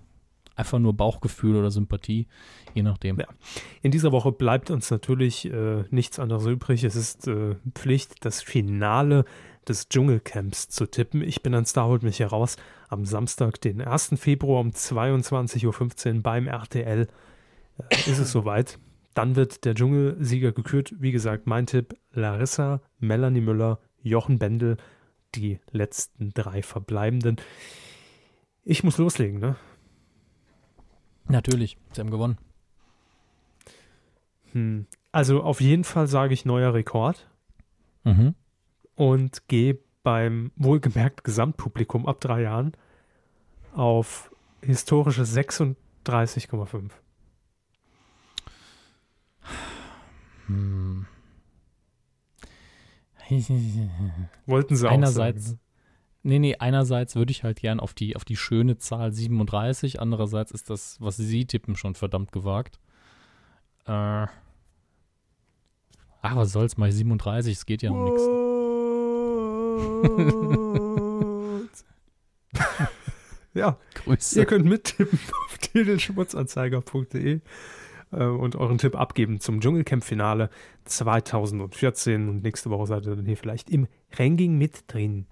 einfach nur Bauchgefühl oder Sympathie, je nachdem. Ja. In dieser Woche bleibt uns natürlich äh, nichts anderes übrig. Es ist äh, Pflicht, das Finale des Dschungelcamps zu tippen. Ich bin an Star holt mich heraus am Samstag, den 1. Februar um 22.15 Uhr beim RTL. Äh, ist es soweit. Dann wird der Dschungelsieger gekürt. Wie gesagt, mein Tipp: Larissa, Melanie Müller, Jochen Bendel, die letzten drei Verbleibenden. Ich muss loslegen, ne? Natürlich, sie haben gewonnen. Hm. Also auf jeden Fall sage ich neuer Rekord. Mhm. und gehe beim wohlgemerkt Gesamtpublikum ab drei Jahren auf historische 36,5. Hm. Wollten sie Einerseits- auch sagen. Nee, nee, einerseits würde ich halt gern auf die, auf die schöne Zahl 37, andererseits ist das, was Sie tippen, schon verdammt gewagt. Äh, ach, was soll's, mal 37, es geht ja um nichts. ja, Grüße. ihr könnt mittippen auf titelschmutzanzeiger.de äh, und euren Tipp abgeben zum Dschungelcamp-Finale 2014 und nächste Woche seid ihr dann hier vielleicht im Ranking mit drin.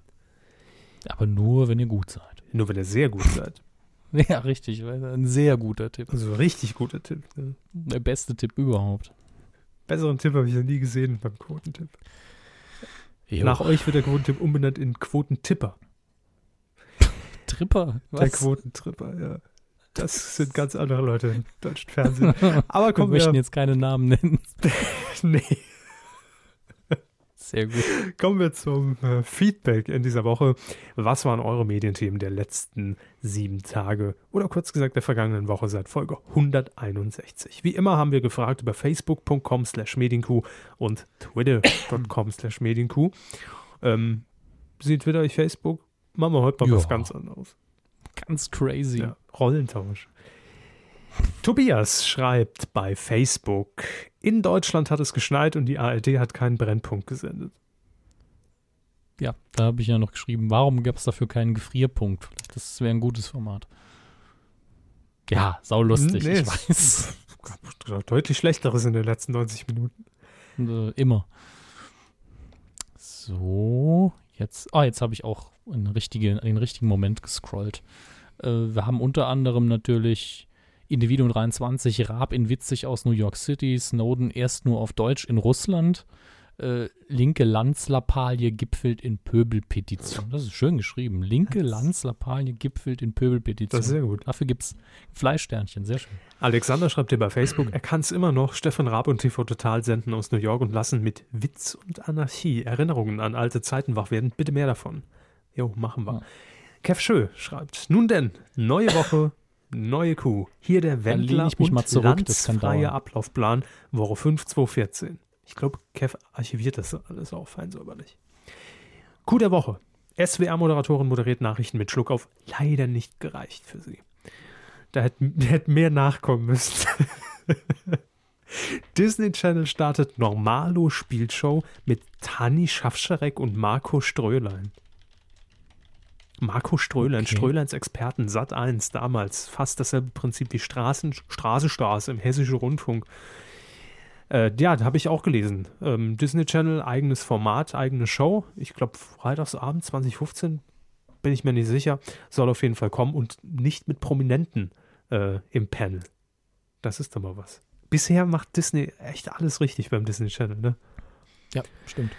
Aber nur, wenn ihr gut seid. Nur wenn ihr sehr gut seid. Ja, richtig, ein sehr guter Tipp. Also richtig guter Tipp. Ne? Der beste Tipp überhaupt. Besseren Tipp habe ich noch nie gesehen beim Quotentipp. Jo. Nach euch wird der Quotentipp umbenannt in Quotentipper. Tripper. Der Was? Quotentripper, ja. Das sind ganz andere Leute im deutschen Fernsehen. Aber Wir kommen möchten wir, jetzt keine Namen nennen. nee, Sehr gut. kommen wir zum äh, Feedback in dieser Woche. Was waren eure Medienthemen der letzten sieben Tage oder kurz gesagt der vergangenen Woche seit Folge 161? Wie immer haben wir gefragt über facebook.com slash medienkuh und twitter.com slash medienkuh. Ähm, Sie Twitter, ich Facebook? Machen wir heute mal was Ja. ganz anderes. Ganz crazy. Ja, Rollentausch. Tobias schreibt bei Facebook, in Deutschland hat es geschneit und die ARD hat keinen Brennpunkt gesendet. Ja, da habe ich ja noch geschrieben, warum gab es dafür keinen Gefrierpunkt? Das wäre ein gutes Format. Ja, saulustig, Nee, ich weiß. Deutlich schlechteres in den letzten 90 Minuten. äh, immer. So, jetzt, ah, jetzt habe ich auch in richtige, in den richtigen Moment gescrollt. Äh, wir haben unter anderem natürlich Individuum 23, Raab in Witzig aus New York City, Snowden erst nur auf Deutsch in Russland, äh, linke Landslappalie gipfelt in Pöbelpetition. Das ist schön geschrieben. Linke Landslappalie gipfelt in Pöbelpetition. Das ist sehr gut. Dafür gibt es Fleischsternchen, sehr schön. Alexander schreibt dir bei Facebook, er kann es immer noch. Stefan Raab und TV Total senden aus New York und lassen mit Witz und Anarchie Erinnerungen an alte Zeiten wach werden. Bitte mehr davon. Jo, machen wir. Ja. Kev Schö schreibt, nun denn, neue Woche, neue Kuh. Hier der Wendler ich mich und mal zurück, landsfreie. Ablaufplan, Woche 5, 2014. Ich glaube, Kev archiviert das alles auch fein säuberlich. Kuh der Woche. SWR-Moderatorin moderiert Nachrichten mit Schluck auf. Leider nicht gereicht für sie. Da hätte da hätte mehr nachkommen müssen. Disney Channel startet Normalo Spielshow mit Tani Schaffscherek und Marco Strölein. Marco Strölein, Okay. Ströleins Experten, Sat 1 damals, fast dasselbe Prinzip wie Straßen, Straße, Straße im hessischen Rundfunk. Äh, ja, da habe ich auch gelesen. Ähm, Disney Channel, eigenes Format, eigene Show. Ich glaube, Freitagsabend 2015, bin ich mir nicht sicher. Soll auf jeden Fall kommen und nicht mit Prominenten äh, im Panel. Das ist aber was. Bisher macht Disney echt alles richtig beim Disney Channel, ne? Ja, stimmt.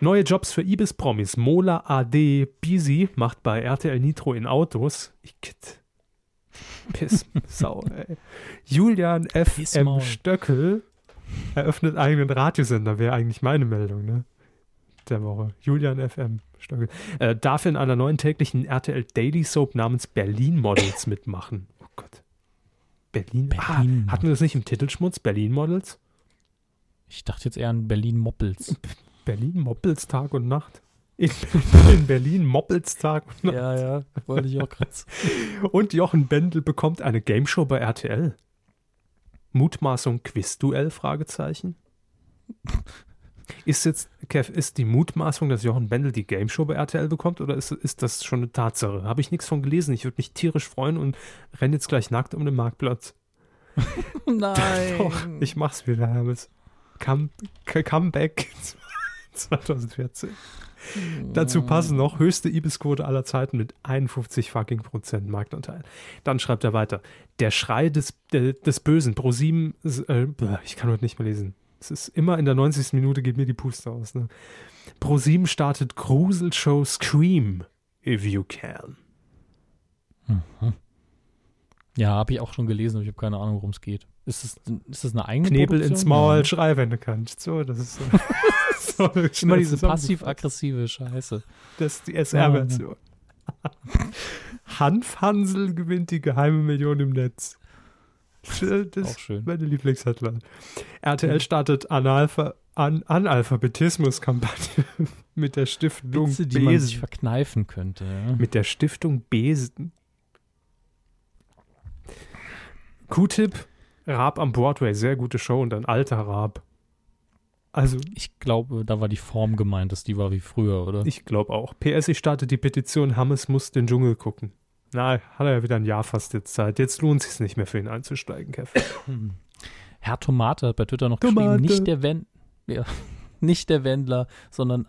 Neue Jobs für Ibis-Promis. Mola AD Bisi macht bei RTL Nitro in Autos. Ich, Pissau, ey. Julian F. M. Stöckel eröffnet eigenen Radiosender, wäre eigentlich meine Meldung, ne? Der Woche. Julian FM Stöckel. Äh, darf in einer neuen täglichen RTL Daily Soap namens Berlin Models mitmachen. Oh Gott. Berlin. Berlin. Ah, hatten wir das nicht im Titelschmutz? Berlin Models? Ich dachte jetzt eher an Berlin Moppels. Berlin Moppels Tag und Nacht. In, in Berlin Moppels Tag und Nacht. Ja, ja, wollte ich auch krass. und Jochen Bendel bekommt eine Gameshow bei RTL. Mutmaßung Quizduell? Fragezeichen. Ist jetzt, Kev, ist die Mutmaßung, dass Jochen Bendel die Gameshow bei RTL bekommt oder ist, ist das schon eine Tatsache? Habe ich nichts von gelesen. Ich würde mich tierisch freuen und renne jetzt gleich nackt um den Marktplatz. Nein. Doch, ich mach's wieder, Hermes. Come, Comeback 2014. Dazu passen noch höchste Ibis-Quote aller Zeiten mit 51 fucking Prozent Marktanteil. Dann schreibt er weiter. Der Schrei des, des Bösen, Pro 7, äh, ich kann heute nicht mehr lesen. Es ist immer in der 90. Minute geht mir die Puste aus. Ne? Pro 7 startet Gruselshow Scream, if you can. Mhm. Ja, habe ich auch schon gelesen, aber ich habe keine Ahnung, worum es geht. Ist das, ist das eine eigene Knebel ins Maul, ja. schrei, wenn du kannst. So, das ist so. so Immer diese passiv-aggressive Scheiße. Das ist die SR-Version. Hanfhansel gewinnt die geheime Million im Netz. Das Auch schön. meine Lieblingsheadline. RTL startet Analpha An Analphabetismus-Kampagne mit der Stiftung Witze, die Besen. man sich verkneifen könnte. Ja. Mit der Stiftung Besen. Q-Tip, Raab am Broadway, sehr gute Show und ein alter Raab. Also, ich glaube, da war die Form gemeint, dass die war wie früher, oder? Ich glaube auch. PS, ich starte die Petition, Hammes muss den Dschungel gucken. Na, hat er ja wieder ein Jahr fast jetzt Zeit. Jetzt lohnt es sich nicht mehr für ihn einzusteigen, Kevin. Herr Tomate hat bei Twitter noch Tomate. geschrieben, nicht der, Wen ja, nicht der Wendler, sondern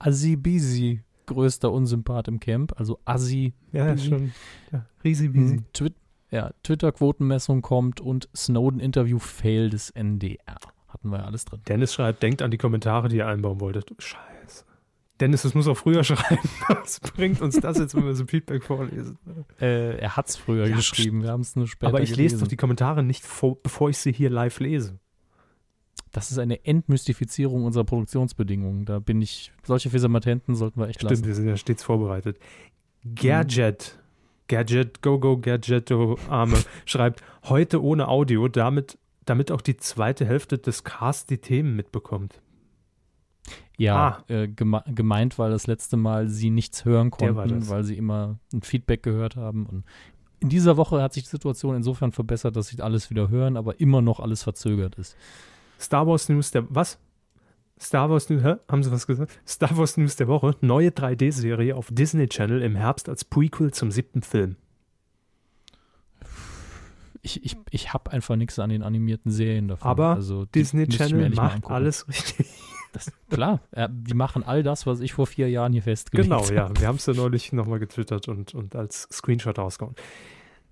Asibisi, größter Unsympath im Camp, also Assi. Ja, schon. Ja, Risi Bisi. Hm, Twi ja, Twitter-Quotenmessung kommt und Snowden-Interview-Fail des NDR. Hatten wir ja alles drin. Dennis schreibt, denkt an die Kommentare, die ihr einbauen wolltet. Scheiße. Dennis, das muss auch früher schreiben. Was bringt uns das jetzt, wenn wir so Feedback vorlesen? Äh, er hat es früher ja, geschrieben, wir haben es nur später Aber ich gelesen. lese doch die Kommentare nicht, vor, bevor ich sie hier live lese. Das ist eine Entmystifizierung unserer Produktionsbedingungen. Da bin ich, solche Fesamatenten sollten wir echt Stimmt, lassen. wir sind ja stets vorbereitet. Gadget, Gadget, Go Go Gadgetto Arme schreibt, heute ohne Audio, damit, damit auch die zweite Hälfte des Casts die Themen mitbekommt. Ja, ah. äh, geme gemeint, weil das letzte Mal sie nichts hören konnten, weil sie immer ein Feedback gehört haben. Und in dieser Woche hat sich die Situation insofern verbessert, dass sie alles wieder hören, aber immer noch alles verzögert ist. Star Wars News der was? Star Wars News, hä? haben Sie was gesagt? Star Wars News der Woche, neue 3D-Serie auf Disney Channel im Herbst als Prequel zum siebten Film. Ich, ich, ich habe einfach nichts an den animierten Serien davon. Aber also, Disney Channel macht alles richtig. Das, klar, ja, die machen all das, was ich vor vier Jahren hier festgelegt habe. Genau, ja. Wir haben es ja neulich nochmal getwittert und, und als Screenshot rausgehauen.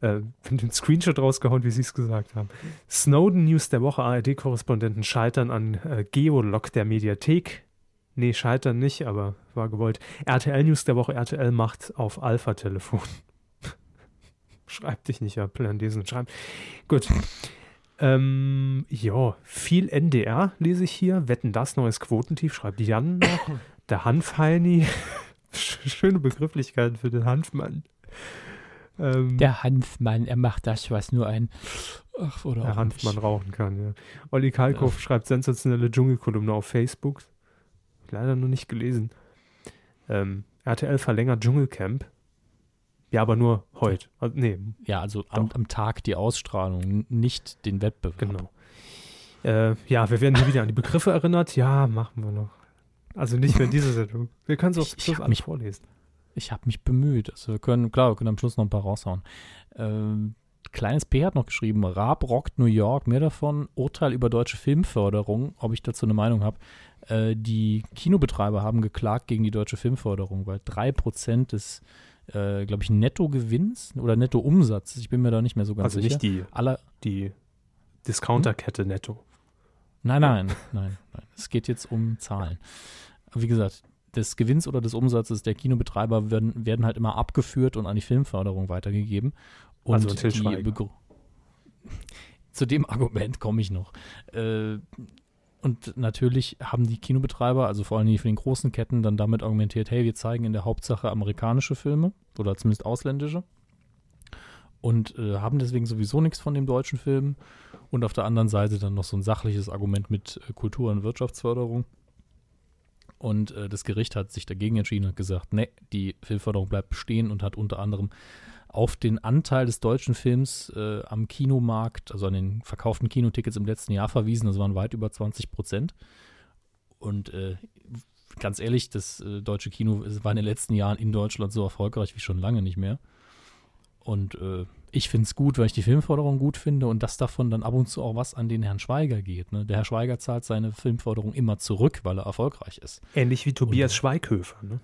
Äh, den Screenshot rausgehauen, wie Sie es gesagt haben. Snowden News der Woche, ARD-Korrespondenten scheitern an äh, Geolog der Mediathek. Nee, scheitern nicht, aber war gewollt. RTL News der Woche, RTL macht auf Alpha-Telefon. Schreib dich nicht ab, Plan lesen, schreiben. Gut. Ähm, ja, viel NDR lese ich hier. Wetten das, neues Quotentief, schreibt Jan noch. Der Hanfheini. Schöne Begrifflichkeiten für den Hanfmann. Ähm, der Hanfmann, er macht das, was nur ein ach, oder der Hanfmann nicht. rauchen kann. Ja. Olli Kalkow ja. schreibt sensationelle Dschungelkolumne auf Facebook. Leider noch nicht gelesen. Ähm, RTL verlängert Dschungelcamp. Ja, aber nur heute. Also, nee. Ja, also am, am, Tag die Ausstrahlung, nicht den Wettbewerb. Genau. Äh, ja, wir werden hier wieder an die Begriffe erinnert. Ja, machen wir noch. Also nicht mehr in dieser Sendung. Wir können es auch Schluss alles vorlesen. Ich habe mich bemüht. Also wir können, klar, wir können am Schluss noch ein paar raushauen. Ähm, Kleines P hat noch geschrieben, Raab rockt New York, mehr davon, Urteil über deutsche Filmförderung, ob ich dazu eine Meinung habe. Äh, die Kinobetreiber haben geklagt gegen die deutsche Filmförderung, weil 3% des äh, glaube ich, Nettogewinns oder Nettoumsatz. Ich bin mir da nicht mehr so ganz also sicher. Also nicht die, Aller, die Discounterkette hm? netto. Nein, nein, nein, nein. Es geht jetzt um Zahlen. Wie gesagt, des Gewinns oder des Umsatzes der Kinobetreiber werden, werden halt immer abgeführt und an die Filmförderung weitergegeben. Und Also Til die Schweiger. Begr- Zu dem Argument komme ich noch. Äh, und natürlich haben die Kinobetreiber, also vor allem die von den großen Ketten, dann damit argumentiert, hey, wir zeigen in der Hauptsache amerikanische Filme oder zumindest ausländische und äh, haben deswegen sowieso nichts von dem deutschen Film. Und auf der anderen Seite dann noch so ein sachliches Argument mit äh, Kultur- und Wirtschaftsförderung. Und äh, das Gericht hat sich dagegen entschieden und gesagt, nee, die Filmförderung bleibt bestehen und hat unter anderem auf den Anteil des deutschen Films äh, am Kinomarkt, also an den verkauften Kinotickets im letzten Jahr verwiesen. Das waren weit über 20 Prozent. Und äh, ganz ehrlich, das äh, deutsche Kino war in den letzten Jahren in Deutschland so erfolgreich wie schon lange nicht mehr. Und äh, ich finde es gut, weil ich die Filmförderung gut finde und dass davon dann ab und zu auch was an den Herrn Schweiger geht. Ne? Der Herr Schweiger zahlt seine Filmförderung immer zurück, weil er erfolgreich ist. Ähnlich wie Tobias Und- Schweighöfer. Ne?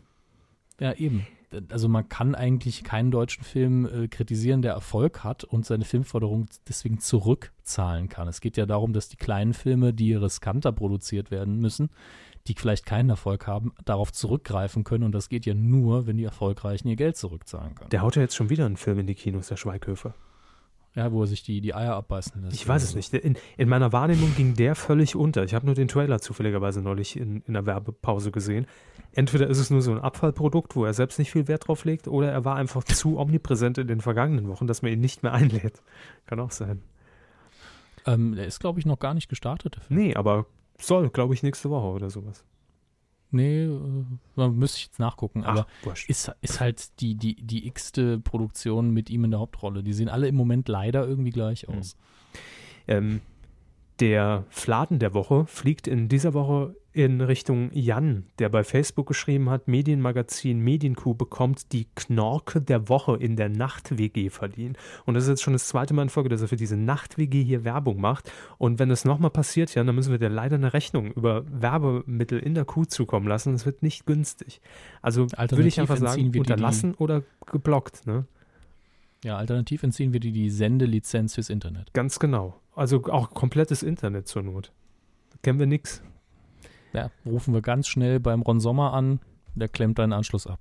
Ja, eben. Also man kann eigentlich keinen deutschen Film äh, kritisieren, der Erfolg hat und seine Filmförderung deswegen zurückzahlen kann. Es geht ja darum, dass die kleinen Filme, die riskanter produziert werden müssen, die vielleicht keinen Erfolg haben, darauf zurückgreifen können. Und das geht ja nur, wenn die Erfolgreichen ihr Geld zurückzahlen können. Der haut ja jetzt schon wieder einen Film in die Kinos, der Schweighöfer. Ja, wo er sich die, die Eier abbeißen lässt. Ich weiß es nicht. In, in meiner Wahrnehmung ging der völlig unter. Ich habe nur den Trailer zufälligerweise neulich in, in der Werbepause gesehen. Entweder ist es nur so ein Abfallprodukt, wo er selbst nicht viel Wert drauf legt, oder er war einfach zu omnipräsent in den vergangenen Wochen, dass man ihn nicht mehr einlädt. Kann auch sein. Ähm, der ist, glaube ich, noch gar nicht gestartet. Nee, aber soll, glaube ich, nächste Woche oder sowas. Nee, äh, man müsste ich jetzt nachgucken. Aber wurscht. ist, ist halt die, die, die x-te Produktion mit ihm in der Hauptrolle. Die sehen alle im Moment leider irgendwie gleich Hm. aus. Ähm, der Fladen der Woche fliegt in dieser Woche in Richtung Jan, der bei Facebook geschrieben hat, Medienmagazin Medienkuh bekommt die Knorke der Woche in der Nacht-WG verliehen. Und das ist jetzt schon das zweite Mal in Folge, dass er für diese Nacht-WG hier Werbung macht. Und wenn das nochmal passiert, ja, dann müssen wir dir leider eine Rechnung über Werbemittel in der Kuh zukommen lassen. Das wird nicht günstig. Also würde ich einfach sagen, unterlassen oder geblockt, ne? Ja, alternativ entziehen wir dir die Sendelizenz fürs Internet. Ganz genau. Also auch komplettes Internet zur Not. Kennen wir nix. Ja, rufen wir ganz schnell beim Ron Sommer an, der klemmt deinen Anschluss ab.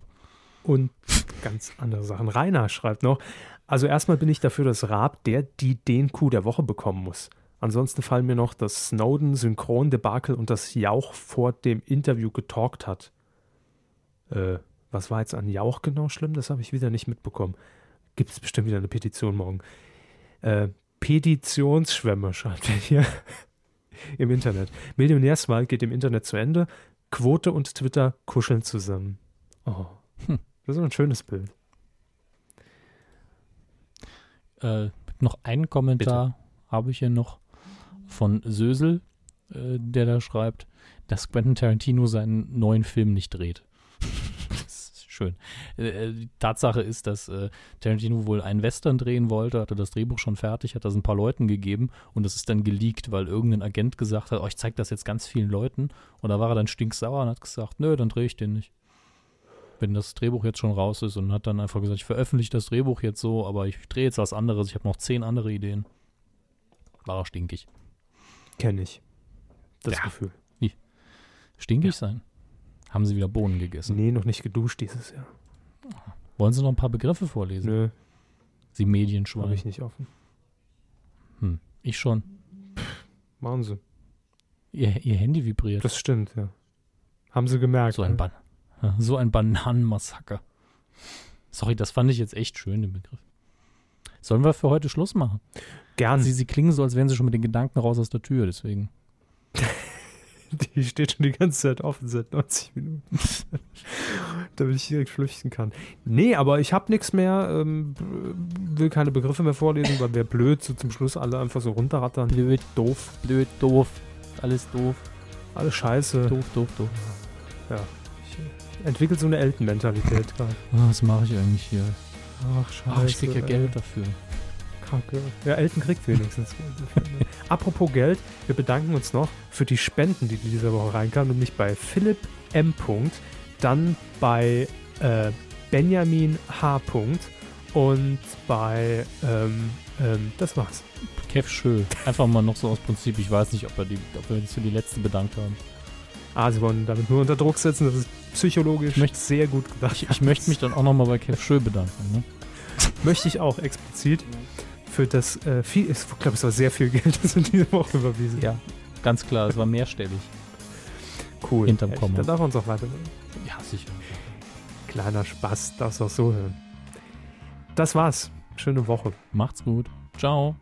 Und ganz andere Sachen. Rainer schreibt noch, also erstmal bin ich dafür, dass Raab der, die den Coup der Woche bekommen muss. Ansonsten fallen mir noch das Snowden-Synchron-Debakel und das Jauch vor dem Interview getalkt hat. Äh, was war jetzt an Jauch genau schlimm? Das habe ich wieder nicht mitbekommen. Gibt es bestimmt wieder eine Petition morgen. Äh, Petitionsschwämme schreibt er hier im Internet. Millionärswahl geht im Internet zu Ende. Quote und Twitter kuscheln zusammen. Oh. Hm. Das ist ein schönes Bild. Äh, noch einen Kommentar habe ich hier noch von Sösel, äh, der da schreibt, dass Quentin Tarantino seinen neuen Film nicht dreht. Schön. Äh, die Tatsache ist, dass äh, Tarantino wohl einen Western drehen wollte, hatte das Drehbuch schon fertig, hat das ein paar Leuten gegeben und das ist dann geleakt, weil irgendein Agent gesagt hat, oh, ich zeige das jetzt ganz vielen Leuten und da war er dann stinksauer und hat gesagt, nö, dann drehe ich den nicht. Wenn das Drehbuch jetzt schon raus ist und hat dann einfach gesagt, ich veröffentliche das Drehbuch jetzt so, aber ich drehe jetzt was anderes, ich habe noch zehn andere Ideen. War er stinkig. Kenne ich. Das Ja. Gefühl. Stinkig sein? Haben sie wieder Bohnen gegessen? Nee, noch nicht geduscht dieses Jahr. Wollen sie noch ein paar Begriffe vorlesen? Nö, Sie habe Medienschwein. ich nicht offen. Hm. Ich schon. Machen sie. Ihr, ihr Handy vibriert. Das stimmt, ja. Haben sie gemerkt. so ein ne? Ban so ein Bananenmassaker. Sorry, das fand ich jetzt echt schön, den Begriff. Sollen wir für heute Schluss machen? Gern. Sie, sie klingen so, als wären sie schon mit den Gedanken raus aus der Tür, deswegen. Die steht schon die ganze Zeit offen seit 90 Minuten. Damit ich direkt flüchten kann. Nee, aber ich habe nichts mehr, ähm, will keine Begriffe mehr vorlesen, weil wäre blöd, so zum Schluss alle einfach so runterrattern. Blöd, doof, blöd, doof. Alles doof, Alles scheiße. doof, doof, doof. Ich entwickelt so eine Eltenmentalität gerade. Ah, was mache ich eigentlich hier? Ach, scheiße. Ach, ich krieg ja ey. Geld dafür. Kacke. Ja, Elton kriegt wenigstens? Apropos Geld, wir bedanken uns noch für die Spenden, die diese Woche reinkamen, nämlich bei Philipp M. dann bei äh, Benjamin H. und bei, ähm, ähm, das war's. Kev Schö. Einfach mal noch so aus Prinzip. Ich weiß nicht, ob wir, die, ob wir uns für die letzte bedankt haben. Asibon damit nur unter Druck setzen. Das ist psychologisch möchte, sehr gut gedacht. Ich, ich möchte mich dann auch nochmal bei Kev Schö bedanken. Ne? Möchte ich auch explizit für das äh, viel, ich glaube, es war sehr viel Geld, das in dieser Woche überwiesen. Ja, ganz klar, es war mehrstellig. Cool. Hinterm Komma. Da darf man uns auch weiter. Ja, sicher. Kleiner Spaß, darfst du auch so hören. Das war's. Schöne Woche. Macht's gut. Ciao.